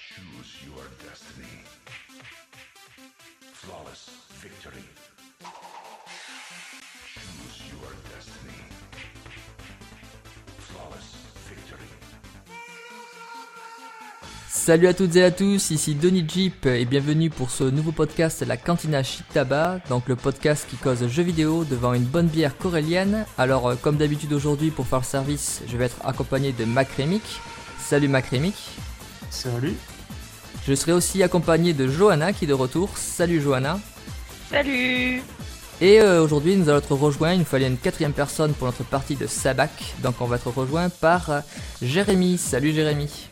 Choose your destiny. Flawless victory. Choose your destiny. Flawless victory. Salut à toutes et à tous, ici Denis Jeep et bienvenue pour ce nouveau podcast La Cantina Chic Tabac, donc le podcast qui cause jeux vidéo devant une bonne bière corélienne. Alors euh, comme d'habitude aujourd'hui pour faire le service, je vais être accompagné de Macrémic. Salut Macrémic. Salut. Je serai aussi accompagné de Johanna qui est de retour. Salut Johanna. Salut Et euh, aujourd'hui nous allons être rejoints, il nous fallait une quatrième personne pour notre partie de Sabac, donc on va être rejoint par euh, Jérémy. Salut Jérémy.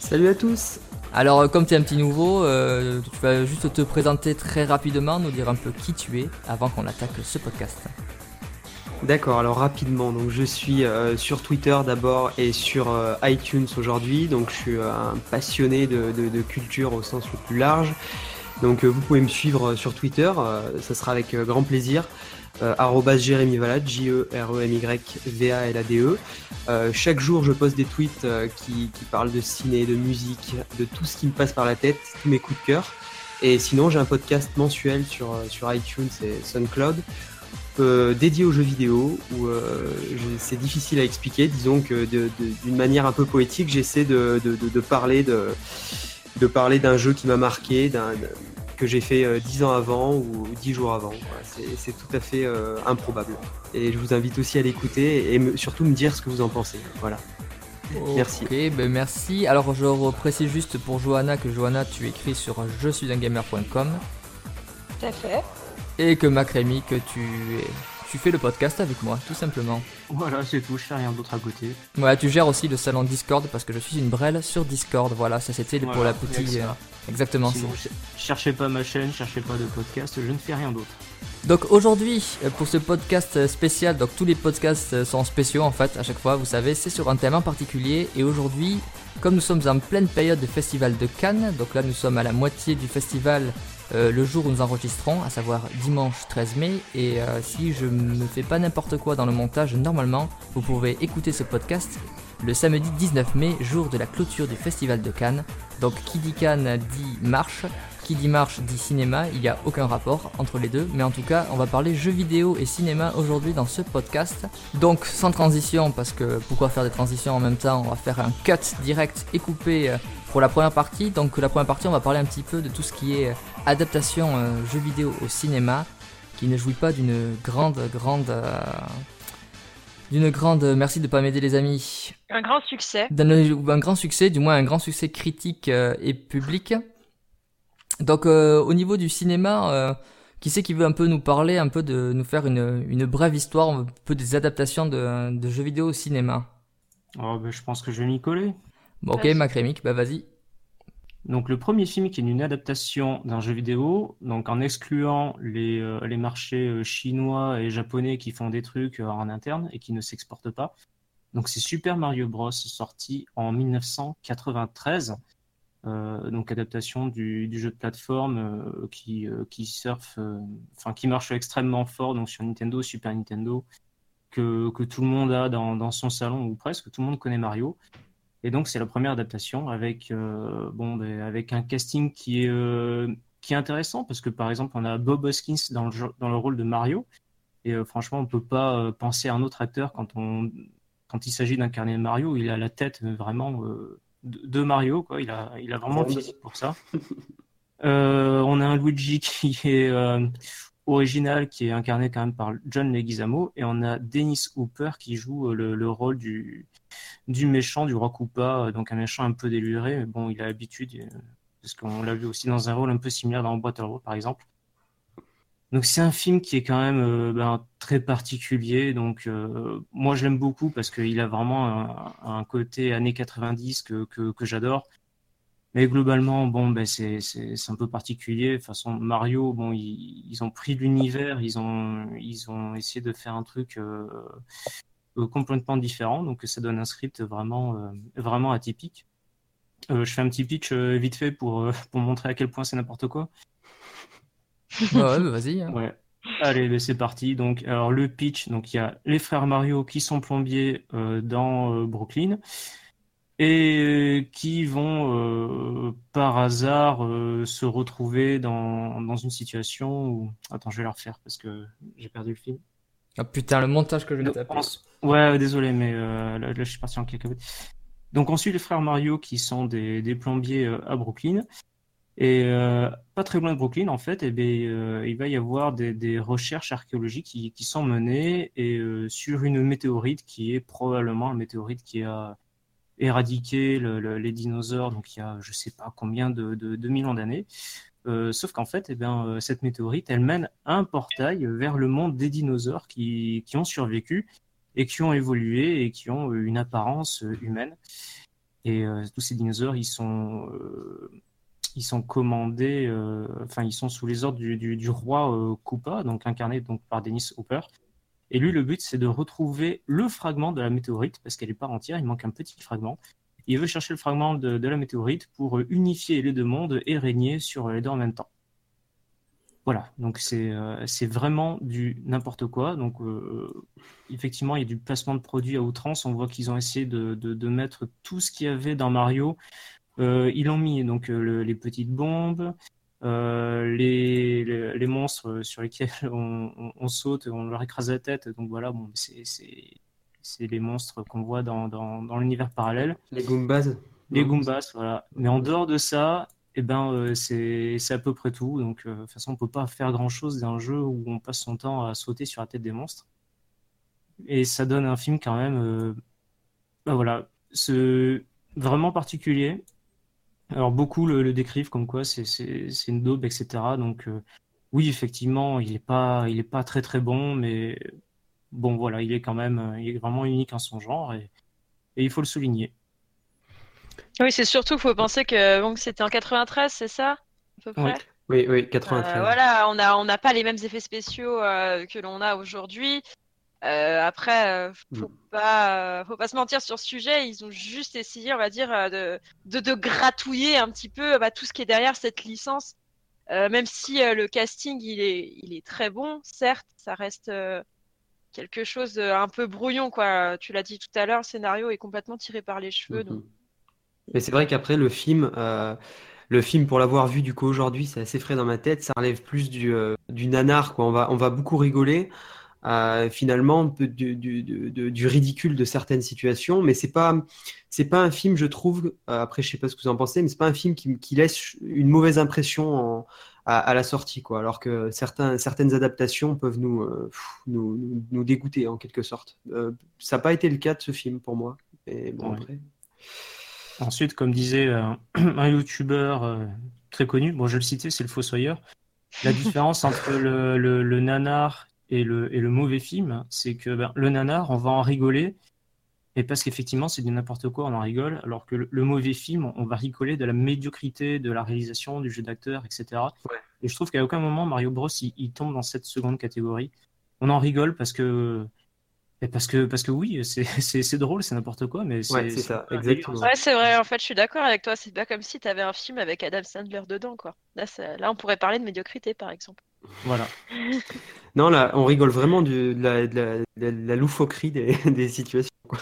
Salut à tous. Alors, euh, comme tu es un petit nouveau, euh, tu vas juste te présenter très rapidement, nous dire un peu qui tu es avant qu'on attaque ce podcast. D'accord, alors rapidement, donc je suis euh, sur Twitter d'abord et sur euh, iTunes aujourd'hui, donc je suis euh, un passionné de, culture au sens le plus large. Donc vous pouvez me suivre sur Twitter, ça sera avec grand plaisir. Jérémy Valade, J-E-R-E-M-Y-V-A-L-A-D-E. Euh, chaque jour, je poste des tweets qui, parlent de ciné, de musique, de tout ce qui me passe par la tête, tous mes coups de cœur. Et sinon, j'ai un podcast mensuel sur, sur iTunes et SoundCloud euh, dédié aux jeux vidéo où euh, c'est difficile à expliquer. Disons que d'une manière un peu poétique, j'essaie de, de- de- de parler de, de parler d'un jeu qui m'a marqué, d'un- que j'ai fait euh, 10 ans avant ou 10 jours avant. Voilà, c'est- c'est tout à fait euh, improbable. Et je vous invite aussi à l'écouter et me- surtout me dire ce que vous en pensez. Voilà. Merci. Ok, ben merci. Alors, je précise juste pour Johanna que Johanna, tu écris sur je suis un gamer.com Tout à fait. Et que Macrémy, que tu, es- tu fais le podcast avec moi, tout simplement. Voilà, c'est tout. Je fais rien d'autre à côté. Voilà, tu gères aussi le salon Discord parce que je suis une brêle sur Discord. Voilà, ça c'était pour la petite. euh, exactement. Sinon, c'est- ch- cherchez pas ma chaîne, cherchez pas de podcast, je ne fais rien d'autre. Donc aujourd'hui, euh, pour ce podcast euh, spécial, donc tous les podcasts sont spéciaux en fait, à chaque fois, vous savez, c'est sur un thème en particulier. Et aujourd'hui, comme nous sommes en pleine période de festival de Cannes, donc là nous sommes à la moitié du festival euh, le jour où nous enregistrons, à savoir dimanche 13 mai. Et euh, si je ne fais pas n'importe quoi dans le montage, normalement, vous pouvez écouter ce podcast le samedi 19 mai, jour de la clôture du festival de Cannes. Donc qui dit Cannes dit marche, qui dit marche dit cinéma, il n'y a aucun rapport entre les deux, mais en tout cas, on va parler jeux vidéo et cinéma aujourd'hui dans ce podcast. Donc, sans transition, parce que pourquoi faire des transitions en même temps? On va faire un cut direct et coupé euh, pour la première partie. Donc, la première partie, on va parler un petit peu de tout ce qui est adaptation euh, jeux vidéo au cinéma, qui ne jouit pas d'une grande, grande. euh, d'une grande. Merci de pas m'aider, les amis Un grand succès. d'un un grand succès, du moins un grand succès critique euh, et public. Donc euh, au niveau du cinéma, euh, qui c'est qui veut un peu nous parler, un peu de nous faire une, une brève histoire, un peu des adaptations de, de jeux vidéo au cinéma? Oh, bah, je pense que je vais m'y coller. Bon, ok. Macrémic, bah vas-y. Donc le premier film qui est une adaptation d'un jeu vidéo, donc en excluant les, euh, marchés euh, chinois et japonais qui font des trucs euh, en interne et qui ne s'exportent pas. Donc c'est Super Mario Bros sorti en 1993. Euh, donc adaptation du, jeu de plateforme qui, qui surfe, enfin qui marche extrêmement fort donc sur Nintendo, Super Nintendo, que, tout le monde a dans son salon ou presque, tout le monde connaît Mario. Et donc c'est la première adaptation avec euh, bon ben, avec un casting qui est euh, qui est intéressant parce que par exemple on a Bob Hoskins dans le dans le rôle de Mario. Et euh, franchement on peut pas penser à un autre acteur quand on quand il s'agit d'incarner Mario. Il a la tête vraiment de, Mario quoi. Il a il a vraiment le physique pour ça. On a un Luigi qui est original qui est incarné quand même par John Leguizamo et on a Dennis Hooper qui joue euh, le, le rôle du du méchant, du roi Koopa, euh, donc un méchant un peu déluré, mais bon, il a l'habitude, euh, parce qu'on l'a vu aussi dans un rôle un peu similaire dans Boîte par exemple. Donc c'est un film qui est quand même ben, très particulier, donc moi je l'aime beaucoup parce qu'il a vraiment un, côté années 90 que, que, que j'adore. Mais globalement, bon, ben c'est un peu particulier. De toute façon, Mario, bon, ils, ils ont pris l'univers, ils ont ils ont essayé de faire un truc euh, euh, complètement différent, donc ça donne un script vraiment, euh, vraiment atypique. Euh, je fais un petit pitch vite fait pour, pour montrer à quel point c'est n'importe quoi. Ouais, ouais, bah, vas-y. hein. Ouais. Allez, ben, c'est parti. Donc, alors le pitch, donc il y a les frères Mario qui sont plombiers dans Brooklyn et qui vont euh, par hasard euh, se retrouver dans, dans une situation où... Attends, je vais la refaire parce que j'ai perdu le film. Ah putain, le montage que je vais taper. on- Ouais, désolé, mais euh, là, là, je suis parti en cacahuète. Donc, on suit les frères Mario qui sont des, des plombiers euh, à Brooklyn. Et euh, pas très loin de Brooklyn, en fait, eh bien, euh, il va y avoir des, des recherches archéologiques qui, qui sont menées et, euh, sur une météorite qui est probablement la météorite qui a éradiqué le- le- les dinosaures, il y a je sais pas combien de, millions d'années. Euh, sauf qu'en fait, eh bien, euh, cette météorite, elle mène un portail vers le monde des dinosaures qui, ont survécu et qui ont évolué et qui ont euh, une apparence humaine. Et tous ces dinosaures, ils sont, sont commandés, enfin, ils sont sous les ordres du, roi Koopa, donc incarné donc par Dennis Hopper. Et lui, le but, c'est de retrouver le fragment de la météorite, parce qu'elle n'est pas entière, il manque un petit fragment. Il veut chercher le fragment de, la météorite pour euh, unifier les deux mondes et régner sur les deux en même temps. Voilà, donc c'est euh, vraiment du n'importe quoi. Donc euh, effectivement, il y a du placement de produits à outrance. On voit qu'ils ont essayé de, de, mettre tout ce qu'il y avait dans Mario. Euh, ils ont mis donc euh, le- les petites bombes, euh, les, les, les monstres sur lesquels on, on, on saute, on leur écrase la tête. Donc voilà, bon, c'est les monstres qu'on voit dans, dans, dans l'univers parallèle. Les Goombas. Les Goombas, voilà. Mais en dehors de ça, eh ben, euh, c'est à peu près tout. Donc, euh, de toute façon, on peut pas faire grand-chose d'un jeu où on passe son temps à sauter sur la tête des monstres. Et ça donne un film quand même, euh, ben voilà, c'est vraiment particulier. Alors, beaucoup le, le décrivent comme quoi c'est c'est- c'est une daube, etc. Donc, euh, oui, effectivement, il est pas, il est pas très très bon, mais bon, voilà, il est quand même, euh, il est vraiment unique en son genre et, et il faut le souligner. Oui, c'est surtout qu'il faut penser que bon, que c'était en 93, c'est ça? À peu près? Oui, oui, Euh, 93. voilà, on a on n'a pas les mêmes effets spéciaux euh, que l'on a aujourd'hui. Euh, après, euh, faut Mm. pas, euh, faut pas se mentir sur ce sujet. Ils ont juste essayé, on va dire, euh, de, de, de gratouiller un petit peu bah, tout ce qui est derrière cette licence. Euh, même si le casting il est, il est très bon, certes, ça reste quelque chose de un peu brouillon, quoi. Tu l'as dit tout à l'heure, le scénario est complètement tiré par les cheveux. Donc... Mhm. Mais c'est vrai qu'après le film, le film pour l'avoir vu du coup aujourd'hui, c'est assez frais dans ma tête. Ça relève plus du, euh, du nanar, quoi. On va, on va beaucoup rigoler. Euh, finalement, un peu du, du, du, du- du ridicule de certaines situations, mais c'est pas, c'est pas un film, je trouve. euh, après, je sais pas ce que vous en pensez, mais c'est pas un film qui, qui laisse une mauvaise impression en- à, à la sortie, quoi. Alors que certains, certaines adaptations peuvent nous, euh, nous, nous, nous dégoûter en quelque sorte. Euh, ça n'a pas été le cas de ce film pour moi. Et bon, Ouais. après. Ensuite, comme disait euh, un youtubeur très connu, bon, je le citais, c'est le Fossoyeur. La différence entre le, le, le nanar et le, et le mauvais film, c'est que ben, le nanar, on va en rigoler, et parce qu'effectivement, c'est du n'importe quoi, on en rigole, alors que le, le mauvais film, on va rigoler de la médiocrité de la réalisation, du jeu d'acteur, etc. Ouais. Et je trouve qu'à aucun moment, Mario Bros, il, il tombe dans cette seconde catégorie. On en rigole parce que. et Parce que, parce que oui, c'est c'est- c'est drôle, c'est n'importe quoi, mais Ouais, c'est ça, exactement. Ouais, c'est vrai, en fait, je suis d'accord avec toi. C'est pas comme si tu avais un film avec Adam Sandler dedans, quoi. Là, ça- là, on pourrait parler de médiocrité, par exemple. Voilà. Non, là, on rigole vraiment du- de, la, de la- de la- loufoquerie des, des situations. quoi.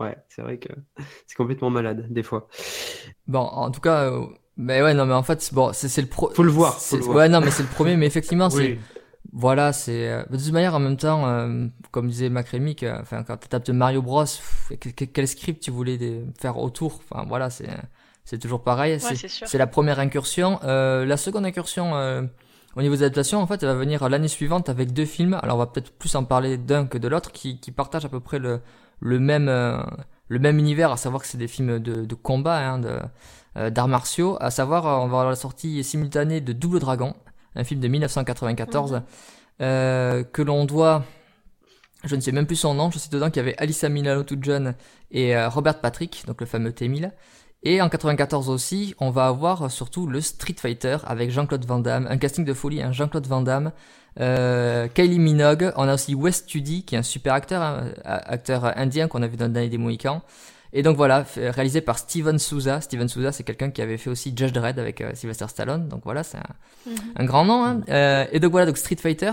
Ouais, c'est vrai que c'est complètement malade, des fois. Bon, en tout cas, euh, mais ouais, non, mais en fait, c'est- bon, c'est c'est le pro. Faut le voir, faut le voir. Ouais, non, mais c'est le premier, mais effectivement, c'est. Oui. Voilà, c'est. euh, De toute manière, en même temps, euh, comme disait Macrémic, euh, enfin, quand tu tapes de Mario Bros, pff, que- que- quel script tu voulais des- faire autour? Enfin, voilà, c'est c'est toujours pareil. Ouais, c'est la première incursion. Euh, la seconde incursion, euh, au niveau des adaptations, en fait, elle va venir l'année suivante avec deux films. Alors, on va peut-être plus en parler d'un que de l'autre, qui, qui partagent à peu près le, le même, euh, le même univers, à savoir que c'est des films de, de combat, hein, de, euh, d'arts martiaux. À savoir, euh, on va avoir la sortie simultanée de Double Dragon, un film de 1994, Mhm. euh, que l'on doit, je ne sais même plus son nom, je sais dedans qu'il y avait Alyssa Milano toute jeune et Robert Patrick, donc le fameux T-1000. Et en 94 aussi, on va avoir surtout le Street Fighter avec Jean-Claude Van Damme, un casting de folie, un Jean-Claude Van Damme, euh, Kylie Minogue, on a aussi Wes Studi qui est un super acteur, hein, acteur indien qu'on a vu dans le dernier des Mohicans. Et donc voilà, réalisé par Steven Souza. Steven Souza, c'est quelqu'un qui avait fait aussi Judge Dredd avec euh, Sylvester Stallone. Donc voilà, c'est un, Mhm. un grand nom. Hein. Euh, et donc voilà, donc Street Fighter.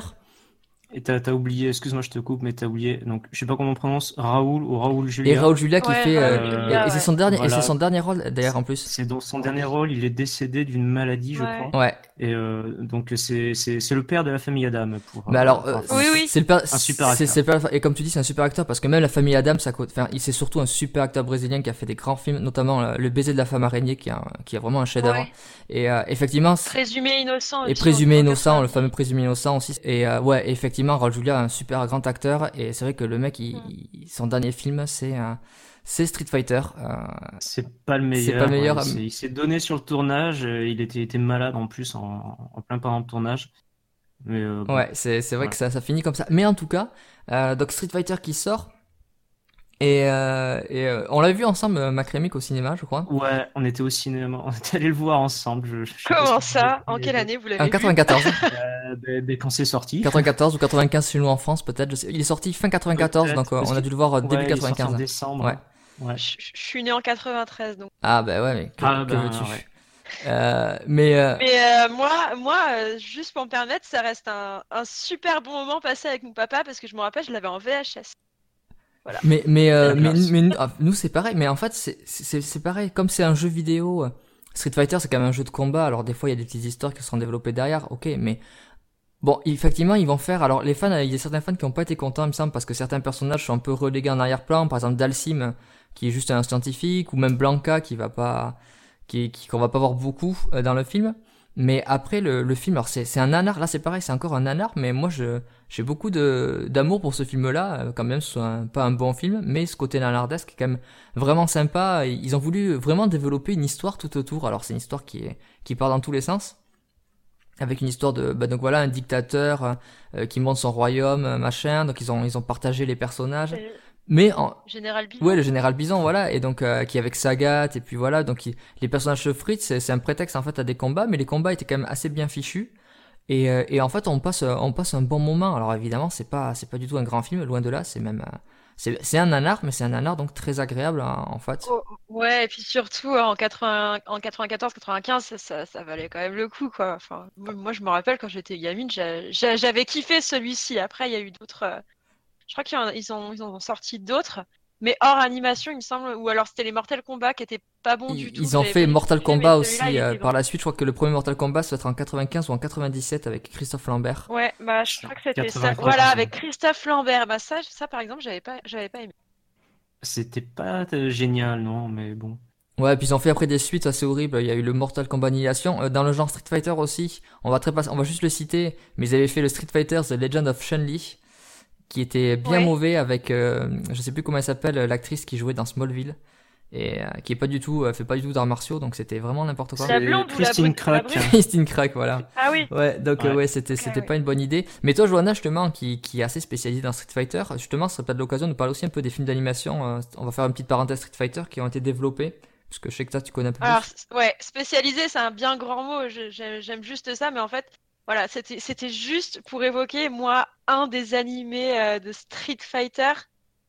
Et t'as as oublié, excuse-moi, je te coupe, mais t'as oublié. Donc, je sais pas comment on prononce, Raoul ou Raoul Julia. Et Raoul Julia qui Ouais, fait. Euh, Julia, et c'est son dernier, et c'est son dernier rôle d'ailleurs en plus. C'est dans son dernier rôle, il est décédé d'une maladie, je crois. Ouais. Et euh, donc, c'est c'est- c'est le père de la famille Adam. Pour, Mais alors, euh, Oui, oui. c'est le père, super c'est- acteur. pas- et comme tu dis, c'est un super acteur parce que même la famille Adams, ça coûte, enfin, il c'est surtout un super acteur brésilien qui a fait des grands films, notamment euh, Le baiser de la femme araignée, qui est, un- qui est vraiment un chef-d'œuvre. Ouais. Et euh, effectivement, Présumé innocent. et présumé en innocent, le 1990. fameux présumé innocent aussi. Et euh, ouais, effectivement, Raoul Julia, un super grand acteur. Et c'est vrai que le mec, il, il- son dernier film, c'est euh, c'est Street Fighter. euh, C'est pas le meilleur. pas le meilleur, ouais. euh, Il s'est- donné sur le tournage. euh, Il était, était malade en plus en, en plein pendant le tournage. Mais euh. Ouais, c'est c'est vrai Ouais. que ça, ça finit comme ça. Mais en tout cas, euh, donc Street Fighter qui sort. Et, euh, et euh, on l'a vu ensemble, euh, Macrémic au cinéma, je crois. Ouais, on était au cinéma, on était allé le voir ensemble. Je, je Comment ça En quelle année vous l'avez En vu 94. Euh, ben, ben, quand c'est sorti. 94 ou 95 chez nous en France, peut-être. Il est sorti fin 94, Peut-être, donc on a dû le voir Ouais, début il est sorti en 95. décembre. Ouais. Ouais. je, je suis né en 93 donc. Ah bah ouais, mais que, Ah, que ben, veux-tu? ouais. Euh, Mais euh, Mais euh, moi, moi juste pour me permettre, ça reste un, un super bon moment passé avec mon papa parce que je me rappelle, je l'avais en VHS. Mais mais euh, mais, mais nous, ah, nous, c'est pareil. Mais en fait c'est c'est c'est pareil. Comme c'est un jeu vidéo, euh, Street Fighter c'est quand même un jeu de combat. Alors des fois il y a des petites histoires qui seront développées derrière. Ok, mais bon effectivement ils vont faire. Alors les fans, il y a certains fans qui ont pas été contents il me semble parce que certains personnages sont un peu relégués en arrière-plan. Par exemple Dalsim qui est juste un scientifique ou même Blanca qui va pas qui qui qu'on va pas voir beaucoup euh, dans le film. Mais après le, le film, alors c'est c'est un nanar. Là c'est pareil, c'est encore un nanar. Mais moi je j'ai beaucoup de d'amour pour ce film-là, euh, quand même, ce un- pas un bon film, mais ce côté nanardesque est quand même vraiment sympa. Ils ont voulu vraiment développer une histoire tout autour. Alors c'est une histoire qui qui part dans tous les sens, avec une histoire de bah, donc voilà un dictateur euh, qui monte son royaume, euh, machin. Donc ils ont ils ont partagé les personnages, C'est mais en, Général Bison. Ouais, le général Bison, voilà, et donc euh, qui est avec Sagat, et puis voilà, donc il- les personnages de Fritz, c'est un prétexte en fait à des combats, mais les combats étaient quand même assez bien fichus. Et, euh, et en fait, on passe, on passe un bon moment. Alors évidemment, c'est pas, c'est pas du tout un grand film, loin de là. C'est même, euh, c'est, c'est un nanar, mais c'est un nanar donc très agréable hein, en fait. Oh, ouais, et puis surtout en 80, en 94-95, ça, ça, ça valait quand même le coup, quoi. Enfin, moi, je me rappelle quand j'étais gamine, j'a- j'a- j'avais kiffé celui-ci. Après, il y a eu d'autres. Je crois qu'ils en, ils ont, ils en ont sorti d'autres, mais hors animation, il me semble. Ou alors c'était les Mortal Kombat qui étaient pas bons du tout. ils ont fait Mortal Kombat aussi euh, par la suite. Je crois que le premier Mortal Kombat, ça doit être en 95 ou en 97 avec Christophe Lambert. Ouais, bah je crois que c'était ça. 93, Voilà, avec Christophe Lambert. Bah ça, ça par exemple, j'avais pas, j'avais pas aimé. C'était pas euh, génial, non, mais bon. Ouais, puis ils ont fait après des suites assez horribles. Il y a eu le Mortal Kombat Annihilation. Euh, dans le genre Street Fighter aussi, on va très pas, on va juste le citer, mais ils avaient fait le Street Fighter The Legend of Chun-Li, qui était bien Ouais. mauvais avec, euh, je sais plus comment elle s'appelle, euh, l'actrice qui jouait dans Smallville. Et euh, qui est pas du tout, euh, fait pas du tout d'arts martiaux, donc c'était vraiment n'importe quoi. La blonde Christine Crack. Christine Crack, voilà. Ah oui. Ouais, donc euh, Ouais. ouais, c'était c'était ouais. pas une bonne idée. Mais toi, Johanna, justement, qui, qui est assez spécialisée dans Street Fighter, justement, ce serait peut-être l'occasion de parler aussi un peu des films d'animation. euh, on va faire une petite parenthèse Street Fighter qui ont été développés, parce que je sais que toi, tu connais un peu plus. Alors, ouais, spécialisé, c'est un bien grand mot. J'aime juste ça, mais en fait, voilà, c'était juste pour évoquer, moi, un des animés euh, de Street Fighter.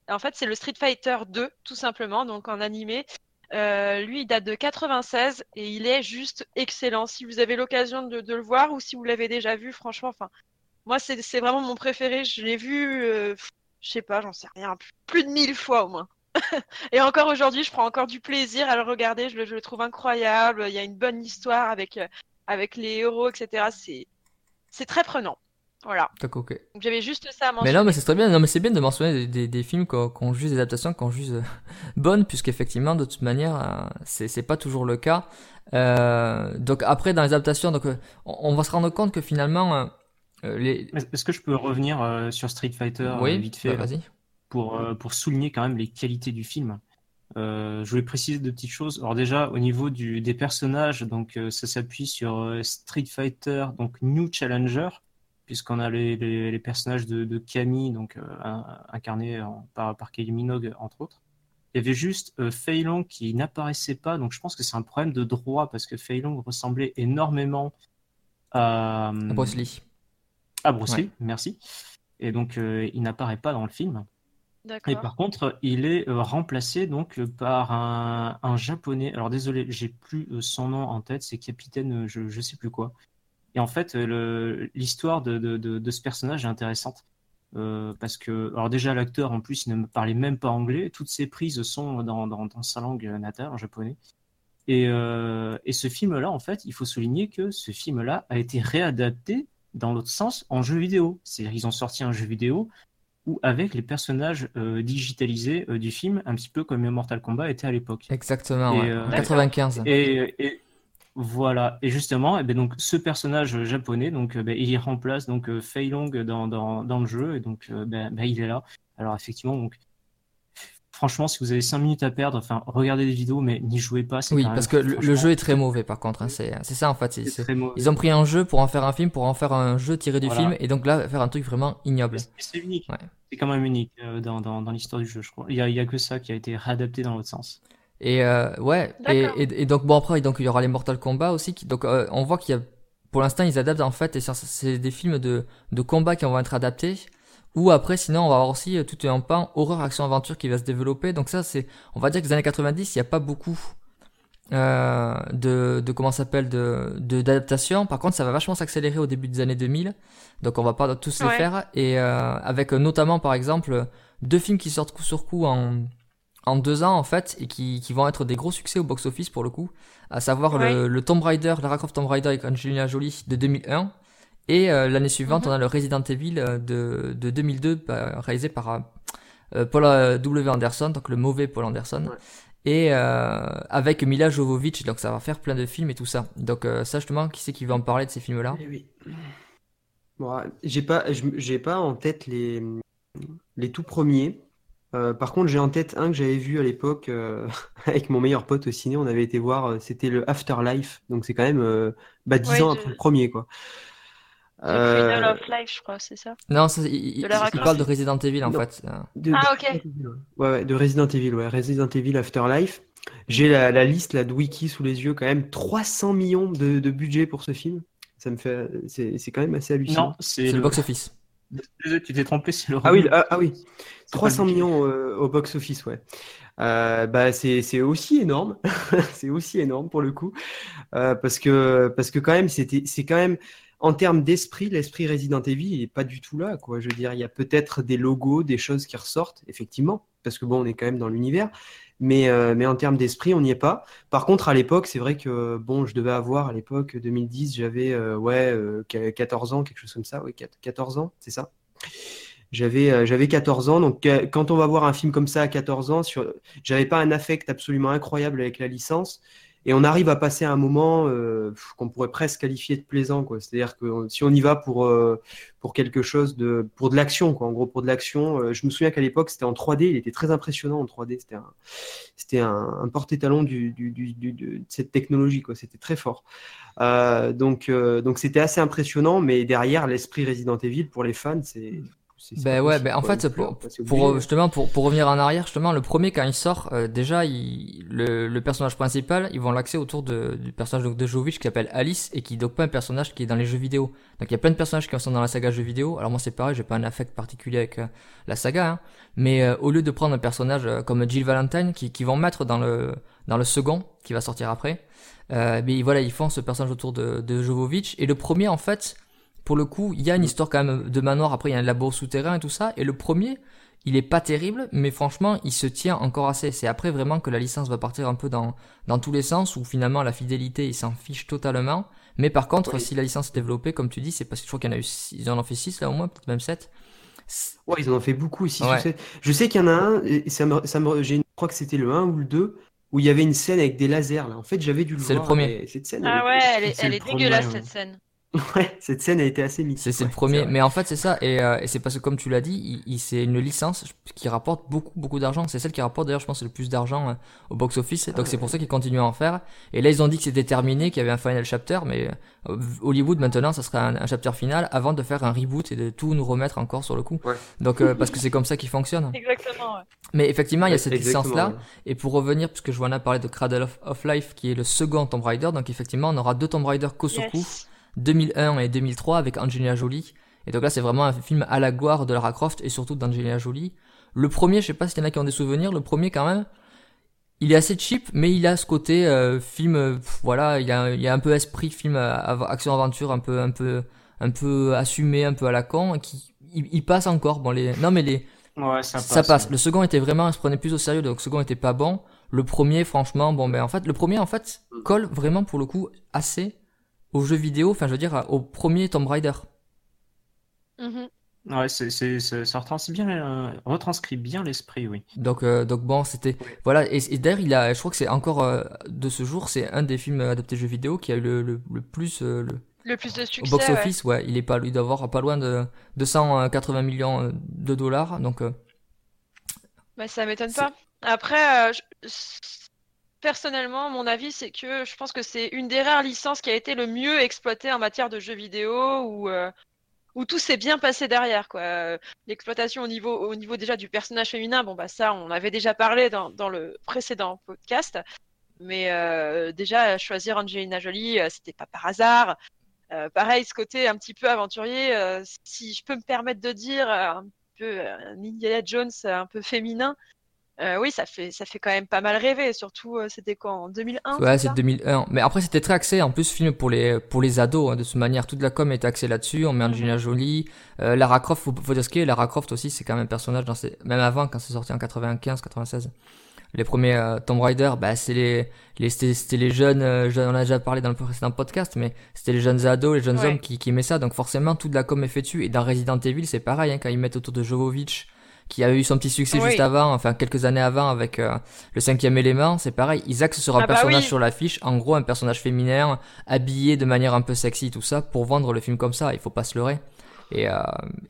En fait, c'est le Street Fighter 2, tout simplement, donc en animé. Euh, lui, il date de 96 et il est juste excellent. Si vous avez l'occasion de, le voir ou si vous l'avez déjà vu, franchement, enfin, moi, c'est vraiment mon préféré. Je l'ai vu, euh, je sais pas, j'en sais rien, plus- de mille fois au moins. Et encore aujourd'hui, je prends encore du plaisir à le regarder. Je le, trouve incroyable. Il y a une bonne histoire avec, avec les héros, etc. C'est, c'est très prenant. Voilà. Donc, ok. Donc j'avais juste ça à Mais mentionner. non, mais c'est très bien. Non, mais c'est bien de mentionner des, des, des films qu'on juge, des adaptations qu'on juge euh, bonnes, puisqu'effectivement, de toute manière, euh, c'est pas toujours le cas. Euh, donc après, dans les adaptations, donc euh, on, on va se rendre compte que finalement, euh, les. Est-ce que je peux revenir euh, sur Street Fighter oui, vite fait bah, vas-y. pour, euh, pour souligner quand même les qualités du film? Euh, je voulais préciser deux petites choses. Alors déjà, au niveau du, des personnages, donc euh, ça s'appuie sur euh, Street Fighter, donc New Challenger, puisqu'on a les, les, les personnages de, de Camille, donc incarné en- par, par Kylie Minogue, entre autres. Il y avait juste euh, Fei Long qui n'apparaissait pas, donc je pense que c'est un problème de droit, parce que Fei Long ressemblait énormément à, Bruce Lee. à Bruce Ouais. Lee, merci. Et donc, il n'apparaît pas dans le film. Et par contre, il est euh, remplacé donc euh, par un, un japonais. Alors désolé, j'ai plus euh, son nom en tête. C'est capitaine, je je sais plus quoi. Et en fait, l'histoire de, de, ce personnage est intéressante. parce que, alors déjà, l'acteur, en plus, il ne parlait même pas anglais. Toutes ses prises sont dans, dans, sa langue natale, en japonais. Et, et ce film-là, en fait, il faut souligner que ce film-là a été réadapté dans l'autre sens en jeu vidéo. C'est-à-dire qu'ils ont sorti un jeu vidéo où avec les personnages euh, digitalisés euh, du film, un petit peu comme Mortal Kombat était à l'époque. Exactement, Et, ouais. euh, 95. Et, et voilà. Et justement, eh ben donc ce personnage japonais, donc euh, ben, il remplace donc euh, Fei Long dans, dans, dans le jeu, et donc euh, ben, ben, il est là. Alors effectivement, donc franchement, si vous avez 5 minutes à perdre, enfin regardez des vidéos, mais n'y jouez pas. c'est Oui, quand même- parce que le, jeu est très mauvais par contre. hein, C'est c'est ça en fait. Ils ont pris un jeu pour en faire un film, pour en faire un jeu tiré du Voilà. film, et donc là faire un truc vraiment ignoble. C'est unique. Ouais. C'est quand même unique euh, dans, dans, dans l'histoire du jeu, je crois. Il y a, que ça qui a été réadapté dans l'autre sens. Et euh, ouais, et, D'accord. et, et donc bon après donc il y aura les Mortal Kombat aussi. Qui, donc euh, on voit qu'il y a, pour l'instant ils adaptent en fait, et c'est- c'est des films de de combat qui vont être adaptés. Ou après sinon on va avoir aussi euh, tout un pan horreur action aventure qui va se développer. Donc ça c'est, on va dire que les années 90 il n'y a pas beaucoup euh, de de comment s'appelle de d'adaptation. Par contre ça va vachement s'accélérer au début des années 2000. Donc on va pas tous les Ouais. faire et euh, avec euh, notamment par exemple deux films qui sortent coup sur coup en en deux ans en fait et qui, qui vont être des gros succès au box-office pour le coup, à savoir le, le Tomb Raider, Lara Croft Tomb Raider avec Angelina Jolie de 2001 et euh, l'année suivante Mhm. on a le Resident Evil euh, de, de 2002 bah, réalisé par euh, euh, Paul euh, W. Anderson, donc le mauvais Paul Anderson. Ouais. Et euh, avec Mila Jovovich, donc ça va faire plein de films et tout ça. Donc euh, ça justement, qui c'est qui va en parler de ces films-là? Eh oui. Bon, j'ai pas, je- j'ai pas en tête les, les tout premiers. Euh, par contre, j'ai en tête un que j'avais vu à l'époque euh, avec mon meilleur pote au ciné. On avait été voir, euh, c'était le Afterlife. Donc c'est quand même euh, bah, 10 Ouais, ans de- après le premier, quoi. The Euh, Cradle of Life, je crois, c'est ça. Non, ça, il, De parle de Resident Evil en Non. fait. De, Ah, de ok. Ouais. De Resident Evil, ouais. Resident Evil Afterlife. J'ai la, la liste là, de wiki sous les yeux, quand même 300 millions de, de budget pour ce film. Ça me fait, c'est c'est quand même assez hallucinant. Non, c'est C'est le le... box-office. Désolé, tu t'es trompé, c'est le Ah oui, ah, ah oui, C'est pas 300 le budget. millions euh, au box-office, ouais. Euh, bah c'est c'est aussi énorme, c'est aussi énorme pour le coup, Euh, parce que parce que quand même c'était c'est quand même en termes d'esprit, l'esprit Resident Evil il est pas du tout là, quoi. Je veux dire, il y a peut-être des logos, des choses qui ressortent, effectivement, parce que bon, on est quand même dans l'univers, mais euh, mais en termes d'esprit, on n'y est pas. Par contre, à l'époque, c'est vrai que bon, je devais avoir à l'époque 2010, j'avais euh, ouais euh, 14 ans, quelque chose comme ça, ouais, 14 ans, c'est ça. J'avais euh, j'avais 14 ans, donc euh, quand on va voir un film comme ça à 14 ans, sur... j'avais pas un affect absolument incroyable avec la licence, et on arrive à passer un moment euh, qu'on pourrait presque qualifier de plaisant, quoi. C'est-à-dire que euh, si on y va pour euh, pour quelque chose de pour de l'action, quoi. En gros, pour de l'action, je me souviens qu'à l'époque c'était en 3D, il était très impressionnant en 3D. C'était un c'était un, du, du- de cette technologie, quoi. C'était très fort. Donc donc c'était assez impressionnant, mais derrière l'esprit Resident Evil pour les fans, c'est c'est- c'est Ben ouais, ben en fait, pour, justement, pour, pour revenir en arrière, justement, le premier, quand il sort, euh, déjà, il, le, le personnage principal, ils vont l'axer autour de, du personnage de, de Jovic qui s'appelle Alice et qui donc pas un personnage qui est dans les jeux vidéo. Donc il y a plein de personnages qui sont dans la saga jeux vidéo. Alors moi, c'est pareil, j'ai pas un affect particulier avec euh, la saga, hein. mais euh, au lieu de prendre un personnage euh, comme Jill Valentine qui, qui vont mettre dans le, dans le second, qui va sortir après, euh, mais voilà, ils font ce personnage autour de, de Jovovich. Et le premier, en fait, pour le coup, il y a une histoire quand même de manoir. Après, il y a un labo souterrain et tout ça. Et le premier, il est pas terrible, mais franchement, il se tient encore assez. C'est après vraiment que la licence va partir un peu dans, dans tous les sens, où finalement la fidélité, il s'en fiche totalement. Mais par contre, Oui. si la licence est développée, comme tu dis, c'est parce que je crois qu'il y en a eu, six- ils en ont fait 6 là au moins, peut-être même 7. Ouais, ils en ont fait beaucoup ici. Ouais. Je sais, je sais qu'il y en a un, et ça me, ça me, j'ai, je crois que c'était le 1 ou le 2, où il y avait une scène avec des lasers. Là. En fait, j'avais dû le C'est le voir. premier. Cette scène, Ah elle ouais, elle est, elle est dégueulasse ouais. cette scène. ouais, cette scène a été assez mythique. C'est le premier, mais en fait c'est ça, et, euh, et c'est parce que comme tu l'as dit, il, il- c'est une licence qui rapporte beaucoup beaucoup d'argent. C'est celle qui rapporte d'ailleurs, je pense, le plus d'argent euh, au box office. Donc c'est pour ça qu'ils continuent à en faire. Et là ils ont dit que c'était terminé, qu'il y avait un final chapter, mais euh, Hollywood maintenant, ça sera un, un chapter final avant de faire un reboot et de tout nous remettre encore sur le coup. Ouais. Donc euh, parce que c'est comme ça qu'ils fonctionnent. Exactement. ouais. Mais effectivement, il y a cette licence là. ouais. Et pour revenir, puisque je vous en ai parlé de Cradle of, of Life, qui est le second Tomb Raider, donc effectivement, on aura deux Tomb Raider coup sur coup. Yes. 2001 et 2003 avec Angelina Jolie. Et donc là, c'est vraiment un film à la gloire de Lara Croft et surtout d'Angelina Jolie. Le premier, je sais pas s'il y en a qui ont des souvenirs, le premier quand même, il est assez cheap, mais il a ce côté euh, film, euh, voilà, il y a, il y a un peu esprit film euh, av- action-aventure, un peu, un peu, un peu assumé, un peu à la con, qui, il, il passe encore. Bon, les, non mais les, Ouais, ça passe. ça passe. Le second était vraiment, il se prenait plus au sérieux, donc le second était pas bon. Le premier, franchement, bon, ben en fait, le premier, en fait, colle vraiment pour le coup assez au jeu vidéo, enfin, je veux dire, au premier Tomb Raider. Mhm. Ouais, c'est, c'est, c'est- ça retranscrit bien, euh, retranscrit bien l'esprit, oui. Donc, euh, donc bon, c'était, voilà. Et, et d'ailleurs, il a, je crois que c'est encore euh, de ce jour, c'est un des films adaptés jeux vidéo qui a eu le, le, le plus, euh, le, Le plus de au succès. box ouais. office, ouais. il est pas, il doit avoir pas loin de 280 millions de dollars, donc. euh, Bah, ça m'étonne C'est- pas. Après, euh, je- personnellement, mon avis, c'est que je pense que c'est une des rares licences qui a été le mieux exploitée en matière de jeux vidéo où, euh, où tout s'est bien passé derrière, L'exploitation au niveau, au niveau déjà du personnage féminin, bon, bah, ça, on avait déjà parlé dans, le précédent podcast. Mais euh, déjà, choisir Angelina Jolie, euh, c'était pas par hasard. Pareil, ce côté un petit peu aventurier, si je peux me permettre de dire, un peu Indiana Jones un peu féminin. Euh, oui, ça fait, ça fait quand même pas mal rêver. Surtout, euh, c'était quand En 2001 Ouais, c'est c'est ça 2001. Mais après, c'était très axé. En plus, film pour les pour les ados. hein, de toute manière, toute la com est axée là-dessus. On met Mhm. Angelina Jolie, euh, Lara Croft. Faut, faut dire ce qu'il. Lara Croft aussi, c'est quand même un personnage dans ces... même avant quand c'est sorti en 95, 96. Les premiers euh, Tomb Raider, bah c'est les les c'était les jeunes. euh, jeunes- on a déjà parlé dans le précédent podcast, mais c'était les jeunes ados, les jeunes Ouais. hommes qui qui aimaient ça. Donc forcément, toute la com est faite dessus. Et dans Resident Evil, c'est pareil. Hein, quand ils mettent autour de Jovovich, qui a eu son petit succès Oui. juste avant, enfin quelques années avant avec euh, le cinquième élément, c'est pareil. Ils axent sur un Ah bah personnage oui. sur l'affiche, en gros un personnage féminin, habillé de manière un peu sexy, tout ça, pour vendre le film comme ça. Il faut pas se leurrer. Et, euh,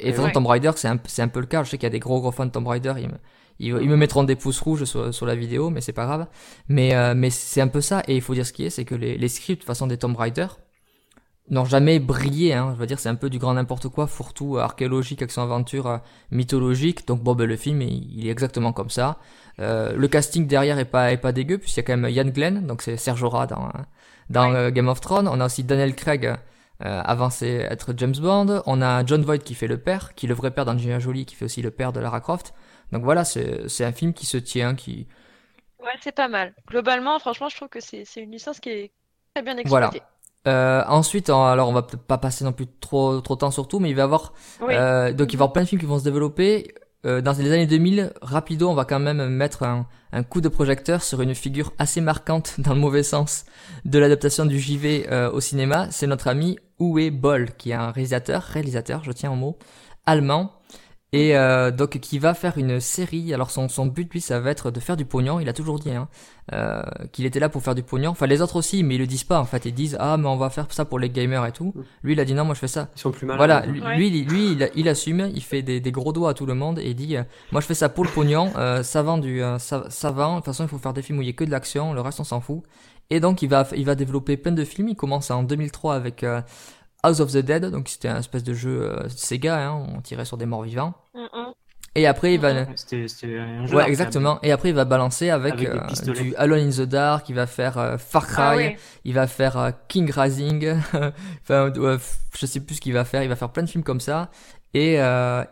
et de toute façon. Tomb Raider, c'est un, c'est un peu le cas. Je sais qu'il y a des gros gros fans de Tomb Raider. Ils me, ils, ils me mettront des pouces rouges sur, sur la vidéo, mais c'est pas grave. Mais, euh, mais c'est un peu ça. Et il faut dire ce qui est, c'est que les, les scripts, de façon, des Tomb Raider, n'ont jamais brillé. Hein. Je veux dire, c'est un peu du grand n'importe quoi, fourre-tout, archéologique, action-aventure, euh, mythologique. Donc bon, ben, le film, il, il est exactement comme ça. Euh, le casting derrière est pas, est pas dégueu, puisqu'il y a quand même Ian Glenn, donc c'est Serge Aura dans, dans Ouais. euh, Game of Thrones. On a aussi Daniel Craig, euh, avant c'est être James Bond. On a John Voight qui fait le père, qui est le vrai père d'Angelina Jolie, qui fait aussi le père de Lara Croft. Donc voilà, c'est c'est un film qui se tient, qui... Ouais, c'est pas mal. Globalement, franchement, je trouve que c'est c'est une licence qui est très bien Voilà. Euh, ensuite, alors on va peut-être pas passer non plus trop trop de temps sur tout, mais il va y avoir Oui. Euh, donc il va y avoir plein de films qui vont se développer. Euh, dans les années 2000, rapido, on va quand même mettre un, un coup de projecteur sur une figure assez marquante, dans le mauvais sens, de l'adaptation du JV euh, au cinéma. C'est notre ami Uwe Boll, qui est un réalisateur, réalisateur, je tiens au mot, allemand, et euh, donc qui va faire une série. Alors son, son but, lui, ça va être de faire du pognon. Il a toujours dit hein, euh, qu'il était là pour faire du pognon. Enfin, les autres aussi, mais ils le disent pas. En fait, ils disent ah mais on va faire ça pour les gamers et tout. Lui, il a dit non, moi je fais ça Ils sont plus malins. voilà, lui, Ouais. lui, il- lui, il, il assume, il fait des, des gros doigts à tout le monde et il dit, euh, moi je fais ça pour le pognon, euh, ça vend du, euh, ça, ça vend. De toute façon, il faut faire des films où il y a que de l'action, le reste on s'en fout. Et donc il va, il va développer plein de films. Il commence en 2003 avec euh, House of the Dead, donc c'était un espèce de jeu euh, Sega, hein, on tirait sur des morts vivants. Et après il va. C'était, c'était un jeu ouais exactement. Et après il va balancer avec, euh, du Alone in the Dark, il va faire euh, Far Cry, Ah ouais. il va faire euh, King Rising, enfin je sais plus ce qu'il va faire. Il va faire plein de films comme ça. Et, euh,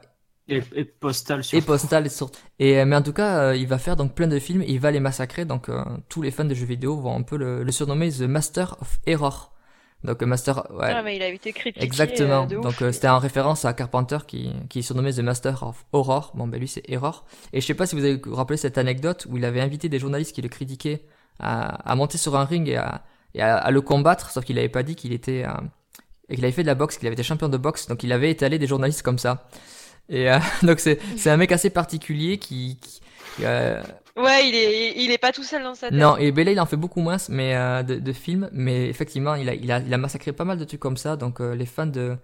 Et, et Postal sur et Postal et sur- et mais en tout cas euh, il va faire donc plein de films et il va les massacrer donc euh, tous les fans de jeux vidéo vont un peu le, le surnommer The Master of Error donc euh, Master ouais. Ah, mais il a été critiqué. exactement. euh, de ouf. donc euh, c'était en référence à Carpenter qui qui est surnommé The Master of Horror. Bon ben lui c'est Error. Et je sais pas si vous avez rappelé cette anecdote où il avait invité des journalistes qui le critiquaient à, à monter sur un ring et à et à, à le combattre sauf qu'il avait pas dit qu'il était euh, et qu'il avait fait de la boxe qu'il avait été champion de boxe. Donc il avait étalé des journalistes comme ça. Et euh, donc c'est c'est un mec assez particulier qui, qui euh, Ouais, il est, il est pas tout seul dans sa tête. non et Bella il en fait beaucoup moins mais euh, de, de films mais effectivement il a il a il a massacré pas mal de trucs comme ça donc euh, les fans de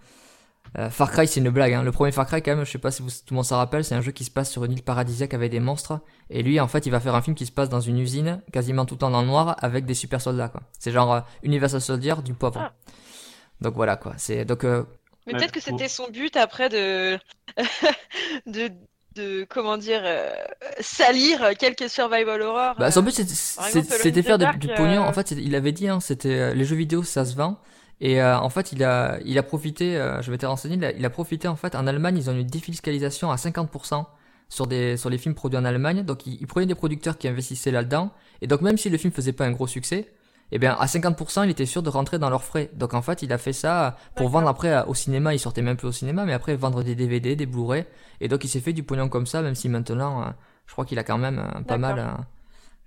euh, Far Cry c'est une blague hein. le premier Far Cry quand même je sais pas si vous, tout le monde s'en rappelle c'est un jeu qui se passe sur une île paradisiaque avec des monstres et lui en fait il va faire un film qui se passe dans une usine quasiment tout le temps dans le noir avec des super soldats quoi c'est genre euh, Universal Soldier du pauvre Ah. donc voilà quoi c'est donc euh, Mais peut-être que c'était son but après de, de, de comment dire, euh, salir quelques survival horror. Bah, son euh, but c'était faire Dark, du euh, pognon. En fait, c'est- il avait dit, hein, c'était euh, les jeux vidéo, ça se vend. Et euh, en fait, il a, il a profité. euh, je m'étais renseigné. Il a, il a profité en fait. En Allemagne, ils ont une défiscalisation à 50% sur des sur les films produits en Allemagne. Donc, ils, ils prenaient des producteurs qui investissaient là-dedans. Et donc, même si le film faisait pas un gros succès, et bien à 50% il était sûr de rentrer dans leurs frais. Donc en fait il a fait ça pour vendre après au cinéma, il sortait même plus au cinéma, mais après vendre des DVD, des Blu-ray, et donc il s'est fait du pognon comme ça, même si maintenant euh, je crois qu'il a quand même euh, pas mal... Euh,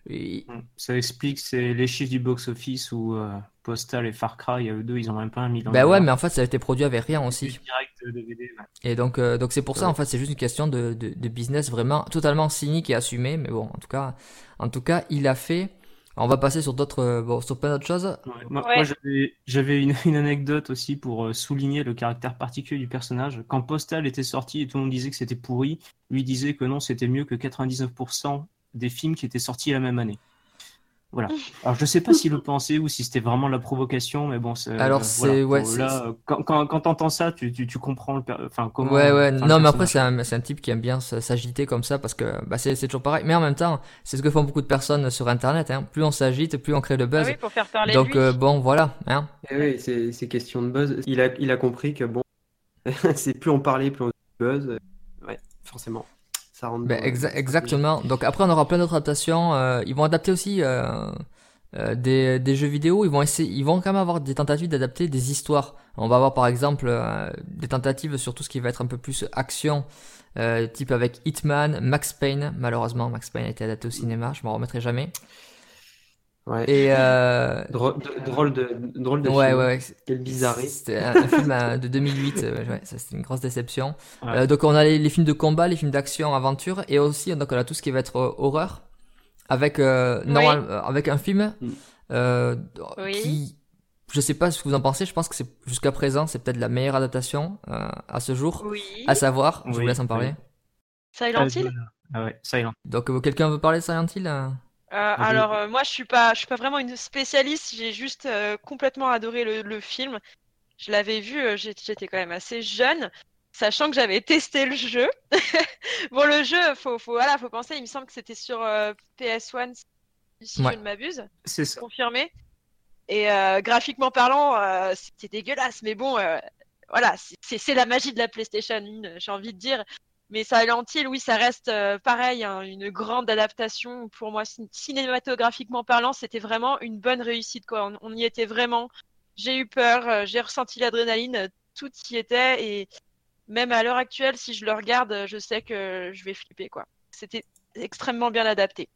il- Ça explique c'est les chiffres du box-office où euh, Postal et Far Cry, eux deux, ils ont même pas un million. Ben de ouais, dollars. mais en fait ça a été produit avec rien aussi. Direct de DVD, ouais. Et donc, euh, donc c'est pour ça en fait, c'est juste une question de, de, de business vraiment totalement cynique et assumé. Mais bon, en tout cas, en tout cas, il a fait. On va passer sur d'autres, euh, bon, sur plein d'autres choses. Ouais, Moi, Ouais. moi, j'avais, j'avais une, une anecdote aussi pour euh, souligner le caractère particulier du personnage. Quand Postal était sorti et tout le monde disait que c'était pourri, lui disait que non, c'était mieux que 99% des films qui étaient sortis la même année. Voilà. Alors je sais pas s'il le pensait ou si c'était vraiment la provocation, mais bon. c'est- Alors, euh, c'est- voilà. ouais, là, quand, quand, quand t'entends ça, tu, tu, tu comprends le, per- enfin comment. ouais, ouais. non, mais après, c'est un, c'est un type qui aime bien s'agiter comme ça parce que bah, c'est c'est toujours pareil. Mais en même temps, c'est ce que font beaucoup de personnes sur Internet. Hein. Plus on s'agite, plus on crée le Ah buzz. oui, pour faire parler donc de euh, bon, voilà. Hein. Eh oui, c'est c'est question de buzz. Il a, il a compris que bon, c'est plus on parlait, plus on buzz. Ouais, forcément. Ça rentre Ben, exa- exactement. Donc après, on aura plein d'autres adaptations. euh, ils vont adapter aussi euh, euh, des, des jeux vidéo. Ils vont essayer, ils vont quand même avoir des tentatives d'adapter des histoires. On va avoir par exemple des tentatives sur tout ce qui va être un peu plus action, type avec Hitman, Max Payne. Malheureusement, Max Payne a été adapté au cinéma. Je m'en remettrai jamais. Ouais. Et euh, Drôle de, drôle de, drôle de ouais, film. ouais, ouais. Quelle bizarrerie. C'était un, un film euh, de 2008. euh, ouais, ça c'était une grosse déception. Ouais. Euh, donc on a les, les films de combat, les films d'action, aventure, et aussi donc on a tout ce qui va être euh, horreur, avec euh, Oui. normal, euh, avec un film Mm. euh, Oui. qui, je sais pas ce que vous en pensez, je pense que c'est jusqu'à présent c'est peut-être la meilleure adaptation euh, à ce jour, Oui. à savoir, je vous laisse en parler. oui. Silent Hill Ah ouais, Silent. Donc euh, quelqu'un veut parler de Silent Hill euh alors euh, moi je suis pas je suis pas vraiment une spécialiste, j'ai juste euh, complètement adoré le, le film. Je l'avais vu, j'étais quand même assez jeune, sachant que j'avais testé le jeu. bon le jeu, faut faut voilà, faut penser, il me semble que c'était sur euh, PS1 si Ouais. je ne m'abuse, C'est ça. confirmé. Et graphiquement parlant, c'était dégueulasse, mais bon voilà, c'est la magie de la PlayStation 1, j'ai envie de dire. Mais Silent Hill, oui, ça reste euh, pareil, hein, une grande adaptation. Pour moi, cin- cinématographiquement parlant, c'était vraiment une bonne réussite. On, y était vraiment. J'ai eu peur, euh, j'ai ressenti l'adrénaline, euh, tout y était. Et même à l'heure actuelle, si je le regarde, je sais que je vais flipper. C'était extrêmement bien adapté.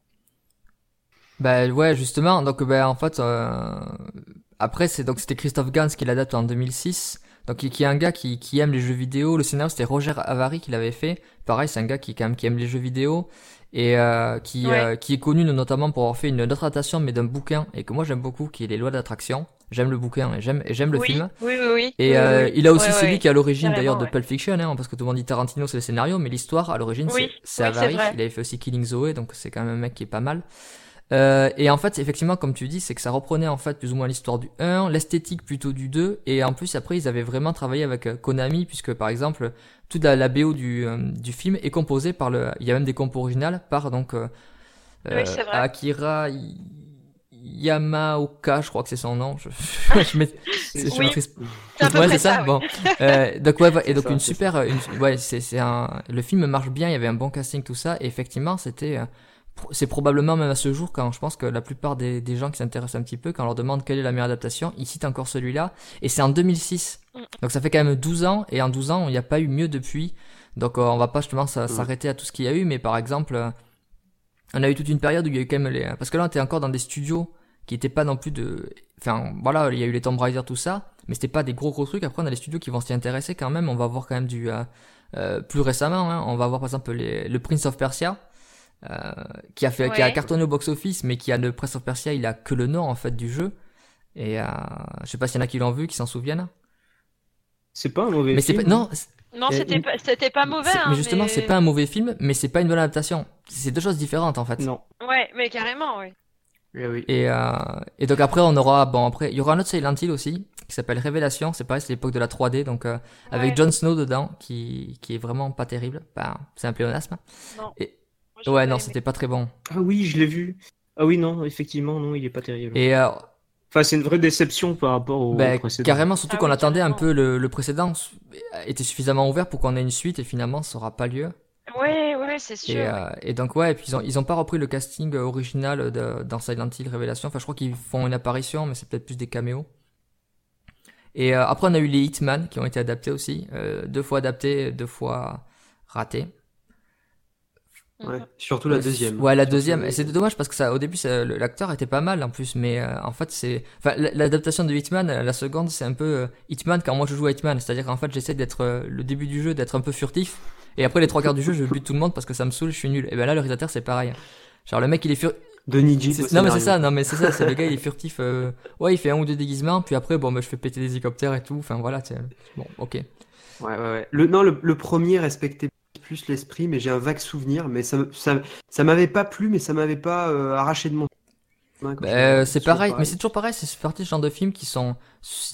Bah ouais, justement. Donc ben en fait, après c'est donc c'était Christophe Gans qui l'adapte en 2006. Donc qui qui est un gars qui, qui aime les jeux vidéo. Le scénario c'était Roger Avary qui l'avait fait. Pareil, c'est un gars qui quand même qui aime les jeux vidéo et euh, qui Ouais. euh, qui est connu notamment pour avoir fait une autre adaptation mais d'un bouquin et que moi j'aime beaucoup qui est Les Lois d'attraction. J'aime le bouquin et j'aime et j'aime le oui, film. oui, oui, oui. Et Oui, euh, oui. il a aussi Ouais, c'est lui ouais. qui est à l'origine d'ailleurs de. Pulp Fiction hein, parce que tout le monde dit Tarantino c'est le scénario mais l'histoire à l'origine c'est Avary. Il avait fait aussi Killing Zoe donc c'est quand même un mec qui est pas mal. Euh, et en fait, effectivement, comme tu dis, c'est que ça reprenait en fait plus ou moins l'histoire du 1, l'esthétique plutôt du 2, et en plus après ils avaient vraiment travaillé avec euh, Konami, puisque par exemple toute la, la BO du, euh, du film est composée par le, il y a même des compos originales par donc euh, Oui, vrai. Akira Y- Yamaoka, je crois que c'est son nom. Je, je mets- je Oui, maîtrise ouais, c'est ça. ça. oui. Bon, Euh, donc ouais, et donc ça, une super, une, ouais, c'est c'est un, le film marche bien. Il y avait un bon casting, tout ça. Et effectivement, c'était, euh, c'est probablement même à ce jour quand je pense que la plupart des, des gens qui s'intéressent un petit peu, quand on leur demande quelle est la meilleure adaptation, ils citent encore celui-là. Et c'est en 2006. Mm. Donc ça fait quand même 12 ans. Et en 12 ans, il n'y a pas eu mieux depuis. Donc euh, on va pas justement Mm. s'arrêter à tout ce qu'il y a eu, mais par exemple, euh, on a eu toute une période où il y a eu quand même les, parce que là on était encore dans des studios qui étaient pas non plus de, enfin voilà, il y a eu les Tomb Raider tout ça, mais c'était pas des gros gros trucs. Après on a les studios qui vont s'y intéresser quand même. On va voir quand même du, euh, euh, plus récemment, hein, on va voir par exemple les, le Prince of Persia. Euh, qui a fait qui a cartonné au box office mais qui a le Prince of Persia il a que le nom en fait du jeu et euh, je sais pas s'il y en a qui l'ont vu qui s'en souviennent C'est pas un mauvais mais film. pas non Non, c'était pas, c'était pas mauvais. hein, mais justement mais- c'est pas un mauvais film mais c'est pas une bonne adaptation c'est deux choses différentes en fait Non. Ouais, mais carrément, oui. Eh oui. Et, euh, et donc après on aura bon après il y aura un autre Silent Hill aussi qui s'appelle Révélation c'est pareil c'est l'époque de la 3D donc euh, avec. Jon Snow dedans qui qui est vraiment pas terrible bah, c'est un pléonasme Non. Et- Moi, ouais non c'était pas très bon Ah oui, je l'ai vu. Ah oui, non, effectivement, non, il est pas terrible. et euh, Enfin, c'est une vraie déception par rapport au bah, précédent. carrément surtout Ah qu'on oui, attendait un peu le, le précédent était suffisamment ouvert pour qu'on ait une suite et finalement ça aura pas lieu Ouais, ouais. C'est sûr. Et, euh, et donc ouais, et puis ils ont ils ont pas repris le casting original de, dans Silent Hill Révélation. Enfin, je crois qu'ils font une apparition, mais c'est peut-être plus des caméos. Et euh, après, on a eu les Hitman qui ont été adaptés aussi, euh, deux fois adaptés, deux fois ratés. Ouais. Surtout la Ouais, deuxième. Ouais, la deuxième. Et c'est dommage parce que ça, au début, l'acteur était pas mal en plus, mais euh, en fait, c'est, enfin, l'adaptation de Hitman, euh, la seconde, c'est un peu euh, Hitman quand moi je joue à Hitman, c'est-à-dire qu'en fait, j'essaie d'être euh, le début du jeu, d'être un peu furtif, et après les trois quarts du jeu, je bute tout le monde parce que ça me saoule, je suis nul. Et ben là, le réalisateur, c'est pareil. Genre le mec, il est fur... Denis Jeep. c'est- au Non mais c'est ça, non mais c'est ça, c'est le gars, il est furtif. euh, Ouais, il fait un ou deux déguisements, puis après, bon, bah, je fais péter des hélicoptères et tout. Enfin voilà, c'est bon, ok. Ouais, ouais, ouais. Le, non, le, le premier respectait plus l'esprit, mais j'ai un vague souvenir. Mais ça, ça, ça m'avait pas plu, mais ça m'avait pas euh, arraché de mon. Bah, euh, c'est pareil, mais c'est toujours pareil, c'est parti ce genre de films qui sont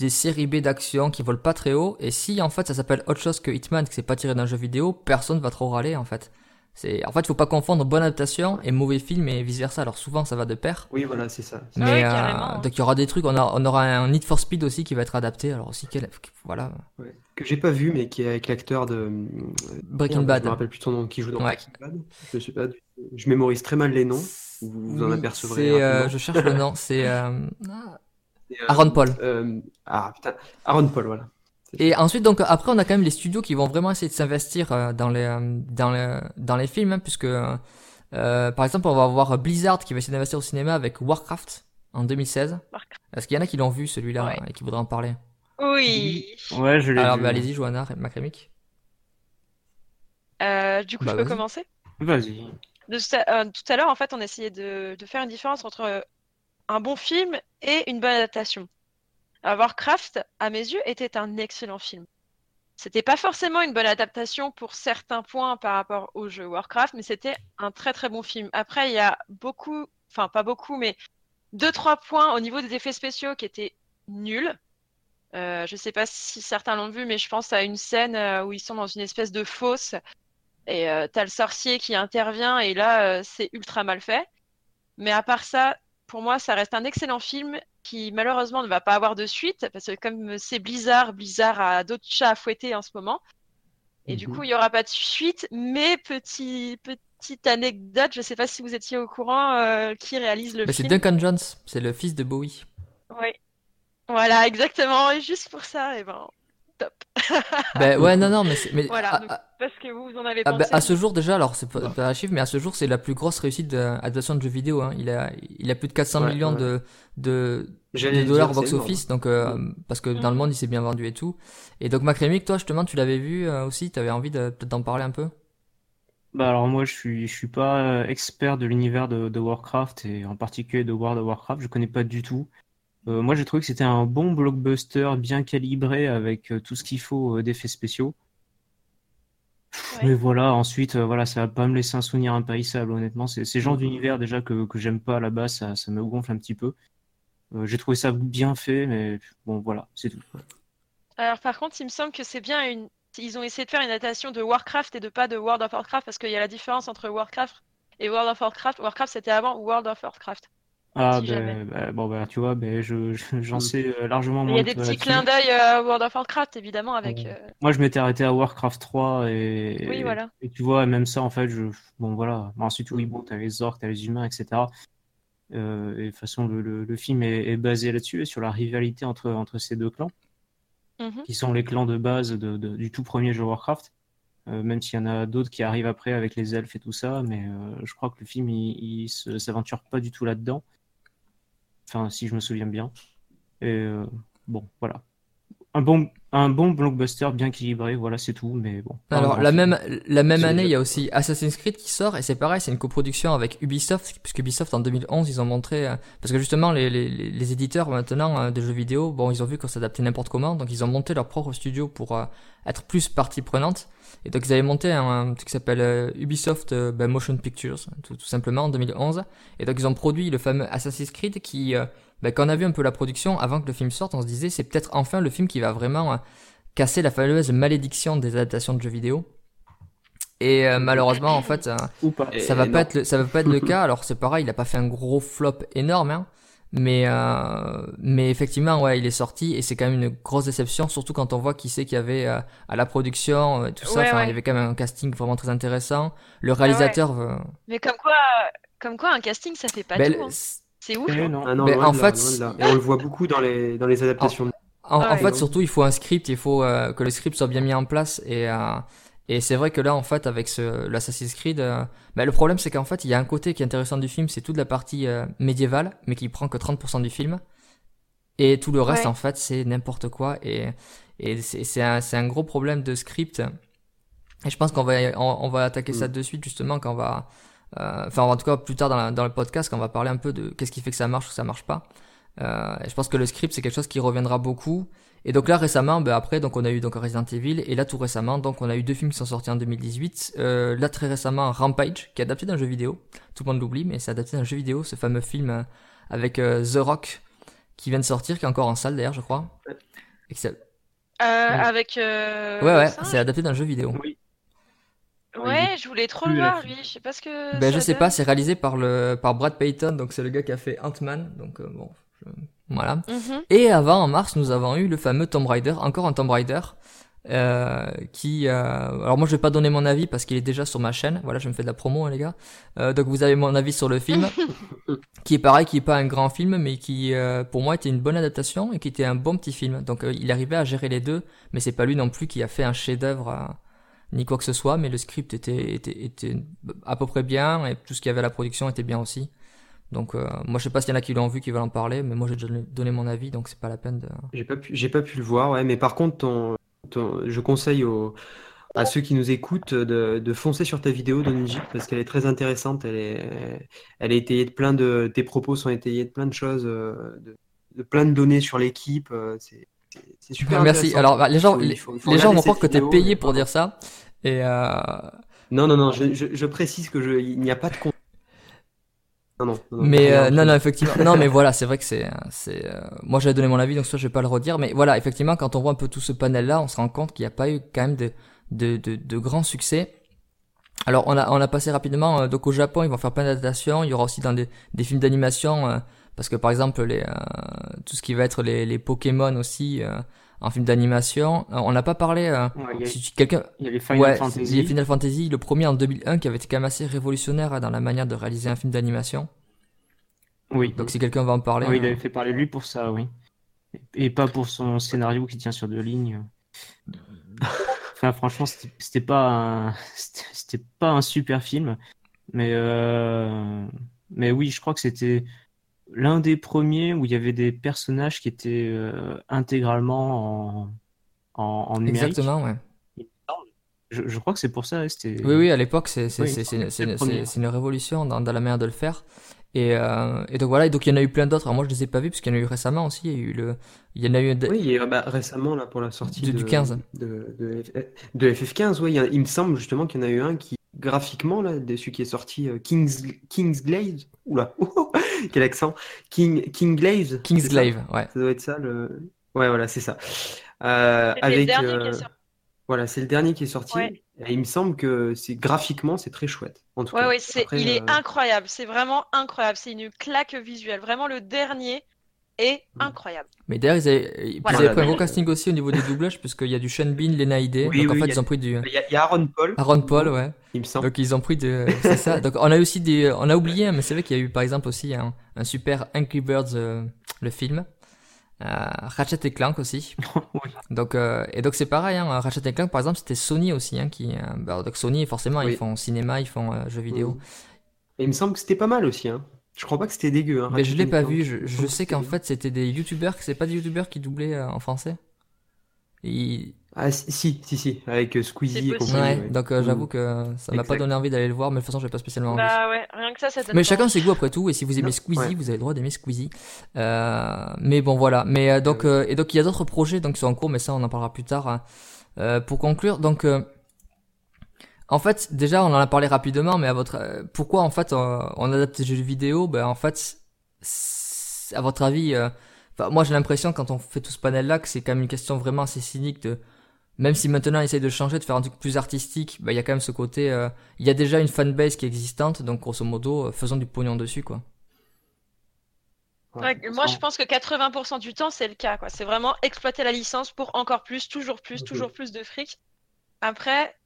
des séries B d'action qui volent pas très haut, et si en fait ça s'appelle autre chose que Hitman, que c'est pas tiré d'un jeu vidéo, personne va trop râler en fait. C'est, en fait, faut pas confondre bonne adaptation et mauvais film et vice versa. Alors souvent ça va de pair, Oui, voilà, c'est ça. mais ouais, euh, donc il y aura des trucs, on, a- on aura un Need for Speed aussi qui va être adapté. Alors aussi quel, voilà, Ouais. Que j'ai pas vu, mais qui est avec l'acteur de. Breaking Bad. Je me rappelle plus son nom, qui joue dans Ouais. Breaking Bad. Je sais pas. du- Je mémorise très mal les noms. Vous vous en apercevrez. euh, je cherche le nom, c'est euh, euh, Aaron Paul. euh, ah putain, Aaron Paul, voilà. Et ensuite, donc après, on a quand même les studios qui vont vraiment essayer de s'investir euh, dans les euh, dans les dans les films, hein, puisque euh, par exemple, on va avoir Blizzard qui va essayer d'investir au cinéma avec Warcraft en 2016. Warcraft. Est-ce qu'il y en a qui l'ont vu celui-là Ouais. et qui voudraient en parler? Oui. Ouais, je l'ai Alors, vu. bah, allez-y, Johanna, Macremic. Euh, du coup, Bah, je peux vas-y. commencer? Vas-y. Euh, tout à l'heure, en fait, on essayait de, de faire une différence entre un bon film et une bonne adaptation. Warcraft, à mes yeux, était un excellent film. C'était pas forcément une bonne adaptation pour certains points par rapport au jeu Warcraft, mais c'était un très très bon film. Après, il y a beaucoup, enfin pas beaucoup, mais deux trois points au niveau des effets spéciaux qui étaient nuls. Euh, je sais pas si certains l'ont vu, mais je pense à une scène euh, où ils sont dans une espèce de fosse et euh, t'as le sorcier qui intervient et là euh, c'est ultra mal fait. Mais à part ça, pour moi, ça reste un excellent film qui malheureusement ne va pas avoir de suite parce que comme c'est Blizzard, Blizzard a d'autres chats à fouetter en ce moment. Et du Mhm. coup, il y aura pas de suite. Mais petit, petite anecdote, je sais pas si vous étiez au courant euh, qui réalise le Bah, c'est film. Duncan Jones, c'est le fils de Bowie. Oui. Voilà, exactement. Et juste pour ça, et ben, top. ben ouais, non, non, mais, Voilà, à- donc, Parce que vous, vous en avez Ah bah, pensé. à ce jour déjà, alors c'est pas, pas un chiffre, mais à ce jour c'est la plus grosse réussite d'adaptation de jeux vidéo. Hein. Il a, il a plus de 400 Ouais, millions ouais. de, de, de dollars dire, box c'est office, donc euh, parce que dans le Mhm. monde il s'est bien vendu et tout. Et donc Macremic, toi justement, tu l'avais vu euh, aussi, t'avais envie de peut-être d'en parler un peu? Bah alors moi je suis je suis pas euh, expert de l'univers de, de Warcraft et en particulier de World of Warcraft, je connais pas du tout. Euh, moi j'ai trouvé que c'était un bon blockbuster bien calibré avec euh, tout ce qu'il faut euh, d'effets spéciaux. Ouais. Mais voilà, ensuite voilà, ça va pas me laisser un souvenir impérissable honnêtement. C'est ces Mm. genres d'univers déjà que, que j'aime pas à la base, ça, ça me gonfle un petit peu. J'ai trouvé ça bien fait, mais bon voilà, c'est tout. Alors par contre, il me semble que c'est bien une. Ils ont essayé de faire une adaptation de Warcraft et de pas de World of Warcraft parce qu'il y a la différence entre Warcraft et World of Warcraft. Warcraft c'était avant World of Warcraft. Ah Si ben bah, bon bah tu vois, ben je je- j'en Mm. sais euh, largement Il y moins a des petits clins d'œil à World of Warcraft évidemment avec. Euh, Moi, je m'étais arrêté à Warcraft 3 et, Oui, voilà. et tu vois, même ça, en fait, je, bon, voilà. Bon, ensuite, oui, bon, t'as les orques, t'as les humains, etc. Euh, et de toute façon, le, le, le film est, est basé là-dessus et sur la rivalité entre, entre ces deux clans, mhm. qui sont les clans de base de, de- du tout premier jeu Warcraft. Euh, même s'il y en a d'autres qui arrivent après avec les elfes et tout ça, mais euh, je crois que le film, il, il s'aventure pas du tout là-dedans. Enfin, si je me souviens bien. Et euh, bon, voilà. Un bon, un bon blockbuster bien équilibré, voilà, c'est tout, mais bon. Alors la même la même année, il y a aussi Assassin's Creed qui sort et c'est pareil, c'est une coproduction avec Ubisoft puisque Ubisoft en 2011 ils ont montré euh, parce que justement les, les, les éditeurs maintenant euh, de jeux vidéo, bon ils ont vu qu'on s'adaptait n'importe comment donc ils ont monté leur propre studio pour euh, être plus partie prenante. Et donc ils avaient monté un, un truc qui s'appelle euh, Ubisoft euh, ben, Motion Pictures tout, tout simplement en 2011 et donc ils ont produit le fameux Assassin's Creed qui ben, quand on a vu un peu la production avant que le film sorte, on se disait c'est peut-être enfin le film qui va vraiment euh, casser la fameuse malédiction des adaptations de jeux vidéo. Et euh, malheureusement, en fait, euh, Ou pas. Et- ça va et pas non. être le, ça va pas être le cas. Alors c'est pareil, il a pas fait un gros flop énorme, hein, Mais, euh, mais effectivement, ouais, il est sorti et c'est quand même une grosse déception, surtout quand on voit qui c'est qu'il y avait euh, à la production, euh, tout ça. Ouais, Enfin, ouais. il y avait quand même un casting vraiment très intéressant. Le réalisateur, euh, Mais comme quoi, comme quoi un casting ça fait pas ben, tout. hein. C'est ouf. Eh hein. non. Ah non, Mais en là, fait, là. Et on le voit beaucoup dans les, dans les adaptations. En, Ah en fait, surtout, il faut un script, il faut euh, que le script soit bien mis en place. Et, euh, et c'est vrai que là, en fait, avec ce, l'Assassin's Creed, euh, bah, le problème, c'est qu'en fait, il y a un côté qui est intéressant du film, c'est toute la partie euh, médiévale, mais qui prend que 30% du film. Et tout le reste, Ouais. en fait, c'est n'importe quoi. Et, et c'est, c'est, un, c'est un gros problème de script. Et je pense qu'on va, on, on va attaquer ça Mm. de suite, justement, quand on va. Euh, Enfin, en tout cas, plus tard dans, la- dans le podcast, quand on va parler un peu de qu'est-ce qui fait que ça marche ou que ça marche pas. Euh, et je pense que le script c'est quelque chose qui reviendra beaucoup. Et donc là récemment, ben après donc on a eu donc Resident Evil et là tout récemment donc on a eu deux films qui sont sortis en 2018. Euh, là très récemment Rampage qui est adapté d'un jeu vidéo. Tout le monde l'oublie mais c'est adapté d'un jeu vidéo, ce fameux film euh, avec euh, The Rock qui vient de sortir, qui est encore en salle d'ailleurs je crois. Et Euh, avec. euh, ouais ouais, c'est adapté d'un jeu vidéo. Oui. Ouais, je voulais trop le voir lui. Je sais pas ce que. Ben ça je sais donne. pas, c'est réalisé par le par Brad Payton donc c'est le gars qui a fait Ant-Man donc euh, bon je- voilà. Mhm. Et avant, en mars, nous avons eu le fameux Tomb Raider, encore un Tomb Raider, euh, qui... euh, Alors moi, je vais pas donner mon avis parce qu'il est déjà sur ma chaîne. Voilà, je me fais de la promo, hein, les gars. Euh, donc vous avez mon avis sur le film, qui est pareil, qui est pas un grand film, mais qui, euh, pour moi, était une bonne adaptation et qui était un bon petit film. Donc euh, il arrivait à gérer les deux, mais c'est pas lui non plus qui a fait un chef-d'œuvre. euh, ni quoi que ce soit, mais le script était, était, était à peu près bien et tout ce qu'il y avait à la production était bien aussi. Donc euh, moi je sais pas s'il y en a qui l'ont vu, qui veulent en parler, mais moi j'ai déjà donné- mon avis, donc c'est pas la peine de... J'ai pas pu, j'ai pas pu le voir, ouais, mais par contre, ton, ton- je conseille aux, à ceux qui nous écoutent de, de foncer sur ta vidéo d'Oniji parce qu'elle est très intéressante. Elle est, elle est étayée de plein de, tes propos sont étayés de plein de choses, euh, de, de plein de données sur l'équipe. euh, C'est, c'est- super Merci. Alors bah, les gens, les, les gens vont croire que t'es vidéo, payé pour dire ça. Et euh, Non, non, non, je, je, je précise que je, il n'y a pas de con. Non, non, non, mais euh, non, non, effectivement. non, mais voilà, c'est vrai que c'est, c'est. euh, moi, j'avais donné mon avis, donc ça, je vais pas le redire. Mais voilà, effectivement, quand on voit un peu tout ce panel-là, on se rend compte qu'il n'y a pas eu quand même de, de, de, de grands succès. Alors, on a, on a passé rapidement. euh, donc, au Japon, ils vont faire plein d'adaptations. Il y aura aussi dans des, des films d'animation, euh, parce que par exemple, les, euh, tout ce qui va être les, les Pokémon aussi en film d'animation. Euh, on n'a pas parlé. euh, Ouais, si quelqu'un, il y a les Final ouais, Fantasy. les Final Fantasy, le premier en 2001 qui avait été quand même assez révolutionnaire hein, dans la manière de réaliser un film d'animation. Oui. Donc si quelqu'un va en parler. Oui, il euh, avait fait parler lui pour ça, oui. Et pas pour son scénario qui tient sur deux lignes. Enfin, franchement, c'était pas un... c'était c'était pas un super film, mais euh, mais oui, je crois que c'était l'un des premiers où il y avait des personnages qui étaient euh, intégralement en en, en numérique. Exactement, ouais. Je, je crois que c'est pour ça. Oui, oui, à l'époque, c'est c'est Oui, une révolution dans, dans la manière de le faire. Et, euh, et donc voilà, et donc il y en a eu plein d'autres. Moi, je les ai pas vus parce qu'il y en a eu récemment aussi. Il y a eu le, il y en a eu. de- Oui, et, euh, bah, récemment, là, pour la sortie Du- de, du 15. de, de, F- de FF15, ouais, il, y a- il me semble justement qu'il y en a eu un qui, graphiquement, là, de celui qui est sorti, euh, King's, Kingsglaive, oula, quel accent, King, Kingglaive, c'est ça Kingsglaive, ouais. Ça doit être ça, le... Ouais, voilà, c'est ça. Euh, avec, euh, est sorti. voilà, c'est le dernier qui est sorti, Ouais. et il me semble que c'est graphiquement, c'est très chouette, en tout Ouais, cas. ouais, c'est, Après, il est euh, incroyable. C'est vraiment incroyable. C'est une claque visuelle. Vraiment, le dernier est incroyable. Mais d'ailleurs, ils avaient, Voilà. ils avaient pris un gros casting aussi au niveau des doublages, puisqu'il y a du Sean Bean, Lena Headey. Oui, donc en fait, a- ils ont pris du Il y, a- il y a Aaron Paul, Aaron Paul, ouais. il me semble. Donc ils ont pris de, c'est ça. Donc on a aussi des, on a oublié, mais c'est vrai qu'il y a eu par exemple aussi un, un super Angry Birds, euh, le film. Euh, Ratchet et Clank aussi. Oui. Donc euh, et donc c'est pareil. Hein, Ratchet et Clank par exemple c'était Sony aussi hein, qui. euh, bah, donc Sony forcément Oui. ils font cinéma, ils font euh, jeux vidéo. Et il me semble que c'était pas mal aussi, hein. Je crois pas que c'était dégueu, hein, Mais je l'ai pas vu. Je, je sais qu'en fait c'était des youtubeurs, c'est pas des youtubeurs qui doublaient euh, en français. Ils- Ah, si, si, si, avec euh, Squeezie et C'est compagnie. Ouais, ouais. donc euh, Mm. j'avoue que ça m'a pas donné envie d'aller le voir, mais de toute façon j'avais pas spécialement envie. Bah ouais, rien que ça, ça donne Mais pas chacun ses goûts après tout, et si vous aimez Non, Squeezie, ouais. vous avez le droit d'aimer Squeezie. Euh, mais bon voilà. Mais euh, donc euh, et donc il y a d'autres projets donc qui sont en cours, mais ça on en parlera plus tard. hein. Euh, pour conclure, donc euh, en fait déjà on en a parlé rapidement, mais à votre euh, pourquoi en fait on, on adapte les jeux vidéo? Ben en fait à votre avis, euh, moi j'ai l'impression quand on fait tout ce panel là que c'est quand même une question vraiment assez cynique de même si maintenant ils essayent de changer, de faire un truc plus artistique, bah, il y a quand même ce côté, euh, il y a déjà une fanbase qui est existante, donc grosso modo, euh, faisons du pognon dessus, quoi. Ouais, moi, je pense que 80% du temps, c'est le cas. quoi. C'est vraiment exploiter la licence pour encore plus, toujours plus, toujours plus de fric. Après,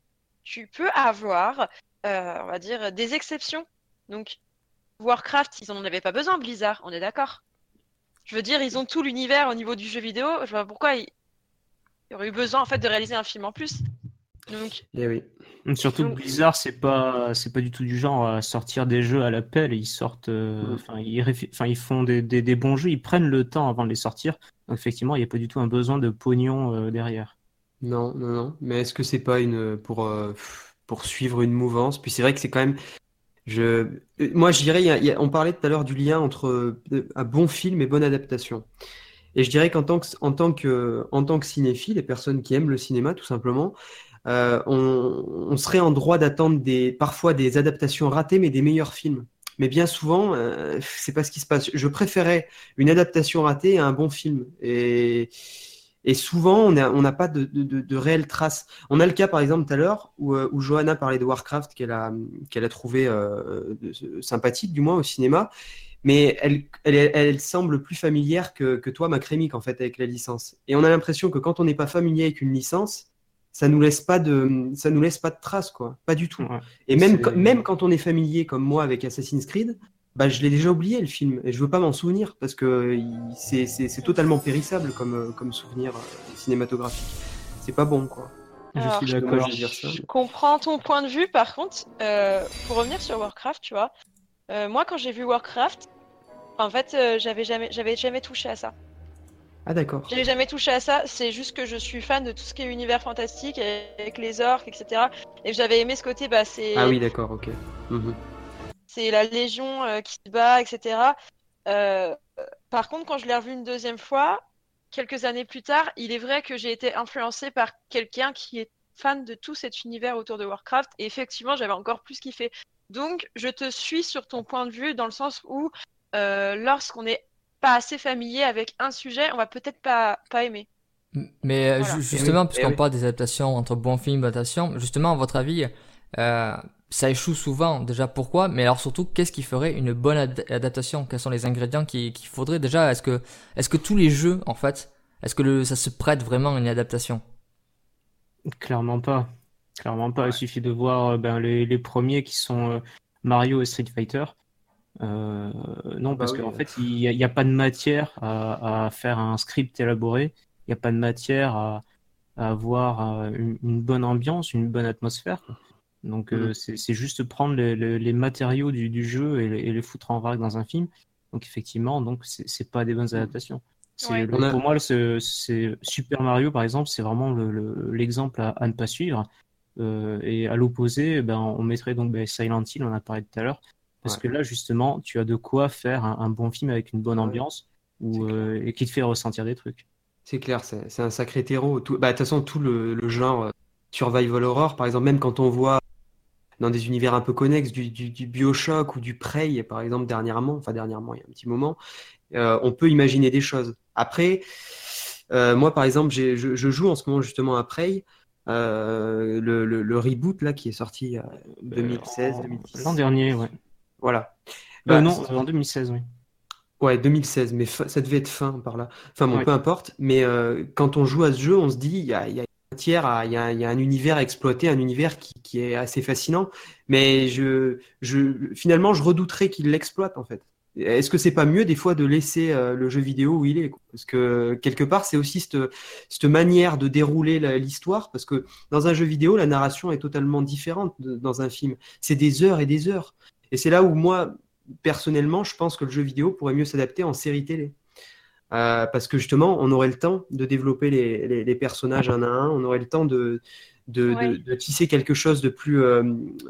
tu peux avoir, euh, on va dire, des exceptions. Donc, Warcraft, ils n'en avaient pas besoin, Blizzard, on est d'accord. Je veux dire, ils ont tout l'univers au niveau du jeu vidéo. Je vois pourquoi ils... aurait eu besoin en fait de réaliser un film en plus. Donc, Eh oui. Surtout que Donc- Blizzard, c'est pas, c'est pas du tout du genre à sortir des jeux à l'appel. Ils sortent, euh, Mm. enfin, ils, réfi- enfin, ils font des, des, des bons jeux, ils prennent le temps avant de les sortir. Donc, effectivement, il n'y a pas du tout un besoin de pognon euh, derrière. Non, non, non. Mais est-ce que c'est pas une pour euh, pour suivre une mouvance? Puis c'est vrai que c'est quand même. Je, euh, moi, je dirais, y a- y a- on parlait tout à l'heure du lien entre euh, un bon film et bonne adaptation. Et je dirais qu'en tant que, en tant que, en tant que cinéphile, les personnes qui aiment le cinéma, tout simplement, euh, on, on serait en droit d'attendre des, parfois des adaptations ratées, mais des meilleurs films. Mais bien souvent, euh, c'est pas ce qui se passe. Je préférais une adaptation ratée à un bon film. Et, et souvent, on n'a on pas de, de, de, de réelles traces. On a le cas, par exemple, tout à l'heure, où, euh, où Johanna parlait de Warcraft, qu'elle a, qu'elle a trouvé euh, sympathique, du moins, au cinéma. Mais elle, elle, elle semble plus familière que, que toi, Macrémique, en fait, avec la licence. Et on a l'impression que quand on n'est pas familier avec une licence, ça nous laisse pas de, ça nous laisse pas de traces, quoi. Pas du tout. Ouais. Et même, même quand on est familier, comme moi, avec Assassin's Creed, bah, je l'ai déjà oublié, le film. Et je veux pas m'en souvenir, parce que il- c'est totalement périssable comme, euh, comme souvenir euh, cinématographique. C'est pas bon, quoi. Je suis d'accord. je vais dire ça. je comprends ton point de vue. Par contre, euh, pour revenir sur Warcraft, tu vois, euh, moi, quand j'ai vu Warcraft, en fait, euh, j'avais jamais, j'avais jamais touché à ça. Ah, d'accord. J'avais jamais touché à ça. C'est juste que je suis fan de tout ce qui est univers fantastique avec les orques, etc. Et j'avais aimé ce côté, bah, c'est Ah oui, d'accord, ok. Mhm. C'est la Légion euh, qui se bat, etc. Euh, par contre, quand je l'ai revu une deuxième fois, quelques années plus tard, il est vrai que j'ai été influencée par quelqu'un qui est fan de tout cet univers autour de Warcraft. Et effectivement, j'avais encore plus kiffé. Donc, je te suis sur ton point de vue dans le sens où, euh, lorsqu'on n'est pas assez familier avec un sujet, on va peut-être pas, pas aimer. Mais Voilà. justement, Eh oui, puisqu'on eh oui. parle des adaptations entre bons films et adaptations, justement, à votre avis, euh, ça échoue souvent. Déjà, pourquoi Mais alors surtout, qu'est-ce qui ferait une bonne ad- adaptation? Quels sont les ingrédients qu'il qu'il faudrait Déjà, est-ce que, est-ce que tous les jeux, en fait, est-ce que le, ça se prête vraiment à une adaptation? Clairement pas. Clairement pas. Il suffit de voir euh, ben, les, les premiers qui sont euh, Mario et Street Fighter. Euh, non, bah parce oui, qu'en fait, il n'y a, il y a pas de matière à, à faire un script élaboré. Il n'y a pas de matière à, à avoir une, une bonne ambiance, une bonne atmosphère. quoi. Donc, euh, Mhm. c'est c'est juste prendre les, les- les matériaux du, du jeu et, les- et les foutre en vrac dans un film. Donc, effectivement, donc c'est pas des bonnes adaptations. C'est Ouais. le- On a- Pour moi, c'est Super Mario, par exemple, c'est vraiment le- le- l'exemple à, à ne pas suivre. Euh, et à l'opposé, ben, on mettrait donc ben, Silent Hill, on en a parlé tout à l'heure. Parce Ouais. que là, justement, tu as de quoi faire un, un bon film avec une bonne Ouais. ambiance ou, euh, et qui te fait ressentir des trucs. C'est clair, c'est un sacré terreau. Tout- bah, de toute façon, tout le, le genre euh, survival horror, par exemple, même quand on voit dans des univers un peu connexes du, du, du Bioshock ou du Prey, par exemple, dernièrement, enfin dernièrement, il y a un petit moment, euh, on peut imaginer des choses. Après, euh, moi, par exemple, je, je joue en ce moment justement à Prey, euh, le, le, le reboot là qui est sorti euh, 2016, Euh, 2017. L'an dernier, ouais. Voilà. Bah, non, en 2016, oui. Ouais, 2016, mais ça devait être fin par là. Enfin bon, Ouais. peu importe. Mais euh, quand on joue à ce jeu, on se dit, il y a, il y a il y a, un univers à exploiter, un univers qui, est assez fascinant. Mais je, finalement, je redouterais qu'il l'exploite en fait. Est-ce que c'est pas mieux des fois de laisser euh, le jeu vidéo où il est Parce que quelque part, c'est aussi cette, manière de dérouler l'histoire. Parce que dans un jeu vidéo, la narration est totalement différente dans un film. C'est des heures et des heures. Et c'est là où moi, personnellement, je pense que le jeu vidéo pourrait mieux s'adapter en série télé. Euh, parce que justement, on aurait le temps de développer les, les- les personnages un à un, on aurait le temps de, de, Ouais. de- de tisser quelque chose de plus, euh,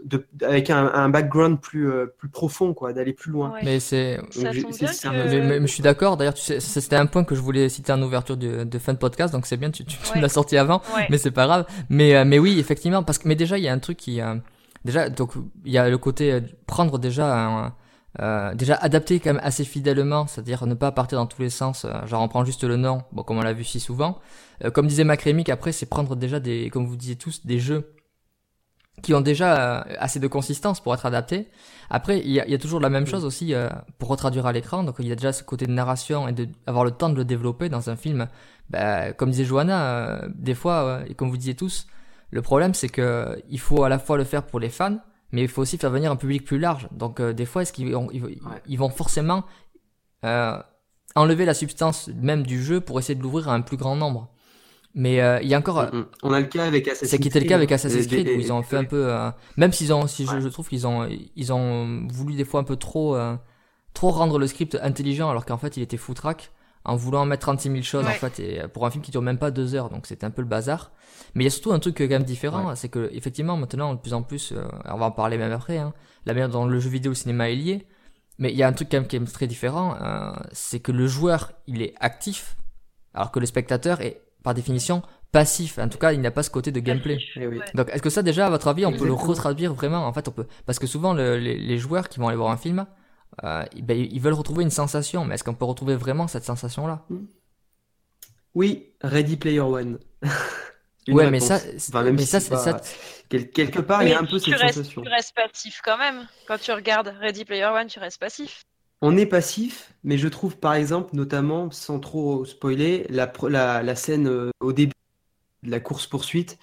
de, avec un, un background plus, euh, plus profond, quoi, d'aller plus loin. Ouais. Mais c'est, je suis d'accord. D'ailleurs, tu sais, c'était un point que je voulais citer en ouverture de, de fin de podcast, donc c'est bien, tu, tu, tu me Ouais. l'as sorti avant. Ouais. mais c'est pas grave. Mais euh, mais oui, effectivement, parce que mais déjà il y a un truc qui euh, déjà donc il y a le côté euh, prendre déjà un, euh, déjà adapter quand même assez fidèlement, c'est-à-dire ne pas partir dans tous les sens. euh, genre on prend juste le nom, bon comme on l'a vu si souvent. Euh, comme disait Macrémic, après c'est prendre déjà des comme vous disiez tous des jeux qui ont déjà euh, assez de consistance pour être adaptés. Après, il y a, il y a toujours la même chose aussi euh, pour retraduire à l'écran. Donc, il y a déjà ce côté de narration et de avoir le temps de le développer dans un film. Bah, comme disait Johanna, euh, des fois, euh, et comme vous disiez tous, le problème c'est que il faut à la fois le faire pour les fans, mais il faut aussi faire venir un public plus large. Donc, euh, des fois, est-ce qu'ils vont, ils, vont- ils vont forcément euh, enlever la substance même du jeu pour essayer de l'ouvrir à un plus grand nombre Mais euh, il y a encore, Mm, mm. On a le cas avec Assassin's c'est qui était le cas avec hein. Assassin's Et- Creed où ils ont fait un peu, euh, même s'ils ont, si je, Ouais. je trouve qu'ils ont, ils ont voulu des fois un peu trop, euh, trop rendre le script intelligent alors qu'en fait il était foutraque en voulant mettre 36 000 choses en fait et pour un film qui dure même pas deux heures donc c'était un peu le bazar. Mais il y a surtout un truc euh, quand même différent, c'est que effectivement maintenant de plus en plus, euh, on va en parler même après, hein, la manière dont le jeu vidéo le cinéma est lié. Mais il y a un truc quand même qui est très différent, euh, c'est que le joueur il est actif alors que le spectateur est par définition passif. En tout cas il n'a pas ce côté de gameplay. Eh oui. Donc, est-ce que ça, déjà, à votre avis, on peut le retraduire vraiment En fait, on peut. Parce que souvent, le- les, les joueurs qui vont aller voir un film, euh, ben, ils veulent retrouver une sensation. Mais est-ce qu'on peut retrouver vraiment cette sensation-là? Oui, Ready Player One. Ouais, mais ça, c'est- Enfin, même mais si ça, c'est c'est pas- ça. Quel- quelque part, il y a un peu cette restes, sensation. tu restes passif quand même. Quand tu regardes Ready Player One, tu restes passif. On est passif, mais je trouve par exemple, notamment, sans trop spoiler, la, pr- la, la scène euh, au début de la course-poursuite,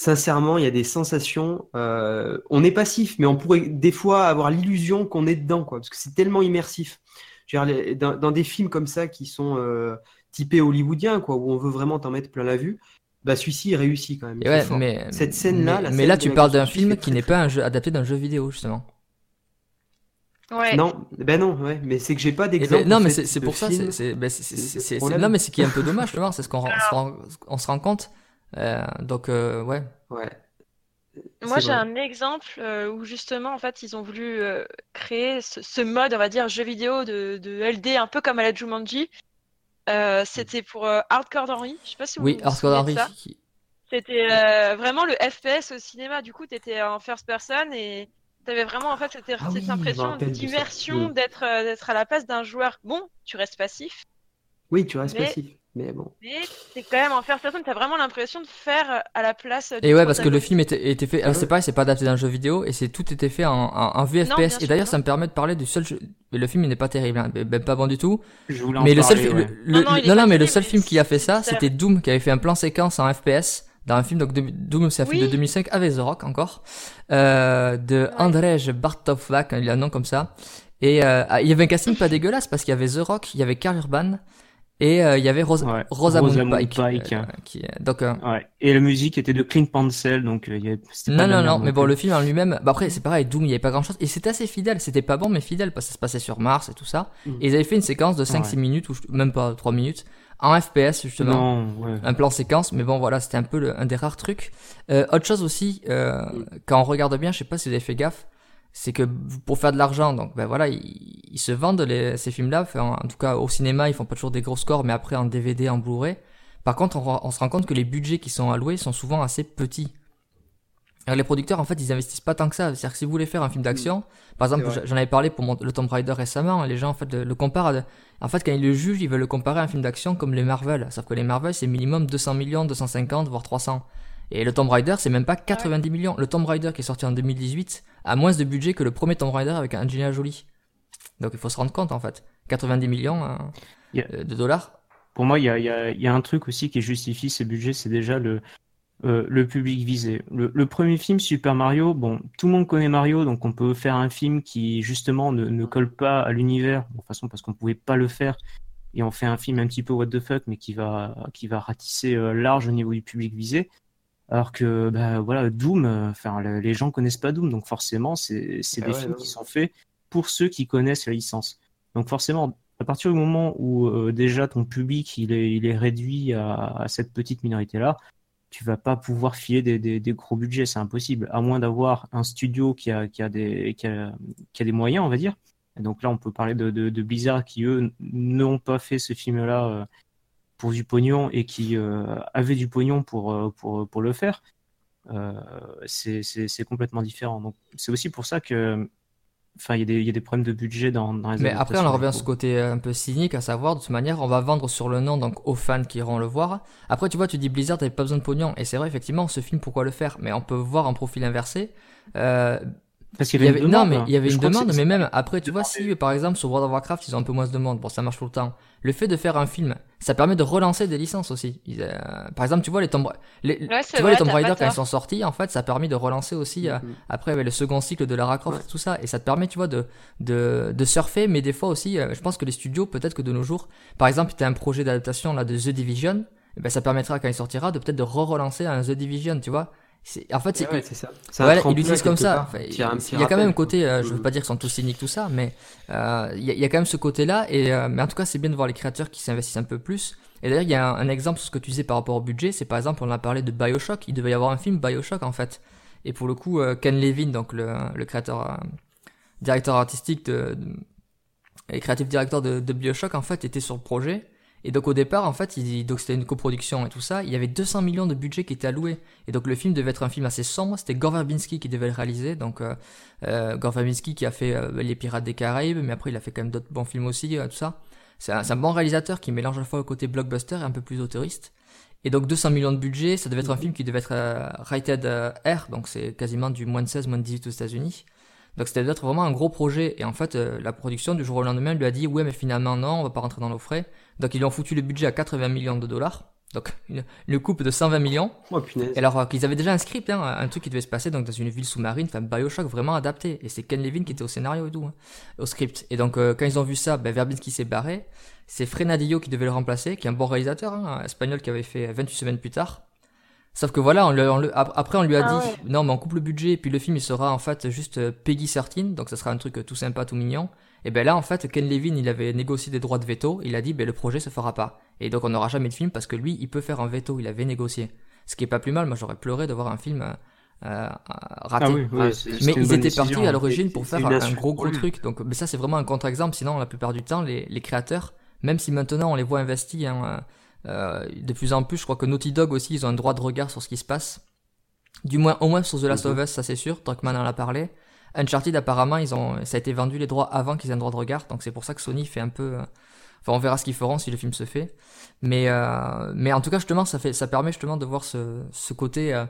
sincèrement, il y a des sensations. euh, on est passif, mais on pourrait des fois avoir l'illusion qu'on est dedans, quoi, parce que c'est tellement immersif. Je veux dire, les- dans, dans des films comme ça qui sont euh, typés hollywoodiens, quoi, où on veut vraiment t'en mettre plein la vue, bah celui-ci réussit quand même. ouais, mais, Cette scène-là, mais, mais là, tu parles d'un film qui n'est pas un jeu adapté d'un jeu vidéo, justement. Ouais. Non, ben non, ouais, mais c'est que j'ai pas Et d'exemple. ben, non, mais c'est pour ça, c'est- ben, non, mais c'est qui est un peu dommage, c'est ce qu'on on se rend compte. Euh, donc, euh, ouais. Ouais. Moi, j'ai un exemple euh, où justement, en fait, ils ont voulu euh, créer ce, ce mode, on va dire, jeu vidéo de, de LD, un peu comme à la Jumanji. Euh, C'était pour euh, Hardcore Henry. Je sais pas si vous Oui, vous Hardcore souvenez de Henry. ça. qui- C'était euh, vraiment le FPS au cinéma. Du coup, tu étais en first person et tu avais vraiment en fait cette, Ah oui, impression d'immersion, Mm. d'être euh, d'être à la place d'un joueur. Bon, tu restes passif, Oui, tu restes Mais- passif. Mais bon. mais c'est quand même en first person. Tu as vraiment l'impression de faire euh, à la place. Et ouais, parce que le film était, était fait. Alors c'est pareil, c'est pas adapté d'un jeu vidéo et c'est tout était fait en, en, en VFPS. et d'ailleurs, ça me permet de parler du seul jeu. Mais le film il n'est pas terrible, hein, ben pas bon du tout. Je voulais en Mais le seul, parler, ouais. le- Non, le- non, mais le seul film qui a fait ça, c'était Doom, qui avait fait un plan séquence en FPS dans un film donc de- Doom, c'est un film de 2005 avec The Rock encore, euh, de Ouais. Andrzej Bartowak, il a un nom comme ça. Et euh, ah, il y avait un casting pas dégueulasse parce qu'il y avait The Rock, il y avait Karl Urban et euh, il y avait Ros Ouais. Rosamund Rosamund Pike. Pike. euh, qui, donc euh, Ouais. Et la musique était de Clint Mansell, donc euh, il y avait- c'était pas non, non, non, mais bon, le film en lui-même, bah après, c'est pareil, Doom, il y avait pas grand chose, et c'était assez fidèle, c'était pas bon, mais fidèle, parce que ça se passait sur Mars et tout ça, Mm. et ils avaient fait une séquence de 5-6 Ouais. minutes, ou même pas 3 minutes, en FPS, justement, Non, ouais. un plan séquence, mais bon, voilà, c'était un peu le- un des rares trucs. Euh, autre chose aussi, euh, Mm. quand on regarde bien, je sais pas si vous avez fait gaffe, c'est que pour faire de l'argent, donc ben voilà, ils, ils se vendent les, ces films-là, enfin, en tout cas au cinéma, ils font pas toujours des gros scores, mais après en DVD, en Blu-ray. Par contre, on, on se rend compte que les budgets qui sont alloués sont souvent assez petits. Alors, les producteurs, en fait, ils investissent pas tant que ça. C'est-à-dire que si vous voulez faire un film d'action, par exemple, j'en avais parlé pour mon- le Tomb Raider récemment, les gens, en fait, le, le comparent à en fait, quand ils le jugent, ils veulent le comparer à un film d'action comme les Marvel. Sauf que les Marvel, c'est minimum 200 millions, 250, voire 300. Et le Tomb Raider, c'est même pas 90 millions. Le Tomb Raider qui est sorti en 2018 a moins de budget que le premier Tomb Raider avec Angelina Jolie. Donc il faut se rendre compte, en fait. 90 millions hein, Yeah. euh, de dollars. Pour moi, il y a, il y a- il y a un truc aussi qui justifie ces budgets, c'est déjà le, euh, le public visé. Le, le premier film, Super Mario, bon, tout le monde connaît Mario, donc on peut faire un film qui, justement, ne, ne colle pas à l'univers, de toute façon, parce qu'on pouvait pas le faire, et on fait un film un petit peu what the fuck, mais qui va, qui va ratisser euh, large au niveau du public visé. Alors que, bah, voilà, Doom, euh, enfin, le- les gens connaissent pas Doom, donc forcément, c'est c'est Ah des ouais, films qui sont faits pour ceux qui connaissent la licence. Donc forcément, à partir du moment où euh, déjà ton public il est, il est réduit à, à cette petite minorité-là, tu vas pas pouvoir filer des, des, des gros budgets, c'est impossible, à moins d'avoir un studio qui a, qui, a des, qui, a, qui a des moyens, on va dire. Et donc là, on peut parler de, de, de Blizzard qui, eux, n'ont pas fait ce film-là euh, pour du pognon et qui euh, avaient du pognon pour, euh, pour, pour le faire. Euh, c'est complètement différent. Donc c'est aussi pour ça que Enfin, il y, a des- il y a des problèmes de budget dans, dans les Mais après, on revient à ce côté euh, un peu cynique, à savoir, de toute manière, on va vendre sur le nom, donc aux fans qui iront le voir. Après, tu vois, tu dis Blizzard n'avait pas besoin de pognon, et c'est vrai, effectivement, ce film, pourquoi le faire? Mais on peut voir un profil inversé. Euh, Parce qu'il il y y avait, avait, une non, mais il y avait Je une demande, mais même après, tu vois, si par exemple sur World of Warcraft, ils ont un peu moins de demande, bon, ça marche tout le temps. Le fait de faire un film, ça permet de relancer des licences aussi. Ils, euh, par exemple, tu vois les Tomb, les, Ouais, c'est tu vois vrai, les Tomb t'as Raider quand ils sont sortis, en fait, ça a permis de relancer aussi euh, Mhm. après avec le second cycle de Lara Croft Ouais. et tout ça, et ça te permet, tu vois, de de, de surfer, mais des fois aussi, euh, je pense que les studios, peut-être que de nos jours, par exemple, tu as un projet d'adaptation là de The Division, eh ben ça permettra quand il sortira de peut-être de re-relancer un The Division, tu vois. En fait, c'est Ouais, ça. Ils tremplin l'utilisent comme ça. Enfin, il y a quand même un côté, euh, je veux Mhm. pas dire qu'ils sont tous cyniques tout ça, mais euh, il y, a- il y a quand même ce côté-là. Et euh, mais en tout cas, c'est bien de voir les créateurs qui s'investissent un peu plus. Et d'ailleurs, il y a un, un exemple sur ce que tu disais par rapport au budget. C'est par exemple, on a parlé de Bioshock. Il devait y avoir un film Bioshock en fait. Et pour le coup, euh, Ken Levin, donc le, le créateur, directeur artistique de- et créatif directeur de, de Bioshock en fait, était sur le projet. Et donc au départ, en fait, il, donc c'était une coproduction et tout ça. Il y avait 200 millions de budget qui était alloué. Et donc le film devait être un film assez sombre. C'était Gore Verbinski qui devait le réaliser. Donc euh, euh, Gore Verbinski qui a fait euh, Les Pirates des Caraïbes, mais après il a fait quand même d'autres bons films aussi, euh, tout ça. C'est un, un bon réalisateur qui mélange à la fois le côté blockbuster et un peu plus autoriste. Et donc 200 millions de budget, ça devait être un film qui devait être rated R, donc c'est quasiment du moins de 16, moins de 18 aux États-Unis. Donc c'était d'être vraiment un gros projet. Et en fait, euh, la production du jour au lendemain lui a dit ouais mais finalement non, on va pas rentrer dans nos frais. Donc ils lui ont foutu le budget à 80 millions de dollars. Donc une, une coupe de 120 millions. Oh punaise. Et alors euh, qu'ils avaient déjà un script, hein, un truc qui devait se passer donc dans une ville sous-marine, enfin Bioshock vraiment adapté. Et c'est Ken Levin qui était au scénario et tout, hein, au script. Et donc euh, quand ils ont vu ça, ben, Verbinski s'est barré. C'est Frenadillo qui devait le remplacer, qui est un bon réalisateur, hein, un espagnol qui avait fait 28 semaines plus tard. Sauf que voilà, on ap- après on lui a Ah dit ouais. non mais on coupe le budget, puis le film il sera en fait juste euh, Peggy 13, donc ça sera un truc euh, tout sympa, tout mignon. Et ben là en fait Ken Levin il avait négocié des droits de veto, il a dit ben le projet se fera pas. Et donc on n'aura jamais de film parce que lui il peut faire un veto, il avait négocié. Ce qui est pas plus mal, moi j'aurais pleuré de voir un film euh, euh, raté. Ah oui, oui, Ouais, c'est- mais ils étaient partis décision, à hein. l'origine pour faire un, gros gros truc. Donc, mais ça c'est vraiment un contre-exemple. Sinon, la plupart du temps, les, les créateurs, même si maintenant on les voit investis, hein, euh, de plus en plus, je crois que Naughty Dog aussi, ils ont un droit de regard sur ce qui se passe. Du moins, au moins sur The Last of Us, ça c'est sûr. Druckmann en a parlé. Uncharted, apparemment, ils ont, ça a été vendu les droits avant qu'ils aient un droit de regard. Donc c'est pour ça que Sony fait un peu. euh, Enfin, on verra ce qu'ils feront si le film se fait. Mais, euh, mais en tout cas, justement, ça fait, ça permet justement de voir ce, ce côté euh,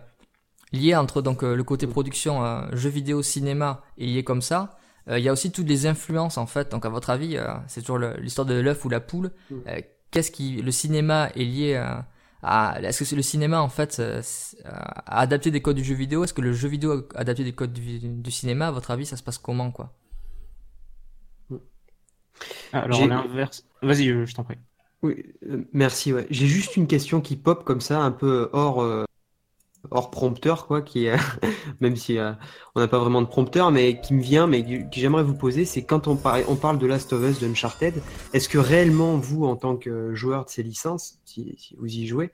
lié entre donc euh, le côté production, euh, jeux vidéo, cinéma, et lié comme ça. Euh, Il y a aussi toutes les influences en fait. Donc à votre avis, euh, c'est toujours l'histoire de l'œuf ou la poule. Mm. Euh, Qu'est-ce qui, le cinéma est lié à, à- est-ce que c'est le cinéma en fait euh, c'est- euh, a adapté des codes du jeu vidéo? Est-ce que le jeu vidéo a adapté des codes du, du cinéma? À votre avis, ça se passe comment quoi? Alors, J'ai- l'inverse. Vas-y, euh, je t'en prie. Oui, euh, merci. Ouais. J'ai juste une question qui pop comme ça, un peu hors, euh, hors prompteur, quoi, qui même si euh, on n'a pas vraiment de prompteur, mais qui me vient, mais que, que j'aimerais vous poser, c'est quand on, parle on parle de Last of Us, d'Uncharted, est-ce que réellement vous, en tant que joueur de ces licences, si, si vous y jouez,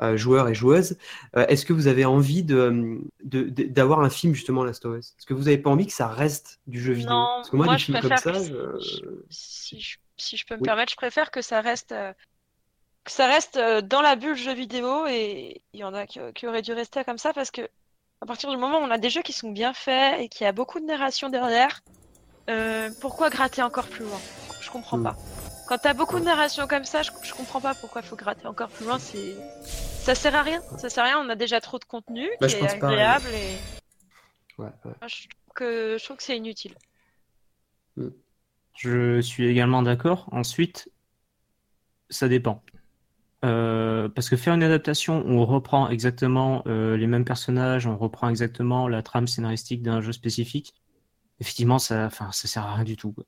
euh, joueur et joueuse, euh, est-ce que vous avez envie de, de- de- d'avoir un film justement Last of Us? Est-ce que vous n'avez pas envie que ça reste du jeu vidéo? Non, Parce que moi, moi, des je films comme préfère ça, que je- si je, si je peux me Oui. permettre, je préfère que ça reste, euh, ça reste euh, dans la bulle jeu vidéo et il y en a qui, qui auraient dû rester comme ça parce que à partir du moment où on a des jeux qui sont bien faits et qu'il y a beaucoup de narration derrière, euh, pourquoi gratter encore plus loin? Je comprends Mm. pas. Quand t'as beaucoup de narration comme ça, je, je comprends pas pourquoi il faut gratter encore plus loin. C'est, ça sert à rien. Ça sert à rien. On a déjà trop de contenu Bah, qui est agréable et ouais, ouais. moi, je trouve que je trouve que c'est inutile. Je suis également d'accord. Ensuite, ça dépend. Euh, parce que faire une adaptation où on reprend exactement euh, les mêmes personnages, on reprend exactement la trame scénaristique d'un jeu spécifique, effectivement, ça, enfin, ça sert à rien du tout. quoi.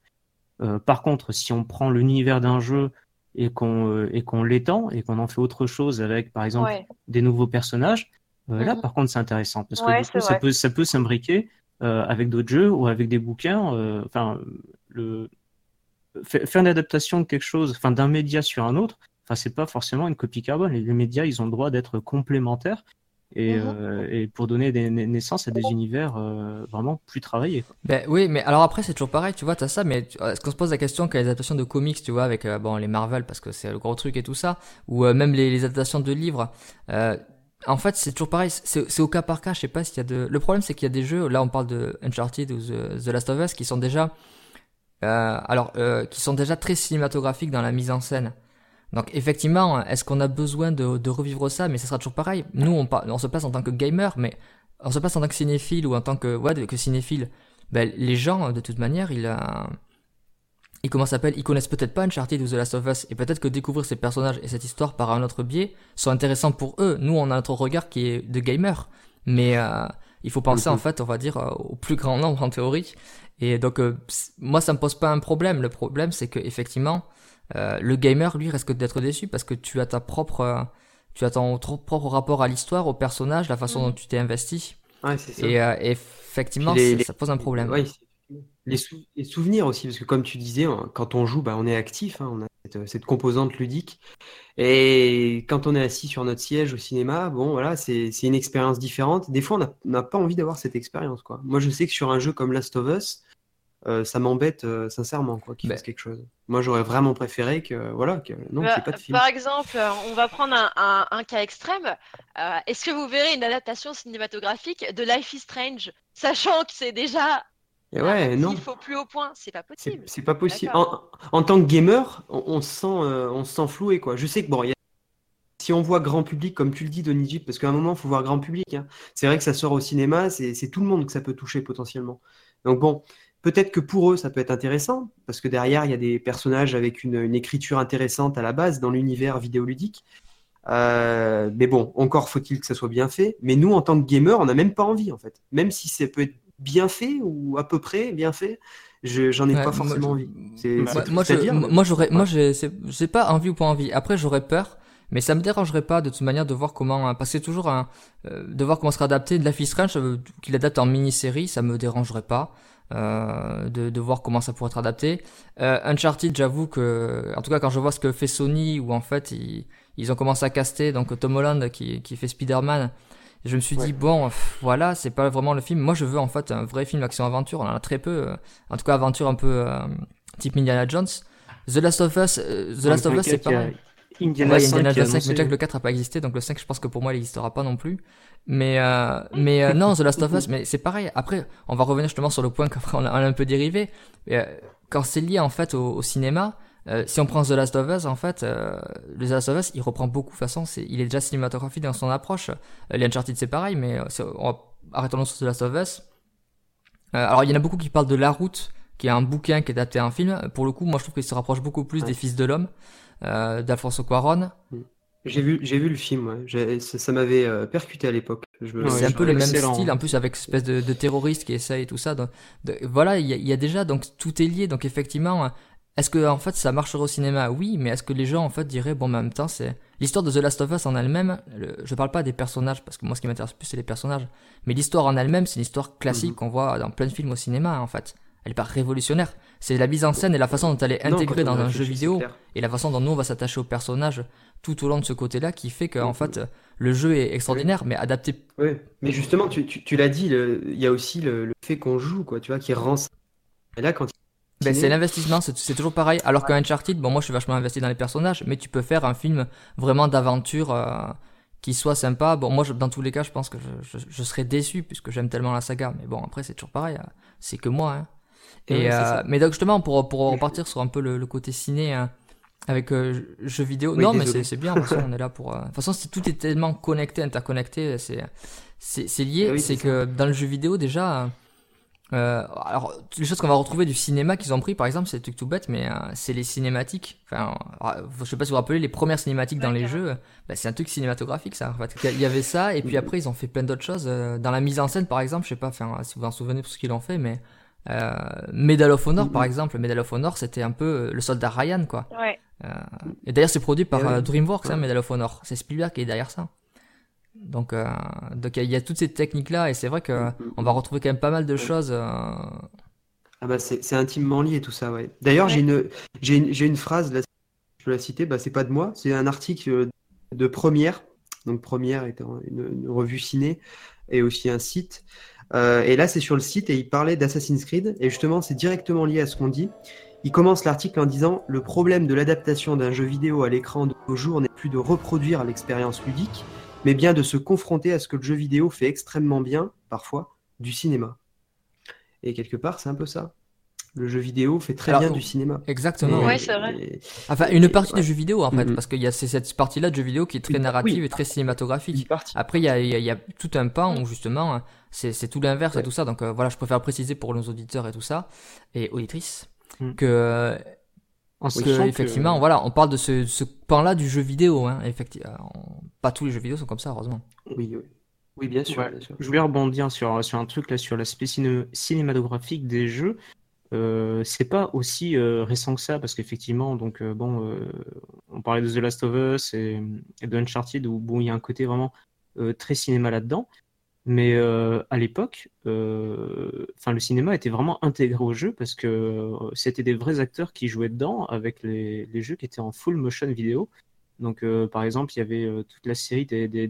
Euh, par contre, si on prend l'univers d'un jeu et qu'on euh, et qu'on l'étend et qu'on en fait autre chose avec, par exemple, Ouais. des nouveaux personnages, euh, là, Mhm. par contre, c'est intéressant parce que Ouais, du c'est coup, ça peut, ça peut s'imbriquer euh, avec d'autres jeux ou avec des bouquins. euh, Enfin, le fa- faire une adaptation de quelque chose, enfin, d'un média sur un autre. Enfin, c'est pas forcément une copie carbone. Les, les médias, ils ont le droit d'être complémentaires et, Mhm. euh, et pour donner des na- naissances à des univers euh, vraiment plus travaillés. Ben oui, mais alors après c'est toujours pareil, tu vois, t'as ça, mais tu- est-ce qu'on se pose la question quand les adaptations de comics, tu vois, avec euh, bon les Marvel parce que c'est le gros truc et tout ça, ou euh, même les, les adaptations de livres. euh, en fait, c'est toujours pareil. C'est c'est au cas par cas. Je sais pas s'il y a de. Le problème, c'est qu'il y a des jeux. Là, on parle de Uncharted ou The, The Last of Us qui sont déjà, euh, alors, euh, qui sont déjà très cinématographiques dans la mise en scène. Donc, effectivement, est-ce qu'on a besoin de, de revivre ça? Mais ça sera toujours pareil. Nous, on, on se place en tant que gamer, mais on se place en tant que cinéphile ou en tant que ouais, que cinéphile. Ben, les gens, de toute manière, ils, euh, ils comment s'appelle? Ils connaissent peut-être pas Uncharted ou The Last of Us, et peut-être que découvrir ces personnages et cette histoire par un autre biais sont intéressants pour eux. Nous, on a notre regard qui est de gamer, mais euh, il faut penser en fait, on va dire, euh, au plus grand nombre en théorie. Et donc, euh, moi, ça me pose pas un problème. Le problème, c'est que effectivement, euh, le gamer, lui, risque d'être déçu parce que tu as ta propre, tu as ton propre rapport à l'histoire, au personnage, la façon Mhm. dont tu t'es investi. Ouais, c'est ça. Et euh, effectivement, les- les- ça pose un problème. Ouais, les, sou- les souvenirs aussi, parce que comme tu disais, on- quand on joue, bah, on est actif, hein, on a cette, cette composante ludique. Et quand on est assis sur notre siège au cinéma, bon, voilà, c'est une expérience différente. Des fois, on n'a- on n'a pas envie d'avoir cette expérience, quoi. Moi, je sais que sur un jeu comme Last of Us, euh, ça m'embête euh, sincèrement, quoi, qu'il Ben. fasse quelque chose. Moi, j'aurais vraiment préféré que, voilà, que non, Bah, pas de film. Par exemple, euh, on va prendre un, un- un cas extrême. Euh, Est-ce que vous verrez une adaptation cinématographique de Life is Strange, sachant que c'est déjà Et ouais, non. il faut plus au point? C'est pas possible. c'est pas possible. En, en tant que gamer, on, on se sent, euh, on se sent floué, quoi. Je sais que bon, il y a- si on voit grand public, comme tu le dis, Donny Jeep, parce qu'à un moment, il faut voir grand public. hein. C'est vrai que ça sort au cinéma, c'est c'est tout le monde que ça peut toucher potentiellement. Donc bon, peut-être que pour eux, ça peut être intéressant, parce que derrière, il y a des personnages avec une, une écriture intéressante à la base dans l'univers vidéoludique. Euh, mais bon, encore faut-il que ça soit bien fait. Mais nous, en tant que gamer, on n'a même pas envie, en fait. Même si ça peut être bien fait ou à peu près bien fait, je j'en ai Ouais, pas forcément envie. Moi- j'aurais, moi, j'ai, pas envie ou pas envie. Après, j'aurais peur, mais ça me dérangerait pas de toute manière de voir comment, hein, parce que c'est toujours un, euh, de voir comment sera adapté de la Fist Ranch, euh, qu'il adapte en mini-série, ça me dérangerait pas. Euh, de, de voir comment ça pourrait être adapté. Euh, Uncharted, j'avoue que, en tout cas, quand je vois ce que fait Sony, où en fait ils, ils ont commencé à caster donc Tom Holland qui, qui fait Spider-Man, je me suis Ouais. dit bon, pff, voilà, c'est pas vraiment le film. Moi, je veux en fait un vrai film action-aventure. On en a très peu, euh, en tout cas aventure un peu type Indiana Jones. The Last of Us, The Last of Us, c'est pareil. Indiana Ouais, 5 Indiana qui est Jones 5, mais déjà que le 4 n'a pas existé, donc le 5, je pense que pour moi, il n'existera pas non plus. Mais, euh, mais euh, non, The Last of Us, mais c'est pareil. Après, on va revenir justement sur le point qu'après on a, on a un peu dérivé. Mais, euh, quand c'est lié en fait au, au cinéma, euh, si on prend The Last of Us, en fait, euh, The Last of Us, il reprend beaucoup. De toute façon, c'est, il est déjà cinématographique dans son approche. Euh, les Uncharted, c'est pareil, mais on arrêtons-nous sur The Last of Us. Euh, alors, il y en a beaucoup qui parlent de La Route, qui est un bouquin qui est adapté à un film. Pour le coup, moi, je trouve qu'il se rapproche beaucoup plus Ouais. des Fils de l'homme, euh, d'Alfonso Cuarón. J'ai vu, j'ai vu le film, ouais. J'ai- ça ça m'avait euh, percuté à l'époque. Je me- Ouais, c'est un je- peu le même excellent. style, en plus avec espèce de, de terroriste qui essaye tout ça. Donc, de- voilà, il y, a- il y a déjà, donc tout est lié. Donc effectivement, est-ce que en fait ça marcherait au cinéma? Oui, mais est-ce que les gens en fait diraient bon, mais en même temps, c'est l'histoire de The Last of Us en elle-même. le- Je parle pas des personnages parce que moi, ce qui m'intéresse plus c'est les personnages, mais l'histoire en elle-même, c'est une histoire classique Mhm. qu'on voit dans plein de films au cinéma en fait. Elle est pas révolutionnaire. C'est la mise en scène et la façon dont elle est Non, intégrée on dans un jeu c'est vidéo clair. et la façon dont nous on va s'attacher au personnage tout au long de ce côté-là qui fait que en fait le jeu est extraordinaire mais adapté Ouais. Mais justement, tu, tu, tu l'as dit, il y a aussi le, le fait qu'on joue, quoi, tu vois, qui rend ça. Et là, quand Ben, c'est l'investissement, c'est toujours pareil. Alors qu'un Uncharted, bon, moi je suis vachement investi dans les personnages, mais tu peux faire un film vraiment d'aventure euh, qui soit sympa. Bon, moi je- dans tous les cas, je pense que je, je, je serais déçu puisque j'aime tellement la saga. Mais bon, après, c'est toujours pareil, euh, c'est que moi. Hein. Et, euh, mais donc justement, pour, pour repartir sur un peu le, le côté ciné hein, avec euh, jeux vidéo, Oui, non, mais désolé. c'est c'est bien, de toute façon, on est là pour. euh, De toute façon, si tout est tellement connecté, interconnecté, c'est c'est c'est lié. Ah oui, c'est que dans le jeu vidéo, déjà. Euh, alors, les choses qu'on va retrouver du cinéma qu'ils ont pris, par exemple, c'est des trucs tout bêtes, mais euh, c'est les cinématiques. Enfin, euh, je sais pas si vous vous rappelez, les premières cinématiques dans Ouais, les jeux, bah, c'est un truc cinématographique, ça. En fait, il y avait ça, et puis après, ils ont fait plein d'autres choses. euh, dans la mise en scène, par exemple, je sais pas, enfin, si vous vous en souvenez pour ce qu'ils ont fait, mais euh, Medal of Honor, par Mhm. exemple, Medal of Honor, c'était un peu euh, le soldat Ryan, quoi. Ouais. Et d'ailleurs, c'est produit par ouais. euh, DreamWorks, hein. Medal of Honor. C'est Spielberg qui est derrière ça. Donc, euh, donc il y a toutes ces techniques-là, et c'est vrai que Mhm. on va retrouver quand même pas mal de Ouais. choses. euh, Ah bah c'est intimement lié tout ça, ouais. D'ailleurs, j'ai une, j'ai une, j'ai une phrase, là, je peux la citer, bah, c'est pas de moi, c'est un article euh, de Première, donc Première étant une, une revue ciné et aussi un site. Euh, et là, c'est sur le site et il parlait d'Assassin's Creed, et justement, c'est directement lié à ce qu'on dit. Il commence l'article en disant Le problème de l'adaptation d'un jeu vidéo à l'écran de nos jours n'est plus de reproduire l'expérience ludique, mais bien de se confronter à ce que le jeu vidéo fait extrêmement bien, parfois, du cinéma. Et quelque part, c'est un peu ça. Le jeu vidéo fait très Alors, bien du cinéma. Exactement. Et- Ouais, c'est vrai. et- Enfin, une Et- partie ouais. des jeux vidéo en fait, Mhm. parce qu'il y a c'est cette partie-là de jeux vidéo qui est très Oui, narrative oui. et très cinématographique. Après, il y a, il y a- il y a tout un pan où justement, c'est c'est tout l'inverse et tout ça. Donc euh, voilà, je préfère préciser pour nos auditeurs et tout ça, et auditrices, Mm. que, En que, sachant que- effectivement, voilà, on parle de ce, ce pan-là du jeu vidéo. Hein, effectivement, pas tous les jeux vidéo sont comme ça, heureusement. Oui, oui. Oui, bien sûr. Ouais. bien sûr. Je voulais rebondir sur, sur un truc là, sur l'aspect ciné- cinématographique des jeux. Euh, c'est pas aussi euh, récent que ça, parce qu'effectivement, donc euh, bon, euh, on parlait de The Last of Us et, et de Uncharted, où bon, il y a un côté vraiment euh, très cinéma là-dedans. Mais euh, à l'époque, euh, le cinéma était vraiment intégré au jeu parce que euh, c'était des vrais acteurs qui jouaient dedans avec les, les jeux qui étaient en full motion vidéo. Donc, euh, par exemple, il y avait toute la série des, des.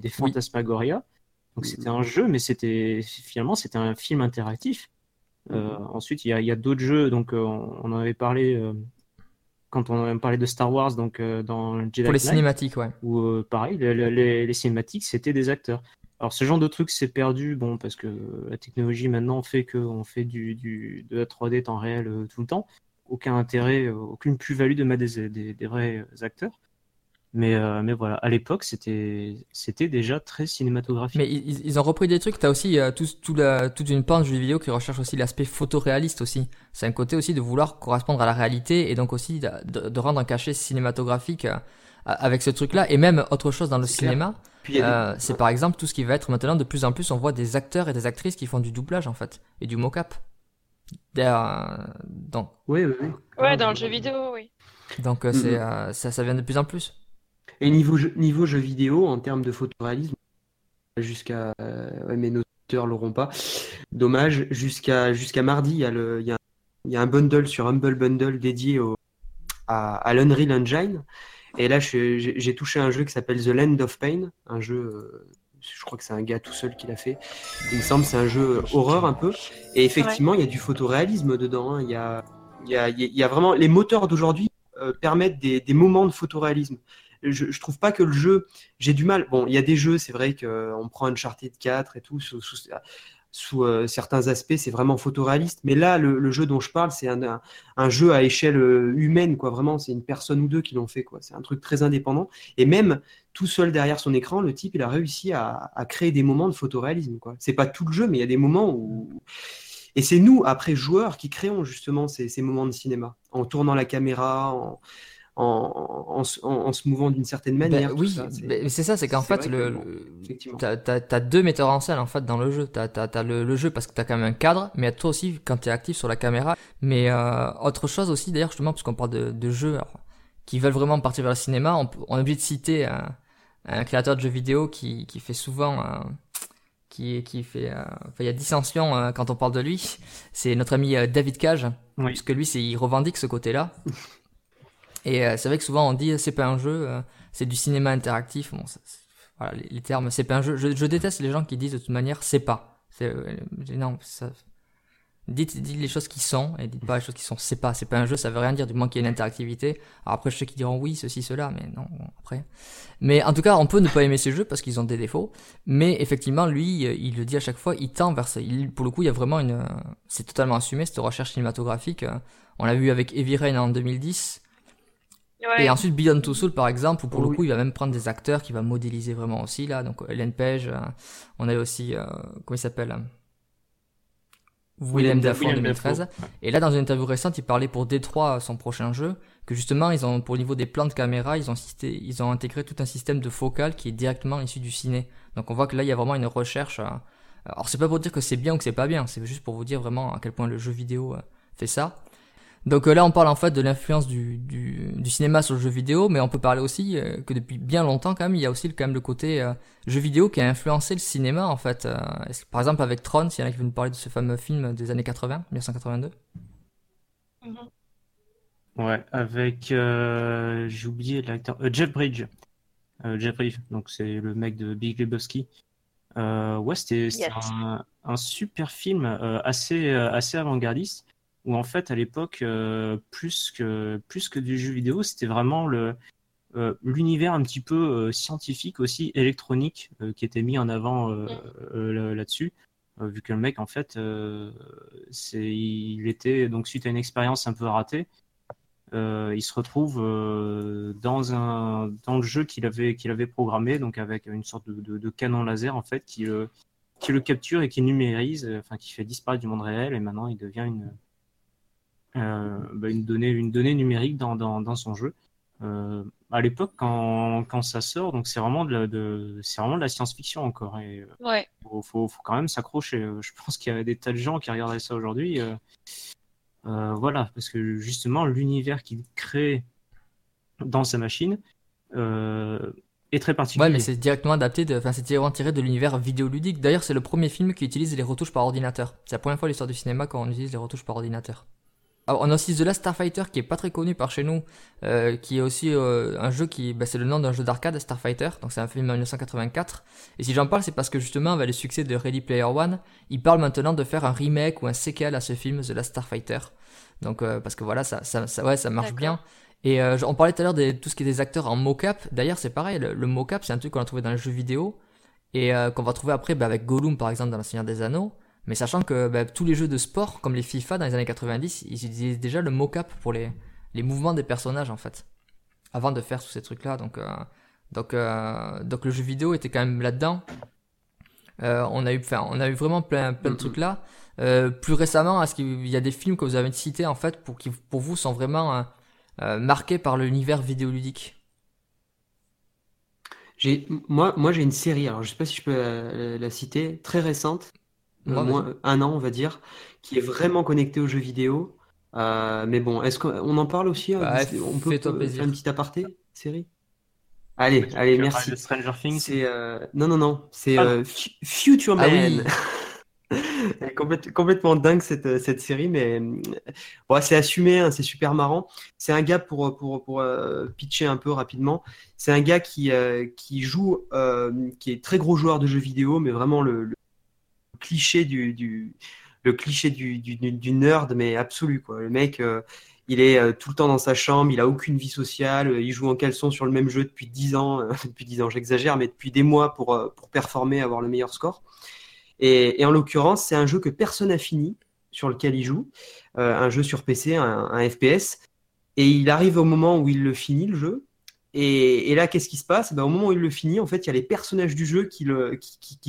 Donc, c'était un jeu, mais c'était finalement c'était un film interactif. Euh, ensuite, il y a, d'autres jeux. Donc, on, on en avait parlé quand on parlé de Star Wars, donc dans Jedi Pour les cinématiques, ouais. où pareil, le- le- les, les cinématiques, c'était des acteurs. Alors ce genre de truc s'est perdu, bon, parce que la technologie maintenant fait qu'on fait du, du- de la 3D temps réel euh, tout le temps. Aucun intérêt, euh, aucune plus-value de mettre des, des- vrais acteurs. Mais, euh, mais voilà, à l'époque, c'était c'était déjà très cinématographique. Mais ils, ont repris des trucs. T'as aussi euh, tout, tout toute une de jeux vidéo qui recherche aussi l'aspect photoréaliste aussi. C'est un côté aussi de vouloir correspondre à la réalité et donc aussi de, rendre un cachet cinématographique avec ce truc-là. Et même autre chose dans le cinéma, euh, c'est par exemple tout ce qui va être maintenant de plus en plus, on voit des acteurs et des actrices qui font du doublage en fait et du mocap. D'ailleurs, euh, Donc, Oui, oui, oui. Ouais, dans le jeu vidéo, oui. donc euh, c'est Mhm. euh, ça, ça vient de plus en plus. Et niveau jeu, niveau jeu vidéo, en termes de photoréalisme, jusqu'à. euh, ouais, mais nos auditeurs l'auront pas. Dommage. Jusqu'à jusqu'à mardi, il y, a le, il, y a, il y a un bundle sur Humble Bundle dédié au, à, à l'Unreal Engine. Et là, j'ai touché un jeu qui s'appelle The Land of Pain. Un jeu. euh, Je crois que c'est un gars tout seul qui l'a fait. Il me semble c'est un jeu horreur un peu. Et effectivement, il y a du photoréalisme dedans. hein. Il y, a, il y, a, il y a vraiment. Les moteurs d'aujourd'hui euh, permettent des, des moments de photoréalisme. Je, je trouve pas que le jeu. J'ai du mal. Bon, il y a des jeux, c'est vrai qu'on prend Uncharted 4 et tout. Sous, euh, certains aspects, c'est vraiment photoréaliste. Mais là, le, jeu dont je parle, c'est un, jeu à échelle euh, humaine, quoi. Vraiment, c'est une personne ou deux qui l'ont fait, quoi. C'est un truc très indépendant. Et même tout seul derrière son écran, le type, il a réussi à, à créer des moments de photoréalisme, quoi. C'est pas tout le jeu, mais il y a des moments où. Et c'est nous, après joueurs, qui créons justement ces, ces moments de cinéma, en tournant la caméra, en, en, en, se- en- en se mouvant d'une certaine Ben, manière. oui, ça. C'est- c'est ça, c'est qu'en c'est fait le, le-. T'as, t'as, t'as deux metteurs en scène en fait dans le jeu. T'as, t'as, t'as le, le jeu parce que t'as quand même un cadre, mais toi aussi quand t'es actif sur la caméra. Mais euh, autre chose aussi d'ailleurs justement parce qu'on parle de, de jeux alors, qui veulent vraiment partir vers le cinéma, on, on est obligé de citer un, un créateur de jeux vidéo qui, qui fait souvent, euh, qui, qui fait, euh, enfin, il y a dissension euh, quand on parle de lui. C'est notre ami euh, David Cage, Oui. parce que lui c'est, il revendique ce côté-là. Et euh, c'est vrai que souvent on dit c'est pas un jeu, euh, c'est du cinéma interactif. Bon, ça- voilà, les, termes, c'est pas un jeu. Je, je déteste les gens qui disent de toute manière c'est pas. C'est, euh, non, ça, dites, dites les choses qui sont et dites pas les choses qui sont c'est pas. C'est pas un jeu, ça veut rien dire du moins qu'il y ait une interactivité. Alors après, je sais qu'ils diront oui, ceci, cela, mais non, après. Mais en tout cas, on peut ne pas aimer ces jeux parce qu'ils ont des défauts. Mais effectivement, lui, euh, il le dit à chaque fois, il tend vers ça. Il, pour le coup, il y a vraiment une, euh, c'est totalement assumé cette recherche cinématographique. euh, On l'a vu avec Heavy Rain en 2010. Ouais. Et ensuite Beyond Two Souls par exemple, où pour le coup il va même prendre des acteurs qui va modéliser vraiment aussi là. Donc Ellen Page, euh, on a aussi, euh, comment il s'appelle euh, Willem Dafoe en Willem 2013. Dafoe, ouais. Et là dans une interview récente, il parlait pour Détroit, son prochain jeu, que justement ils ont, pour le niveau des plans de caméra, ils ont, cité- ils ont intégré tout un système de focal qui est directement issu du ciné. Donc on voit que là il y a vraiment une recherche. euh, alors c'est pas pour dire que c'est bien ou que c'est pas bien, c'est juste pour vous dire vraiment à quel point le jeu vidéo euh, fait ça. Donc euh, là, on parle en fait de l'influence du, du, du cinéma sur le jeu vidéo, mais on peut parler aussi euh, que depuis bien longtemps, quand même, il y a aussi le- quand même le côté euh, jeu vidéo qui a influencé le cinéma, en fait. Euh, est-ce que- par exemple, avec Tron, s'il y en a qui veulent nous parler de ce fameux film des années 80, 1982. Mhm. Ouais, avec euh, j'ai oublié l'acteur euh, Jeff Bridge. Euh, Jeff Bridge, donc c'est le mec de Big Lebowski. Euh, ouais, c'était c'était Yes. un, un super film euh, assez assez avant-gardiste où en fait à l'époque euh, plus que plus que du jeu vidéo, c'était vraiment le euh, l'univers un petit peu euh, scientifique aussi, électronique, qui était mis en avant là- là-dessus. Vu que le mec, en fait, c'est, il était, donc suite à une expérience un peu ratée, il se retrouve dans un, dans le jeu qu'il avait, qu'il avait programmé, donc avec une sorte de, de- de canon laser, en fait, qui le, qui le capture et qui numérise, enfin, qui fait disparaître du monde réel, et maintenant il devient une, bah, une donnée, une donnée numérique dans, dans, dans son jeu. Euh, à l'époque, quand, quand ça sort, donc c'est vraiment de, la- de, c'est vraiment de la science-fiction encore. Et euh, Ouais. faut, faut, faut quand même s'accrocher. Euh, Je pense qu'il y a des tas de gens qui regardaient ça aujourd'hui. euh, euh, voilà, parce que justement, l'univers qu'il crée dans sa machine euh, est très particulier. Ouais, mais c'est directement adapté, enfin, c'est directement tiré de l'univers vidéoludique. D'ailleurs, c'est le premier film qui utilise les retouches par ordinateur. C'est la première fois dans l'histoire du cinéma qu'on utilise les retouches par ordinateur. Alors, on a aussi The Last Starfighter qui est pas très connu par chez nous, euh, qui est aussi euh, un jeu qui, bah, c'est le nom d'un jeu d'arcade, Starfighter. Donc c'est un film de 1984. Et si j'en parle, c'est parce que justement, avec le succès de Ready Player One, ils parlent maintenant de faire un remake ou un sequel à ce film, The Last Starfighter. Donc euh, parce que voilà, ça, ça, ça, ouais, ça marche bien. Et euh, on parlait tout à l'heure de tout ce qui est des acteurs en mocap. D'ailleurs, c'est pareil, le, le mocap, c'est un truc qu'on a trouvé dans les jeux vidéo et euh, qu'on va trouver après bah, avec Gollum par exemple dans Le Seigneur des Anneaux. Mais sachant que bah, tous les jeux de sport, comme les FIFA dans les années 90, ils utilisaient déjà le mocap pour les, les mouvements des personnages en fait, avant de faire tous ces trucs-là. Donc, euh, donc, euh, donc le jeu vidéo était quand même là-dedans. Euh, on a eu, on a eu vraiment plein, plein de trucs là. Plus récemment, est-ce qu'il y a des films que vous avez cités en fait pour qui, pour vous, sont vraiment marqués par l'univers vidéoludique moi, moi j'ai une série, alors je sais pas si je peux la, citer, très récente, Ouais, moins, un an on va dire, qui est vraiment connectée aux jeux vidéo. Euh, mais bon, est-ce qu'on en parle aussi? euh, Bah, Disney- on peut faire un petit aparté, série? Allez, allez, merci. Stranger Things. C'est euh, non non non, c'est Ah. euh, Fu- Future Ah Man. oui. Elle est complète- complètement dingue cette, cette série, mais bon, c'est assumé, hein, c'est super marrant. C'est un gars pour pour pour euh, pitcher un peu rapidement. C'est un gars qui euh, qui joue, euh, qui est très gros joueur de jeux vidéo, mais vraiment le, le cliché du, le cliché du, nerd, mais absolu quoi. Le mec. euh, il est euh, tout le temps dans sa chambre, il a aucune vie sociale, euh, il joue en caleçon sur le même jeu depuis 10 ans, depuis 10 ans, j'exagère, mais depuis des mois pour, pour performer, avoir le meilleur score. Et, en l'occurrence, c'est un jeu que personne n'a fini, sur lequel il joue, un jeu sur PC, un, un FPS, et il arrive au moment où il le finit, le jeu, et, là, qu'est-ce qui se passe? Ben, Au moment où il le finit, en fait, il y a les personnages du jeu qui,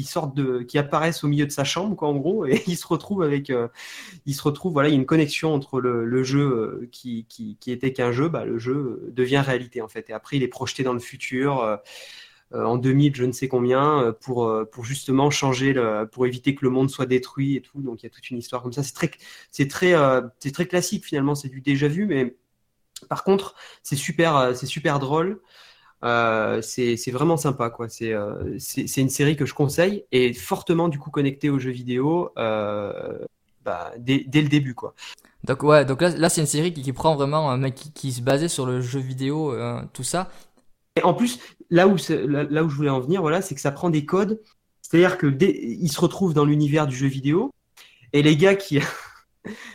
sortent qui apparaissent au milieu de sa chambre, quoi, en gros, et il se retrouve avec, euh, il se retrouve, voilà, il y a une connexion entre le, jeu euh, qui, qui, était qu'un jeu, bah, le jeu euh, devient réalité, en fait, et après, il est projeté dans le futur. en 2000, je ne sais combien, pour, pour justement changer, pour éviter que le monde soit détruit et tout. Donc il y a toute une histoire comme ça. C'est très, c'est très, c'est très classique finalement. C'est du déjà vu, mais par contre, c'est super, euh, c'est super drôle. Euh, c'est vraiment sympa quoi. C'est euh, c'est une série que je conseille et fortement du coup connectée aux jeux vidéo euh, bah, dès, dès le début quoi. Donc ouais, donc là, là c'est une série qui, qui prend vraiment un mec qui, qui se basait sur le jeu vidéo, tout ça. Et en plus, là où, là, là où je voulais en venir, voilà, c'est que ça prend des codes. C'est-à-dire que dès- ils se retrouvent dans l'univers du jeu vidéo et les gars qui,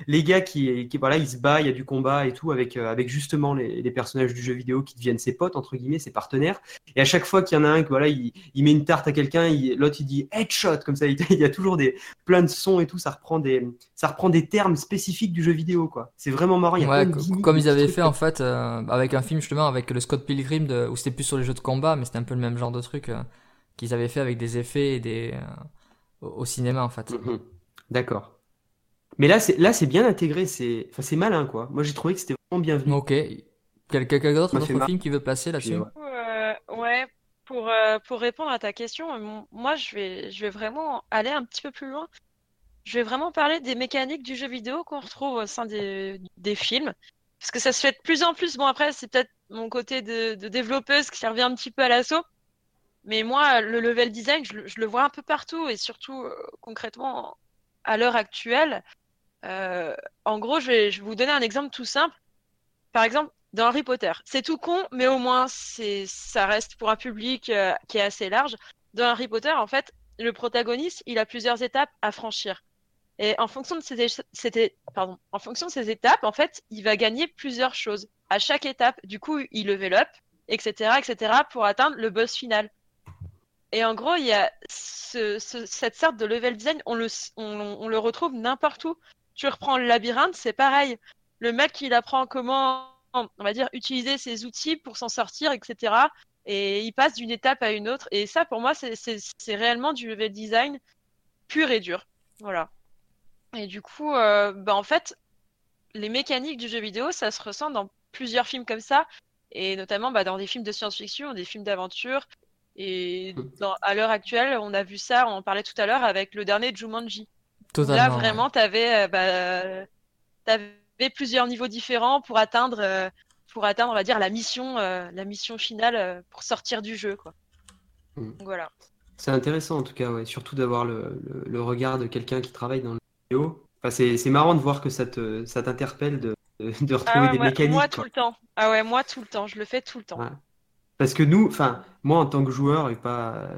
les gars qui, qui, voilà, ils se battent, il y a du combat et tout avec, euh, avec justement les, les personnages du jeu vidéo qui deviennent ses potes entre guillemets, ses partenaires. Et à chaque fois qu'il y en a un, que voilà, il, il met une tarte à quelqu'un, l'autre il dit headshot comme ça. Il, il y a toujours des plein de sons et tout. Ça reprend des, ça reprend des termes spécifiques du jeu vidéo quoi. C'est vraiment marrant. Il y a Ouais, plein de co- gimmicks, comme ils avaient fait en fait euh, avec un film justement avec le Scott Pilgrim de, où c'était plus sur les jeux de combat, mais c'était un peu le même genre de truc euh, qu'ils avaient fait avec des effets et des euh, au, cinéma en fait. Mhm. D'accord. Mais là, c'est là, c'est bien intégré. C'est, enfin, c'est malin, quoi. Moi, j'ai trouvé que c'était vraiment bienvenu. Ok. Quel- Quelqu'un d'autre, un autre film qui veut placer là-dessus? Euh, ouais, pour, euh, pour répondre à ta question, euh, moi je vais, je vais vraiment aller un petit peu plus loin. Je vais vraiment parler des mécaniques du jeu vidéo qu'on retrouve au sein des, des films. Parce que ça se fait de plus en plus. Bon, après, c'est peut-être mon côté de, de développeuse qui revient un petit peu à l'assaut. Mais moi, le level design, je, le- je le vois un peu partout et surtout euh, concrètement à l'heure actuelle. Euh, en gros, je vais, vous donner un exemple tout simple. Par exemple, dans Harry Potter, c'est tout con, mais au moins ça reste pour un public euh, qui est assez large. Dans Harry Potter, en fait, le protagoniste, il a plusieurs étapes à franchir. Et en fonction de ces, étapes, en fait, il va gagner plusieurs choses. À chaque étape, du coup, il level up etc., etc., pour atteindre le boss final. Et en gros, il y a ce, ce- cette sorte de level design, on le, on le retrouve n'importe où. Tu reprends le labyrinthe, c'est pareil. Le mec, il apprend comment, on va dire, utiliser ses outils pour s'en sortir, etc. Et il passe d'une étape à une autre. Et ça, pour moi, c'est- réellement du level design pur et dur. Voilà. Et du coup, euh, bah, en fait, les mécaniques du jeu vidéo, ça se ressent dans plusieurs films comme ça, et notamment bah, dans des films de science-fiction, des films d'aventure. Et dans- à l'heure actuelle, on a vu ça, on en parlait tout à l'heure avec le dernier Jumanji. Totalement. Là, ouais. vraiment, tu avais, plusieurs niveaux différents pour atteindre, euh, pour atteindre, on va dire, la mission, euh, la mission finale euh, pour sortir du jeu, quoi. Mm. Donc, Voilà. C'est intéressant en tout cas, ouais. Surtout d'avoir le, le- le regard de quelqu'un qui travaille dans le vidéo. Enfin, c'est c'est marrant de voir que ça te, ça t'interpelle de, de, de retrouver Ah ouais, des moi, mécaniques. moi, quoi. tout le temps. Ah ouais, moi tout le temps. Je le fais tout le temps. Ouais. Parce que nous, enfin, moi en tant que joueur et pas,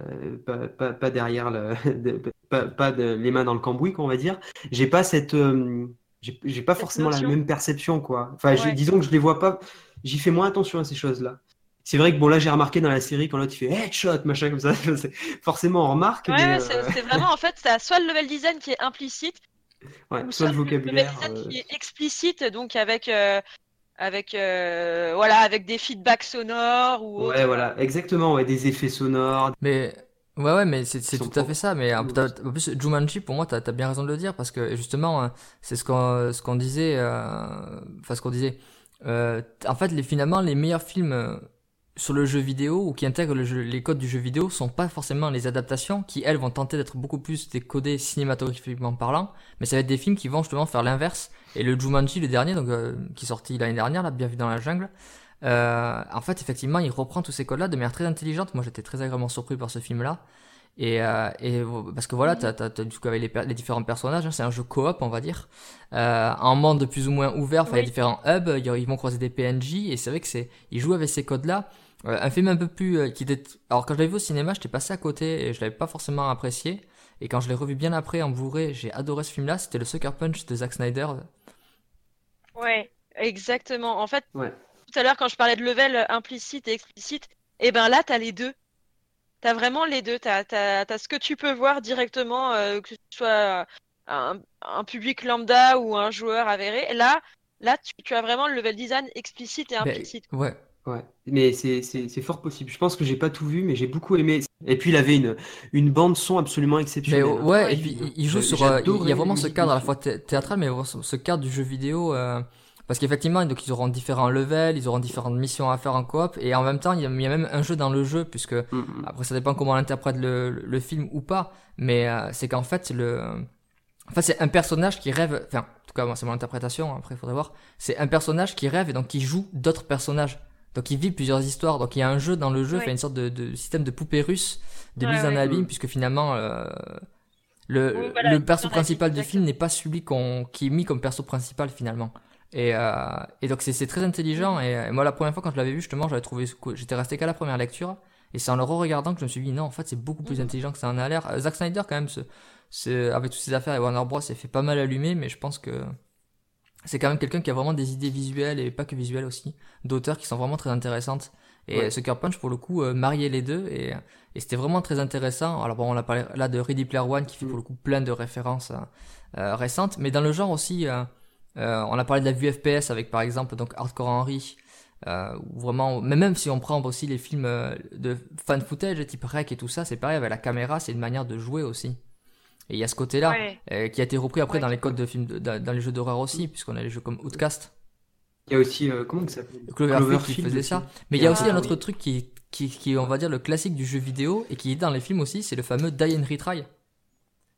pas, pas, pas derrière le, de- pas, pas de- les mains dans le cambouis, quoi, on va dire, j'ai pas cette, euh, j'ai pas Cette forcément la même perception, quoi. Enfin, Ouais. disons que je les vois pas, j'y fais moins attention à ces choses-là. C'est vrai que bon là j'ai remarqué dans la série quand l'autre il fait headshot machin comme ça, forcément on remarque, Ouais, euh, c'est vraiment en fait, ça soit le level design qui est implicite, ouais, soit le vocabulaire. design euh, qui est explicite, donc avec euh, avec euh, voilà, avec des feedbacks sonores ou. Ouais, voilà, exactement, ouais, des effets sonores. Mais ouais, ouais, mais c'est tout à fait ça. Mais en plus, Jumanji, pour moi, t'as as bien raison de le dire parce que justement, euh, c'est ce qu'on ce qu'on disait, euh, enfin ce qu'on disait. Euh, en fait, les, finalement, les meilleurs films euh, sur le jeu vidéo ou qui intègrent le jeu- les codes du jeu vidéo sont pas forcément les adaptations qui elles vont tenter d'être beaucoup plus décodées cinématographiquement parlant, mais ça va être des films qui vont justement faire l'inverse. Et le Jumanji, le dernier, donc euh, qui est sorti l'année dernière, là, Bienvenue dans la jungle. Euh, en fait, effectivement, il reprend tous ces codes-là de manière très intelligente. Moi, j'étais très agréablement surpris par ce film-là. Et, euh, et parce que voilà, t'as, t'as, t'as du coup avec les, différents personnages, hein, c'est un jeu coop, on va dire, euh, un monde plus ou moins ouvert. Enfin, il y a différents hubs, ils vont croiser des PNJ, et c'est vrai que c'est, ils jouent avec ces codes-là. Euh, un film un peu plus, euh, qui était, alors quand je l'avais vu au cinéma, j'étais passé à côté et je l'avais pas forcément apprécié. Et quand je l'ai revu bien après en Blu-ray, j'ai adoré ce film-là. C'était le Sucker Punch de Zack Snyder. Ouais, exactement. En fait, Ouais. tout à l'heure, quand je parlais de level implicite et explicite, et ben là, t'as les deux. T'as vraiment les deux. T'as, t'as, t'as ce que tu peux voir directement, euh, que ce soit un, un public lambda ou un joueur avéré. Et là, là, tu, tu as vraiment le level design explicite et Ben, implicite. ouais, Ouais, mais c'est c'est- c'est fort possible. Je pense que j'ai pas tout vu, mais j'ai beaucoup aimé. Et puis il avait une, une bande son absolument Mais exceptionnelle. ouais, hein. ouais, et J'ai- puis il- il joue j'ai sur, euh, il adoré y a vraiment ce musique cadre à la dessus. fois thé- théâtral, mais vraiment ce ce cadre du jeu vidéo, euh, parce qu'effectivement, donc ils auront différents levels, ils auront différentes missions à faire en coop, et en même temps, il y a, il y a même un jeu dans le jeu, puisque Mm, mm. après ça dépend comment on interprète le, le, le film ou pas, mais euh, c'est qu'en fait le, enfin c'est un personnage qui rêve, enfin en tout cas moi c'est mon interprétation, après il faudrait voir, c'est un personnage qui rêve et donc qui joue d'autres personnages. Donc il vit plusieurs histoires, donc il y a un jeu dans le jeu, Oui. fait une sorte de, de système de poupée russe, de Ouais, mise en abîme, Mm. puisque finalement euh, le, Oui, voilà, le perso principal du film n'est pas celui qu'on qui est mis comme perso principal finalement. Et, euh, et donc c'est c'est très intelligent. Et, euh, moi la première fois quand je l'avais vu justement, j'avais trouvé j'étais resté qu'à la première lecture. Et c'est en le re-regardant que je me suis dit non en fait c'est beaucoup plus Mhm. intelligent que ça en a l'air. Euh, Zack Snyder quand même, se, se- avec toutes ses affaires et Warner Bros, s'est fait pas mal allumer, mais je pense que c'est quand même quelqu'un qui a vraiment des idées visuelles et pas que visuelles aussi, d'auteurs qui sont vraiment très intéressantes. Et Ouais. Sucker Punch pour le coup euh, mariait les deux et, et c'était vraiment très intéressant. Alors bon on a parlé là de Ready Player One qui fait pour le coup plein de références euh, euh, récentes, mais dans le genre aussi, euh, euh, on a parlé de la vue FPS avec par exemple donc Hardcore Henry. Euh, vraiment, mais même si on prend aussi les films euh, de fan footage type Rec et tout ça, c'est pareil avec la caméra, c'est une manière de jouer aussi. Et il y a ce côté-là Ouais. euh, qui a été repris après Ouais, dans les codes de films, de- dans, dans les jeux d'horreur aussi, puisqu'on a les jeux comme Outcast, Il y a aussi, euh, comment ça s'appelle? Cloverfield qui faisait aussi. ça. Mais il y a Ah, aussi un autre oui. truc qui, qui, on va dire, le classique du jeu vidéo et qui est dans les films aussi, c'est le fameux Die and Retry.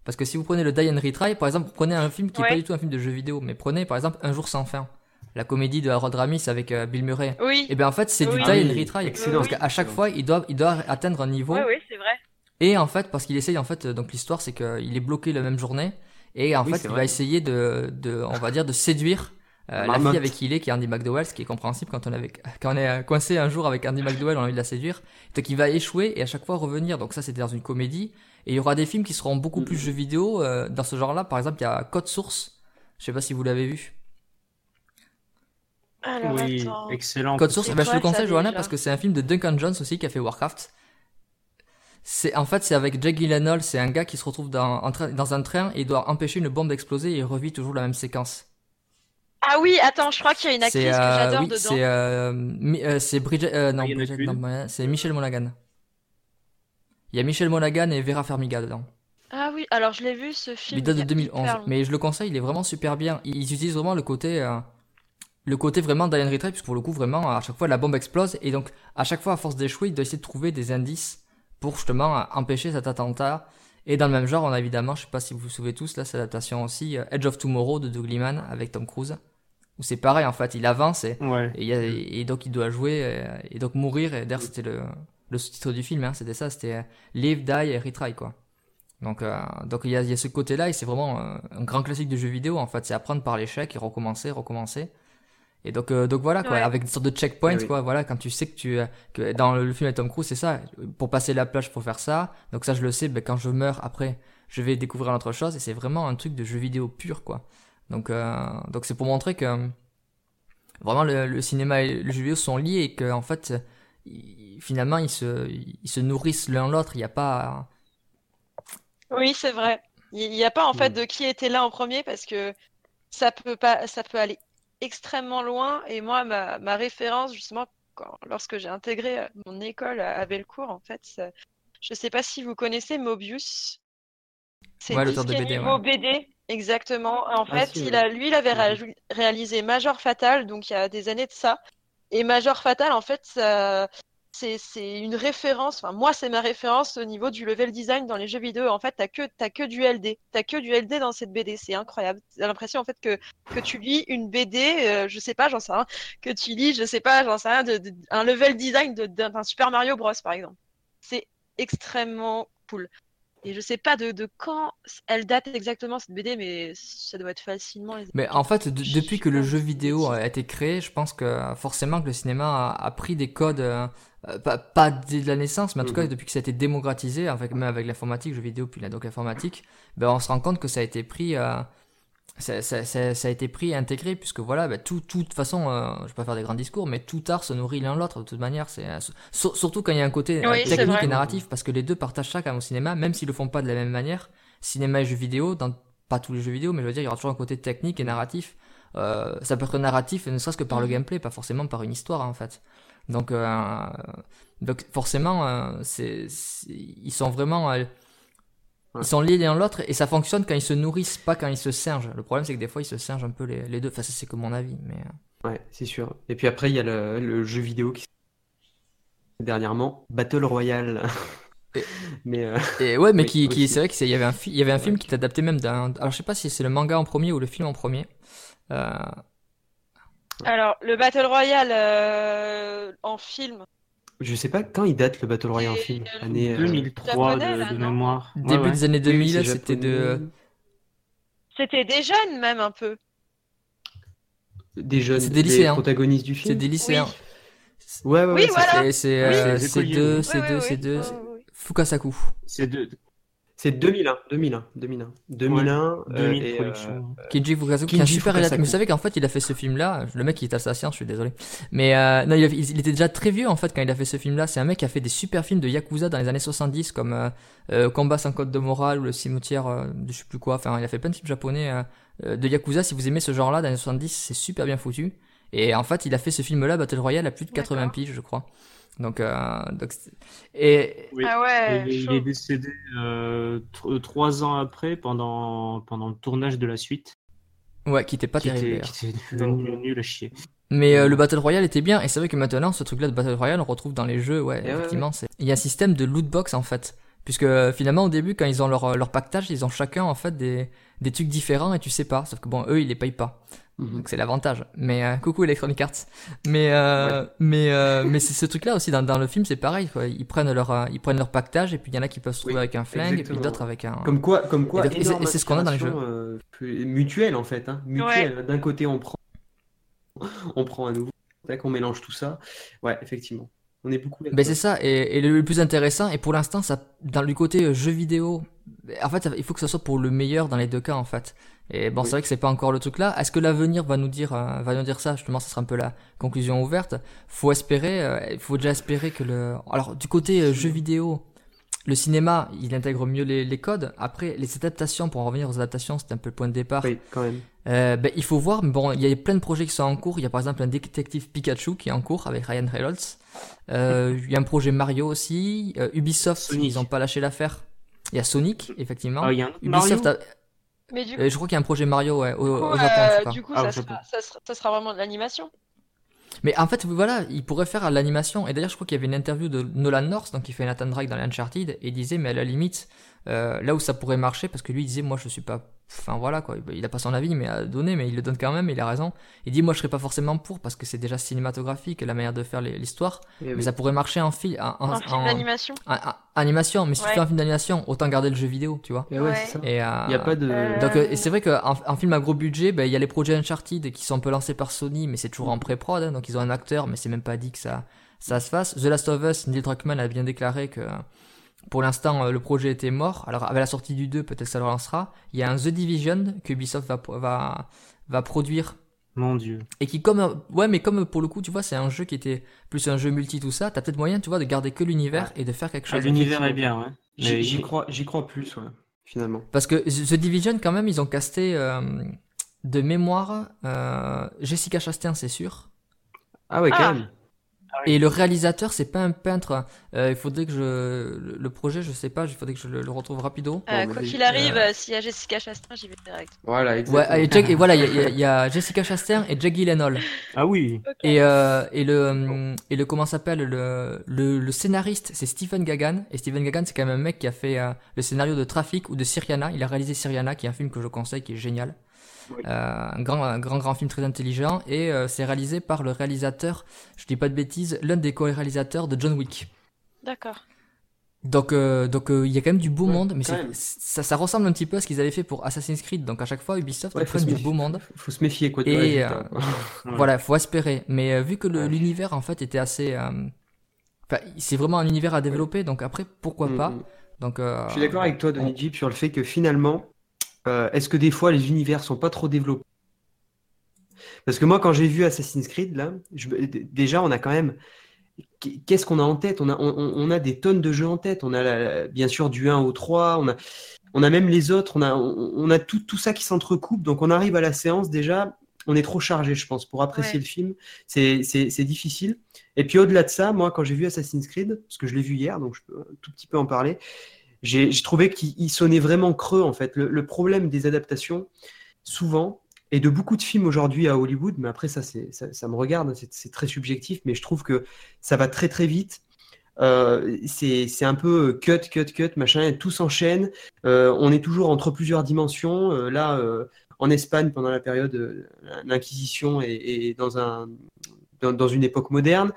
Parce que si vous prenez le Die and Retry, par exemple, vous prenez un film qui est Ouais. pas du tout un film de jeu vidéo, mais prenez par exemple Un jour sans fin, la comédie de Harold Ramis avec euh, Bill Murray. Oui. Et bien en fait, c'est du. Die Ah and Retry. excellent. Parce qu'à chaque fois, il doit, il doit atteindre un niveau. Oui, oui, c'est vrai. Et en fait, parce qu'il essaye, en fait, donc l'histoire, c'est qu'il est bloqué la même journée. Et en Oui, fait, il vrai. va essayer de, de, on va dire, de séduire euh, la fille avec qui il est, qui est Andy McDowell, ce qui est compréhensible quand on, est avec, quand on est euh, coincé un jour avec Andy McDowell, on a envie de la séduire. Donc il va échouer et à chaque fois revenir. Donc ça, c'était dans une comédie. Et il y aura des films qui seront beaucoup plus jeux vidéo euh, dans ce genre-là. Par exemple, il y a Code Source. Je sais pas si vous l'avez vu. Alors, Oui, attends. excellent. Code Source, bah, je le conseille, Johanna, parce que c'est un film de Duncan Jones aussi qui a fait Warcraft. C'est en fait c'est avec Jake Gyllenhaal, c'est un gars qui se retrouve dans, en train- dans un train et il doit empêcher une bombe d'exploser et il revit toujours la même séquence. Ah oui, attends, je crois qu'il y a une actrice que euh, j'adore oui, dedans. c'est euh, Mi- euh, c'est Bridget euh, non, Bridget, c'est Michel Monaghan. Il y a Michel Monaghan et Vera Farmiga dedans. Ah oui, alors je l'ai vu ce film. Il date de a 2011, hyper longtemps. mais je le conseille, il est vraiment super bien. Ils utilisent vraiment le côté, euh, le côté vraiment Diane Retry, puisque pour le coup, vraiment, à chaque fois, la bombe explose, et donc, à chaque fois, à force d'échouer, il doit essayer de trouver des indices pour justement euh, empêcher cet attentat. Et dans le même genre, on a évidemment, je sais pas si vous vous souvenez tous, là, c'est l'adaptation aussi, euh, Edge of Tomorrow de Doug Liman avec Tom Cruise, où c'est pareil, en fait, il avance et, Ouais. et, il y a- et donc il doit jouer euh, et, donc mourir. Et d'ailleurs, c'était le, le sous-titre du film, hein, c'était ça, c'était Live, Die et Retry, quoi. Donc, euh, donc il y a, il y a ce côté-là et c'est vraiment un grand classique de jeu vidéo, en fait. C'est apprendre par l'échec et recommencer, recommencer. Et donc, euh, donc voilà, quoi, Ouais. avec une sorte de checkpoint, Eh oui. quoi. Voilà, quand tu sais que tu, euh, que dans le film avec Tom Cruise, c'est ça. Pour passer la plage, faut faire ça. Donc ça, je le sais. Ben, quand je meurs, après, je vais découvrir autre chose. Et c'est vraiment un truc de jeu vidéo pur, quoi. Donc, euh, donc c'est pour montrer que vraiment le, le cinéma et le jeu vidéo sont liés et que en fait, ils- finalement, ils se, ils se nourrissent l'un l'autre. Il n'y a pas. Oui, c'est vrai. Il n'y a pas en fait Mm. de qui était là en premier parce que ça peut pas, ça peut aller extrêmement loin. Et moi, ma, ma référence, justement, quand, lorsque j'ai intégré euh, mon école à à Bellecour, en fait, ça- je sais pas si vous connaissez Mobius. C'est Ouais, l'auteur de BD, niveau ouais. BD, exactement. En Ah, fait, si, il a, lui, il avait réa- réalisé Major Fatal, donc il y a des années de ça. Et Major Fatal, en fait, ça- c'est une référence. Enfin, moi, c'est ma référence au niveau du level design dans les jeux vidéo. En fait, t'as que que du LD, t'as que du LD dans cette BD. C'est incroyable. T'as l'impression en fait que que tu lis une BD, euh, je sais pas, j'en sais rien, que tu lis, je sais pas, j'en sais rien, de, un level design de- d'un d'un Super Mario Bros par exemple. C'est extrêmement cool. Et je sais pas de, de quand elle date exactement cette BD, mais ça doit être facilement Mais en fait, de- depuis que le jeu vidéo a été créé, je pense que forcément que le cinéma a, a pris des codes, euh, euh, pas, pas dès la naissance, mais en tout cas Mhm. depuis que ça a été démocratisé, avec, même avec l'informatique, jeu vidéo, puis là, donc l'informatique, ben on se rend compte que ça a été pris, euh, ça, ça, ça, ça a été pris et intégré, puisque voilà, ben, tout, tout, de toute façon, euh, je vais pas faire des grands discours, mais tout art se nourrit l'un l'autre, de toute manière, c'est, euh, sur- surtout quand il y a un côté euh, Oui, technique et narratif, parce que les deux partagent ça quand même au cinéma, même s'ils le font pas de la même manière, cinéma et jeux vidéo, dans pas tous les jeux vidéo, mais je veux dire, il y aura toujours un côté technique et narratif. Euh, ça peut être narratif, ne serait-ce que par le Mhm. gameplay, pas forcément par une histoire en fait. Donc, euh, donc forcément, euh, c'est, ils sont vraiment, euh, Ouais. ils sont liés l'un l'autre et ça fonctionne quand ils se nourrissent, pas quand ils se singent. Le problème, c'est que des fois, ils se singent un peu les, les deux. Enfin, ça, c'est que mon avis, mais euh, Ouais, c'est sûr. Et puis après, il y a le, le jeu vidéo qui dernièrement Battle Royale. Et- Mais euh, Et ouais, mais Oui, qui, qui c'est vrai qu'il y avait un, fi- il y avait un film qui adapté même d'un. Alors je sais pas si c'est le manga en premier ou le film en premier. Euh, Alors, le Battle Royale euh, en film, je sais pas quand il date le Battle Royale film. euh, Année, euh, 2003 japonais, de, là, de non mémoire. Ouais, début ouais. des années oui, 2000, c'est c'était de. c'était des jeunes même un peu. Des jeunes, C'est des lycéens. protagonistes du C'est film. des lycéens. Ouais, ouais, ouais, Oui, c'est- voilà. C'est c'est, Oui, euh, c'est c'est deux, oui. c'est deux, c'est deux. C'est-. Fukasaku. C'est de c'est 2001, 2001, 2001, 2001. euh, 2000 et, euh, production. Kinji Fukasaku, qui est un super Fukasaku. réalisateur. Mais vous savez qu'en fait, il a fait ce film-là. Le mec, il est assassin, je suis désolé. Mais euh, non, il, a- il était déjà très vieux en fait quand il a fait ce film-là. C'est un mec qui a fait des super films de yakuza dans les années 70, comme euh, euh, Combat sans code de morale ou Le cimetière euh, de je sais plus quoi. Enfin, il a fait plein de films japonais euh, euh, de yakuza. Si vous aimez ce genre-là, dans les années 70, c'est super bien foutu. Et en fait, il a fait ce film-là, Battle Royale, à plus de 80 D'accord. piges, je crois. Donc, euh, donc c'est- et Oui. Ah ouais, Et il est décédé euh, tr- trois ans après, pendant, pendant le tournage de la suite, ouais, qui était pas qui terrible. était, qui était devenu nul à chier. Mais euh, le Battle Royale était bien, et c'est vrai que maintenant, ce truc-là de Battle Royale, on retrouve dans les jeux, ouais, Eh ouais, effectivement. Il y a un système de loot box, en fait. Puisque euh, finalement, au début, quand ils ont leur, leur pactage, ils ont chacun, en fait, des, des trucs différents, et tu sais pas. Sauf que bon, eux, ils les payent pas. Mhm. Donc c'est l'avantage. Mais euh, coucou Electronic Arts. Mais euh, mais euh, mais c'est ce truc-là aussi dans, dans le film, c'est pareil. Quoi. Ils prennent leur ils prennent leur pactage, et puis il y en a qui peuvent se trouver Oui, avec un flingue, et puis d'autres avec un. Comme quoi, comme quoi, Et c'est- ce qu'on a dans les euh, mutuelle en fait, hein, mutuelle. D'un côté, on prend, on prend à nouveau, on mélange tout ça. Ouais, effectivement. On est beaucoup. Ben c'est ça, et, et le, plus intéressant, et pour l'instant, ça, dans le côté jeu vidéo, en fait, il faut que ça soit pour le meilleur dans les deux cas, en fait. Et bon, Oui. c'est vrai que c'est pas encore le truc là. Est-ce que l'avenir va nous dire, euh, va nous dire ça? Justement, ça sera un peu la conclusion ouverte. Faut espérer, euh, il faut déjà espérer que le. Alors, du côté euh, jeu vidéo, le cinéma, il intègre mieux les, les codes. Après, les adaptations, pour en revenir aux adaptations, c'est un peu le point de départ. Oui, quand même. Euh, ben, il faut voir, mais bon, il y a plein de projets qui sont en cours. Il y a par exemple un détective Pikachu qui est en cours avec Ryan Reynolds. Euh, il y a un projet Mario aussi. Euh, Ubisoft, Sonic. ils ont pas lâché l'affaire. Il y a Sonic, effectivement. Ah, il y a un Mario Ubisoft, a- Mais du euh, je crois qu'il y a un projet Mario ouais, au, coup, au euh, Japon. du coup, Ah, ça, sera, ça, sera, ça sera vraiment de l'animation. Mais en fait, voilà, il pourrait faire à l'animation. Et d'ailleurs, je crois qu'il y avait une interview de Nolan North, donc il fait Nathan Drake dans les Uncharted, et il disait, mais à la limite, euh, là où ça pourrait marcher, parce que lui il disait, moi je suis pas. Enfin voilà quoi, il a pas son avis mais à donner, mais il le donne quand même, il a raison. Il dit, moi je serais pas forcément pour, parce que c'est déjà cinématographique, la manière de faire l'histoire, Eh mais oui. ça pourrait marcher en, fil, en, film en- d'animation. en- en- animation. Mais si tu Ouais. fais un film d'animation, autant garder le jeu vidéo, tu vois. Eh ouais, Ouais. c'est ça. Et, euh, Il n'y a pas de. Euh, donc, euh, et c'est vrai qu'en en film à gros budget, ben, il y a les projets Uncharted qui sont un peu lancés par Sony, mais c'est toujours en pré-prod, hein, donc ils ont un acteur, mais c'est même pas dit que ça, ça se fasse. The Last of Us, Neil Druckmann a bien déclaré que pour l'instant euh, le projet était mort. Alors avec la sortie du 2, peut-être que ça le relancera. Il y a un The Division que Ubisoft va, va, va produire Mon dieu. et qui comme euh, ouais mais comme pour le coup tu vois c'est un jeu qui était plus un jeu multi tout ça t'as peut-être moyen tu vois de garder que l'univers et de faire quelque Ah, chose L'univers est bien, ouais. J'y Mais j'y il- crois, j'y crois plus, ouais, finalement. Parce que The Division, quand même, ils ont casté euh, de mémoire euh, Jessica Chastain, c'est sûr. Ah ouais, quand Ah. même. Et le réalisateur, c'est pas un peintre. Euh, il faudrait que je. Le projet, je sais pas, il faudrait que je le, le retrouve rapido. Euh, quoi qu'il arrive, euh, euh, s'il y a Jessica Chastain, j'y vais direct. Voilà, Ouais, et, Jack- et voilà, il y, a- y y Jessica Chastain et Jack Gyllenhaal. Ah oui. Et, euh, et le hum, et le comment s'appelle le, le le scénariste c'est Stephen Gagan et Stephen Gagan c'est quand même un mec qui a fait euh, le scénario de Trafic ou de Syriana il a réalisé Syriana qui est un film que je conseille qui est génial Oui. Euh, un grand un grand grand film très intelligent et euh, c'est réalisé par le réalisateur je dis pas de bêtises l'un des co-réalisateurs de John Wick D'accord. donc euh, donc euh, il y a quand même du beau Ouais, monde mais ça ça ressemble un petit peu à ce qu'ils avaient fait pour Assassin's Creed donc à chaque fois Ubisoft Ouais, prennent du beau monde Faut se méfier, quoi. Et, résultat, euh, quoi. Ouais. voilà, faut espérer. Mais euh, vu que l'univers en fait était assez, euh, enfin, c'est vraiment un univers à développer. Donc après, pourquoi Mm, pas? mm. Donc, euh, Je suis d'accord avec toi, Denis Jeep, sur le fait que finalement, euh, est-ce que des fois les univers sont pas trop développés? Parce que moi, quand j'ai vu Assassin's Creed, là, je- déjà, on a quand même. Qu'est-ce qu'on a en tête? On a, on, on a des tonnes de jeux en tête. On a la- bien sûr du 1 au 3, on a, on a même les autres, on a, on, a tout, tout ça qui s'entrecoupe. Donc on arrive à la séance déjà, on est trop chargé, je pense, pour apprécier Ouais. le film. C'est c'est- c'est difficile. Et puis au-delà de ça, moi, quand j'ai vu Assassin's Creed, parce que je l'ai vu hier, donc je peux un tout petit peu en parler, j'ai trouvé qu'il il sonnait vraiment creux, en fait. Le, problème des adaptations, souvent, et de beaucoup de films aujourd'hui à Hollywood, mais après, ça, ça, me regarde, c'est très subjectif, mais je trouve que ça va très très vite. Euh, c'est un peu cut, cut, cut, machin, tout s'enchaîne. Euh, on est toujours entre plusieurs dimensions. Euh, là, euh, en Espagne, pendant la période de l'Inquisition et, dans, un, dans une époque moderne,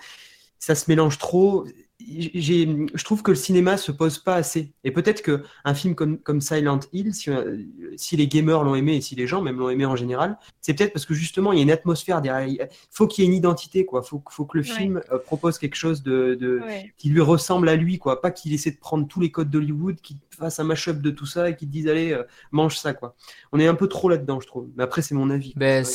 ça se mélange trop. Je trouve que le cinéma se pose pas assez. Et peut-être que un film comme, comme Silent Hill, si, euh, si les gamers l'ont aimé et si les gens même l'ont aimé en général, c'est peut-être parce que justement il y a une atmosphère derrière. Il faut qu'il y ait une identité, quoi. Faut, faut que le Ouais. film euh, propose quelque chose de, de- Ouais. qui lui ressemble à lui, quoi. Pas qu'il essaie de prendre tous les codes d'Hollywood, fasse un mash-up de tout ça et qu'il te dise allez euh, mange ça, quoi. On est un peu trop là-dedans, je trouve. Mais après c'est mon avis. ben,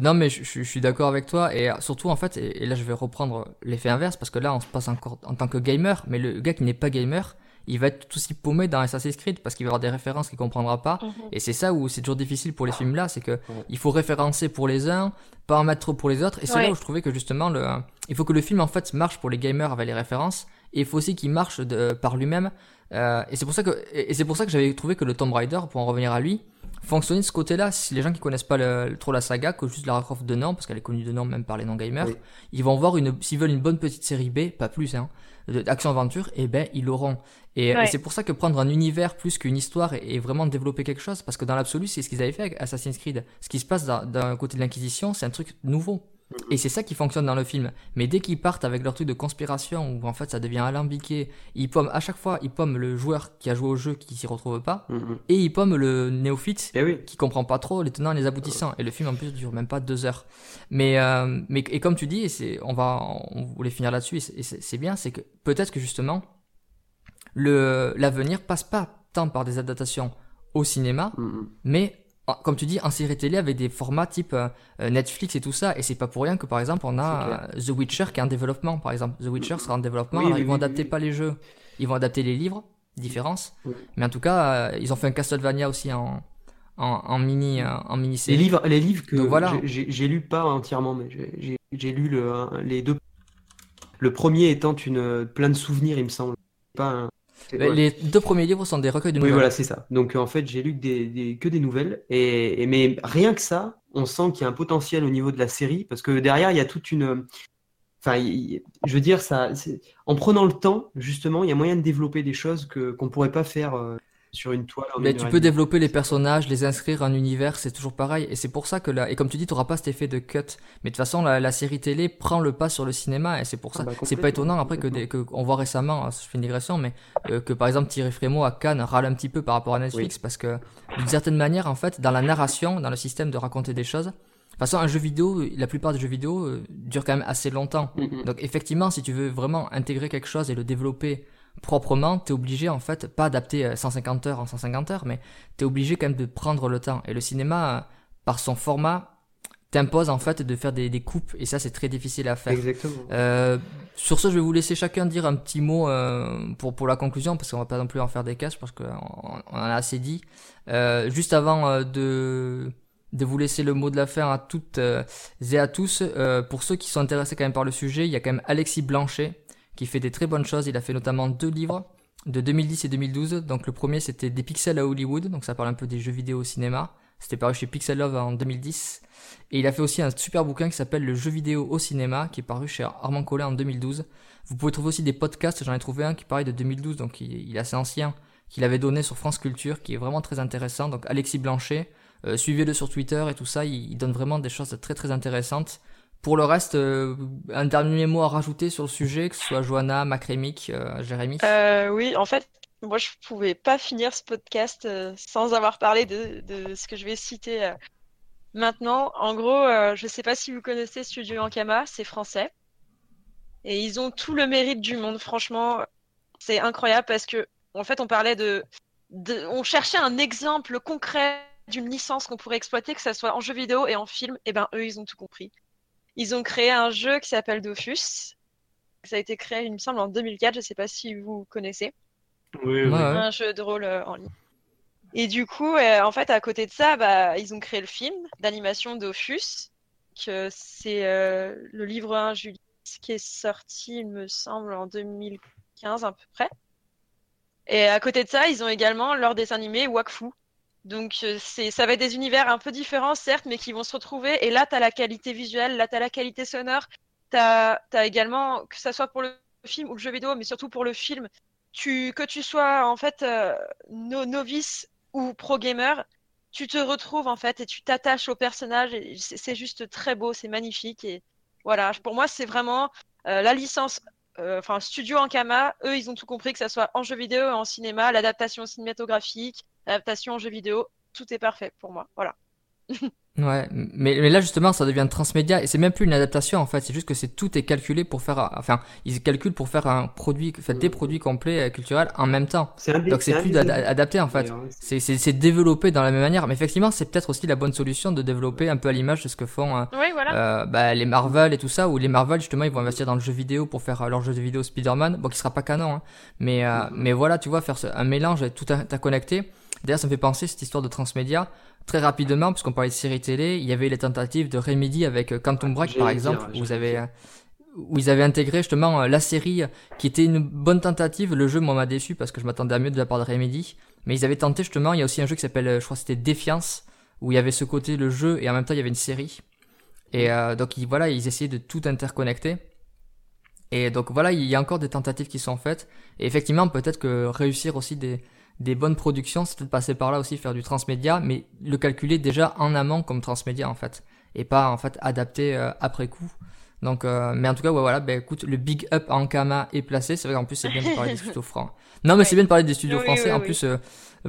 non, mais je, je- je suis d'accord avec toi. Et euh, surtout, en fait, et, et là, je vais reprendre l'effet inverse parce que là, on se passe encore en tant que gamer. Mais le gars qui n'est pas gamer, il va être tout aussi paumé dans Assassin's Creed parce qu'il va avoir des références qu'il comprendra pas. Mhm. Et c'est ça où c'est toujours difficile pour les films là, c'est que il faut référencer pour les uns, pas en mettre trop pour les autres. Et c'est Ouais. là où je trouvais que justement, le, il faut que le film en fait marche pour les gamers avec les références, et il faut aussi qu'il marche de, par lui-même. Euh, et c'est pour ça que, et c'est pour ça que j'avais trouvé que le Tomb Raider, pour en revenir à lui, fonctionnait de ce côté-là. Si les gens qui connaissent pas le- trop la saga, que juste Lara Croft de nom, parce qu'elle est connue de nom même par les non-gamers, Oui. ils vont voir une, s'ils veulent une bonne petite série B, pas plus, hein, de- d'action-aventure, et ben ils l'auront. Et, Ouais. et c'est pour ça que prendre un univers plus qu'une histoire et, et vraiment développer quelque chose, parce que dans l'absolu, c'est ce qu'ils avaient fait avec Assassin's Creed. Ce qui se passe d'un- d'un côté de l'Inquisition, c'est un truc nouveau. Et c'est ça qui fonctionne dans le film. Mais dès qu'ils partent avec leur truc de conspiration, où en fait ça devient alambiqué, ils pomment à chaque fois, ils pomment le joueur qui a joué au jeu qui s'y retrouve pas, Mhm. et ils pomment le néophyte Eh oui. qui comprend pas trop les tenants et les aboutissants. Et le film en plus dure même pas deux heures. Mais, euh, mais et comme tu dis, c'est, on va, on voulait finir là-dessus, et c'est- bien, c'est que peut-être que justement le l'avenir passe pas tant par des adaptations au cinéma, Mhm. mais comme tu dis, en série télé avec des formats type euh, euh, Netflix et tout ça. Et c'est pas pour rien que par exemple on a euh, The Witcher qui est en développement. Par exemple, The Witcher sera en développement. Oui, Alors, oui, ils vont oui, adapter pas les jeux, ils vont adapter les livres, différence. Mais en tout cas, euh, ils ont fait un Castlevania aussi en en, en mini en mini Les série. livres, les livres que Donc voilà. j'ai- lu pas entièrement, mais j'ai- lu le, les deux. Le premier étant une plein de souvenirs, il me semble. Pas un- ouais. Les deux premiers livres sont des recueils de Oui, nouvelles. voilà, c'est ça. Donc en fait, j'ai lu que des, des- que des nouvelles, et, et- mais rien que ça, on sent qu'il y a un potentiel au niveau de la série, parce que derrière, il y a toute une. Enfin, il- je veux dire, ça, en prenant le temps, justement, il y a moyen de développer des choses que qu'on pourrait pas faire euh, sur une toile. en Mais tu peux développer les personnages, les inscrire en univers, c'est toujours pareil. Et c'est pour ça que là, et comme tu dis, tu n'auras pas cet effet de cut. Mais de toute façon, la, la série télé prend le pas sur le cinéma, et c'est pour Ah ça. bah, c'est pas étonnant après que, des, que on voit récemment, euh, je fais une digression, mais euh, que par exemple Thierry Frémaux à Cannes râle un petit peu par rapport à Netflix parce que d'une certaine manière, en fait, dans la narration, dans le système de raconter des choses. De toute façon, un jeu vidéo, la plupart des jeux vidéo euh, durent quand même assez longtemps. Mhm. Donc effectivement, si tu veux vraiment intégrer quelque chose et le développer proprement, t'es obligé en fait, pas adapter euh, 150 heures en 150 heures, mais t'es obligé quand même de prendre le temps. Et le cinéma, euh, par son format, t'impose en fait de faire des, des coupes, et ça c'est très difficile à faire. Exactement. Euh, sur ce, je vais vous laisser chacun dire un petit mot euh, pour, pour la conclusion, parce qu'on va pas non plus en faire des cases, parce qu'on on en a assez dit. Euh, juste avant euh, de, de vous laisser le mot de la fin à toutes euh, et à tous, euh, pour ceux qui sont intéressés quand même par le sujet, il y a quand même Alexis Blanchet, qui fait des très bonnes choses. Il a fait notamment deux livres de 2010 et 2012. Donc le premier c'était Des pixels à Hollywood, donc ça parle un peu des jeux vidéo au cinéma. C'était paru chez Pixel Love en 2010. Et il a fait aussi un super bouquin qui s'appelle Le jeu vidéo au cinéma, qui est paru chez Armand Collin en 2012. Vous pouvez trouver aussi des podcasts, j'en ai trouvé un qui paraît de 2012, donc il, est assez ancien, qu'il avait donné sur France Culture, qui est vraiment très intéressant. Donc Alexis Blanchet, euh, suivez-le sur Twitter et tout ça, il donne vraiment des choses très très intéressantes. Pour le reste, euh, un dernier mot à rajouter sur le sujet, que ce soit Johanna, Macrémic, euh, Jérémy? Euh, oui, en fait, moi, je pouvais pas finir ce podcast sans avoir parlé de, ce que je vais citer maintenant. En gros, je sais pas si vous connaissez Studio Ankama, c'est français. Et ils ont tout le mérite du monde, franchement. C'est incroyable parce que, en fait, on parlait de, on cherchait un exemple concret d'une licence qu'on pourrait exploiter, que ça soit en jeu vidéo et en film. Et ben, eux, ils ont tout compris. Ils ont créé un jeu qui s'appelle Dofus. Ça a été créé, il me semble, en 2004. Je sais pas si vous connaissez Oui, oui. ouais. un jeu de rôle euh, en ligne. Et du coup, euh, en fait, à côté de ça, bah, ils ont créé le film d'animation Dofus, que c'est euh, le livre 1 Julie, qui est sorti, il me semble, en 2015 à peu près. Et à côté de ça, ils ont également leur dessin animé Wakfu. Donc, euh, ça va être des univers un peu différents, certes, mais qui vont se retrouver. Et là, tu as la qualité visuelle, là, tu as la qualité sonore. Tu as, également, que ça soit pour le film ou le jeu vidéo, mais surtout pour le film, tu, que tu sois en fait euh, no- novice ou pro gamer, tu te retrouves en fait et tu t'attaches au personnage. C'est juste très beau, c'est magnifique. Et voilà, pour moi, c'est vraiment euh, la licence, euh, enfin Studio Ankama. Eux, ils ont tout compris, que ça soit en jeu vidéo, en cinéma, l'adaptation cinématographique, l'adaptation en jeu vidéo, tout est parfait pour moi. Voilà. Ouais, mais, mais là justement ça devient transmédia et c'est même plus une adaptation en fait, c'est juste que c'est tout est calculé pour faire, enfin ils calculent pour faire un produit, en fait, des produits complets euh, culturels en même temps. Donc c'est plus adapté en fait. C'est c'est c'est développé dans la même manière, mais effectivement c'est peut-être aussi la bonne solution de développer un peu à l'image de ce que font euh, Oui, voilà. euh, bah, les Marvel et tout ça, où les Marvel justement ils vont investir dans le jeu vidéo pour faire euh, leur jeu de vidéo Spider-Man, bon qui sera pas canon, hein. mais euh, mais voilà tu vois faire ce- un mélange et tout interconnecté. D'ailleurs ça me fait penser cette histoire de transmédia très rapidement, puisqu'on parlait de séries télé, il y avait les tentatives de Remedy avec euh, Quantum Break par exemple, dire, où vous avez euh, où ils avaient intégré justement euh, la série qui était une bonne tentative. Le jeu moi m'a déçu parce que je m'attendais à mieux de la part de Remedy, mais ils avaient tenté justement. Il y a aussi un jeu qui s'appelle, je crois que c'était Défiance, où il y avait ce côté le jeu et en même temps il y avait une série. Et euh, donc ils, voilà, ils essayaient de tout interconnecter. Et donc voilà, il y a encore des tentatives qui sont faites. Et effectivement, peut-être que réussir aussi des, des bonnes productions, c'est peut-être passer par là aussi, faire du transmédia, mais le calculer déjà en amont comme transmédia en fait. et pas en fait adapté euh, après coup. Donc, euh, mais en tout cas, ouais, voilà, ben écoute, le big up en Kama est placé. C'est vrai qu'en plus, c'est bien de parler des studios francs. Non, mais Ouais. c'est bien de parler des studios Oui, français. oui, en oui. plus, euh,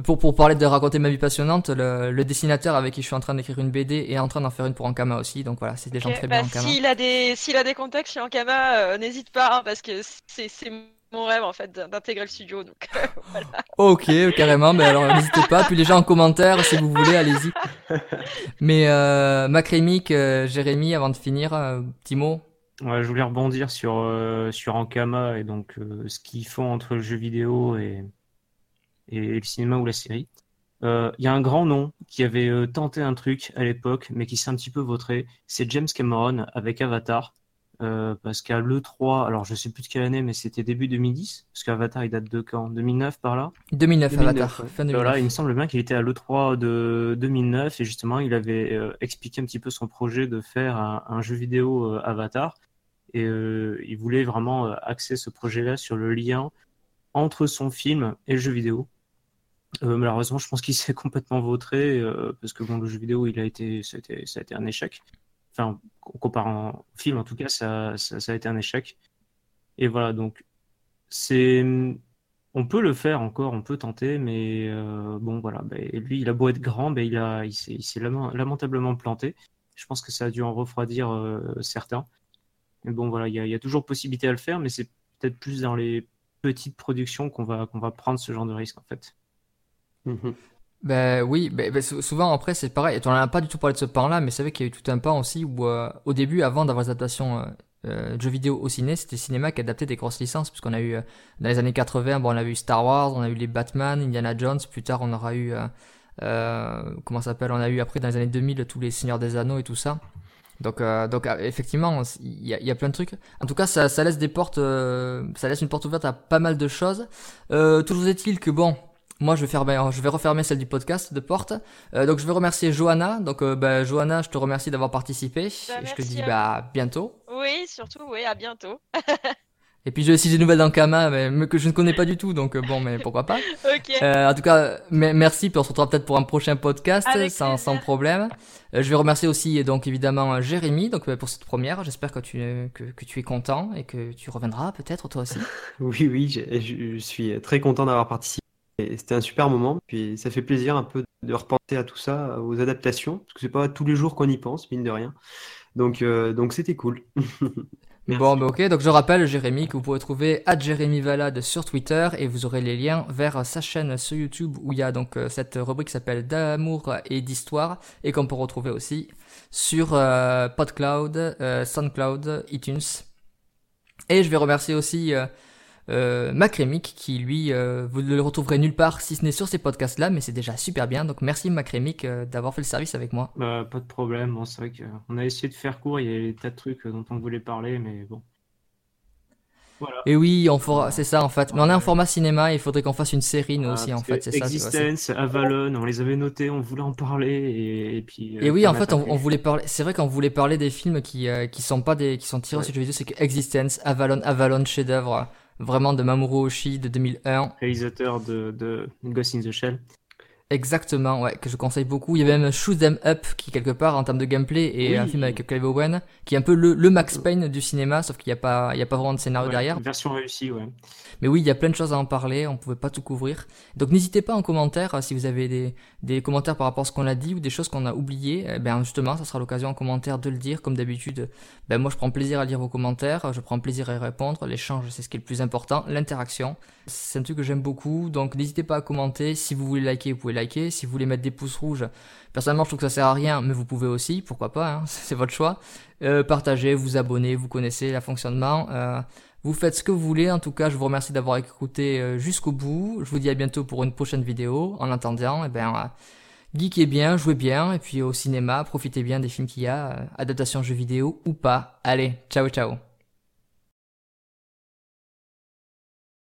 pour, pour parler de raconter ma vie passionnante, le, le dessinateur avec qui je suis en train d'écrire une BD est en train d'en faire une pour Ankama aussi. Donc voilà, c'est des gens très bah, bien Ankama. S'il a des, s'il a des contacts chez Ankama, euh, n'hésite pas, hein, parce que c'est, c'est mon rêve en fait d'intégrer le studio. Donc voilà. Ok, carrément. Mais alors, n'hésitez pas. Puis les gens en commentaire, si vous voulez, allez-y. Mais euh, Macrémic, euh, Jérémy, avant de finir, euh, petit mot. Ouais, je voulais rebondir sur, euh, sur Ankama et donc euh, ce qu'ils font entre le jeu vidéo et, et le cinéma ou la série. Euh, Il y a un grand nom qui avait euh, tenté un truc à l'époque, mais qui s'est un petit peu vautré. C'est James Cameron avec Avatar. Euh, parce qu'à l'E3, alors je sais plus de quelle année, mais c'était début 2010, parce qu'Avatar il date de quand? 2009 par là? 2009, 2009, Avatar. ouais. Fin 2009. Voilà, il me semble bien qu'il était à l'E3 de 2009 et justement il avait euh, expliqué un petit peu son projet de faire un, un jeu vidéo euh, Avatar et il voulait vraiment axer ce projet-là sur le lien entre son film et le jeu vidéo. Malheureusement, je pense qu'il s'est complètement vautré parce que bon, le jeu vidéo, il a été, ça a été, ça a été un échec. Enfin, comparant film, en tout cas, ça, a été un échec. Et voilà, donc c'est, on peut le faire encore, on peut tenter, mais euh, bon, voilà. Ben, lui, il a beau être grand, ben, il a, s'est, lamentablement planté. Je pense que ça a dû en refroidir euh, certains. Mais bon, voilà, il y a, toujours possibilité à le faire, mais c'est peut-être plus dans les petites productions qu'on va, prendre ce genre de risque, en fait. Mhm. Ben oui, ben, ben, sou- souvent après c'est pareil. Et on n'a pas du tout parlé de ce pan-là, mais c'est vrai qu'il y a eu tout un pan aussi où euh, au début, avant d'avoir les adaptations euh, euh, de jeux vidéo au ciné, c'était cinéma qui adaptait des grosses licences, puisqu'on a eu euh, dans les années 80, bon on a eu Star Wars, on a eu les Batman, Indiana Jones, plus tard on aura eu euh, euh, comment s'appelle, on a eu après dans les années 2000 tous les Seigneurs des Anneaux et tout ça. Donc, euh, donc effectivement, il y a, y a plein de trucs. En tout cas, ça, ça laisse des portes, euh, ça laisse une porte ouverte à pas mal de choses. Euh, toujours est-il que bon, moi je vais faire, ben, je vais refermer celle du podcast de porte. Euh, donc je vais remercier Johanna. Donc euh, ben, Johanna, je te remercie d'avoir participé. Bah, et je te dis à bah bientôt. Oui, surtout, oui, à bientôt. Et puis j'ai aussi des nouvelles d'Ankama, mais, mais que je ne connais pas du tout. Donc euh, bon, mais pourquoi pas. Ok. Euh, en tout cas, me- merci, puis on se retrouvera peut-être pour un prochain podcast sans, sans problème. Euh, je vais remercier aussi donc évidemment Jérémy donc pour cette première. J'espère que tu que, que tu es content et que tu reviendras peut-être toi aussi. Oui, oui, je suis très content d'avoir participé. C'était un super moment. Puis ça fait plaisir un peu de repenser à tout ça, aux adaptations, parce que c'est pas tous les jours qu'on y pense, mine de rien. Donc, euh, donc c'était cool. Bon, bah ok, donc je rappelle Jérémy que vous pouvez trouver à Jérémy Valade sur Twitter et vous aurez les liens vers sa chaîne sur YouTube où il y a donc euh, cette rubrique qui s'appelle d'amour et d'histoire et qu'on peut retrouver aussi sur euh, PodCloud, SoundCloud, iTunes. Et je vais remercier aussi euh, euh, Macrémic qui lui, euh, vous ne le retrouverez nulle part si ce n'est sur ces podcasts-là, mais c'est déjà super bien. Donc merci Macrémic euh, d'avoir fait le service avec moi. Bah, pas de problème. Bon, c'est vrai qu'on a essayé de faire court. Il y a des tas de trucs dont on voulait parler, mais bon. Voilà. Et oui, on fera, c'est ça en fait. Mais on est en format cinéma, et il faudrait qu'on fasse une série nous aussi Ah, en parce fait, c'est ça. Existence, Avalon, on les avait notés, on voulait en parler et, et puis. euh, Et oui, en fait, on, voulait parler. C'est vrai qu'on voulait parler des films qui euh, qui sont pas des qui sont tirés Ouais. sur vidéo, c'est que Existence, Avalon, Avalon, chef-d'œuvre euh, vraiment de Mamoru Oshii de 2001. réalisateur de, de Ghost in the Shell. Exactement, ouais, que je conseille beaucoup. Il y avait même Shoot Them Up qui quelque part en termes de gameplay est Oui. un film avec Clive Owen qui est un peu le, le Max Payne du cinéma, sauf qu'il n'y a pas il y a pas vraiment de scénario Ouais, derrière. Version réussie, ouais. Mais oui, il y a plein de choses à en parler, on pouvait pas tout couvrir. Donc n'hésitez pas en commentaire euh, si vous avez des, des commentaires par rapport à ce qu'on a dit ou des choses qu'on a oubliées. Eh ben justement, ça sera l'occasion en commentaire de le dire. Comme d'habitude, ben moi je prends plaisir à lire vos commentaires, je prends plaisir à y répondre. L'échange, c'est ce qui est le plus important, l'interaction. C'est un truc que j'aime beaucoup, donc n'hésitez pas à commenter. Si vous voulez liker, vous pouvez liker. Si vous voulez mettre des pouces rouges, personnellement je trouve que ça sert à rien, mais vous pouvez aussi, pourquoi pas, hein, c'est votre choix. Euh, partagez, vous abonnez, vous connaissez le fonctionnement. Euh, vous faites ce que vous voulez. En tout cas, je vous remercie d'avoir écouté euh, jusqu'au bout. Je vous dis à bientôt pour une prochaine vidéo. En attendant, eh ben, geekez bien, jouez bien. Et puis au cinéma, profitez bien des films qu'il y a, adaptation jeux vidéo ou pas. Allez, ciao ciao.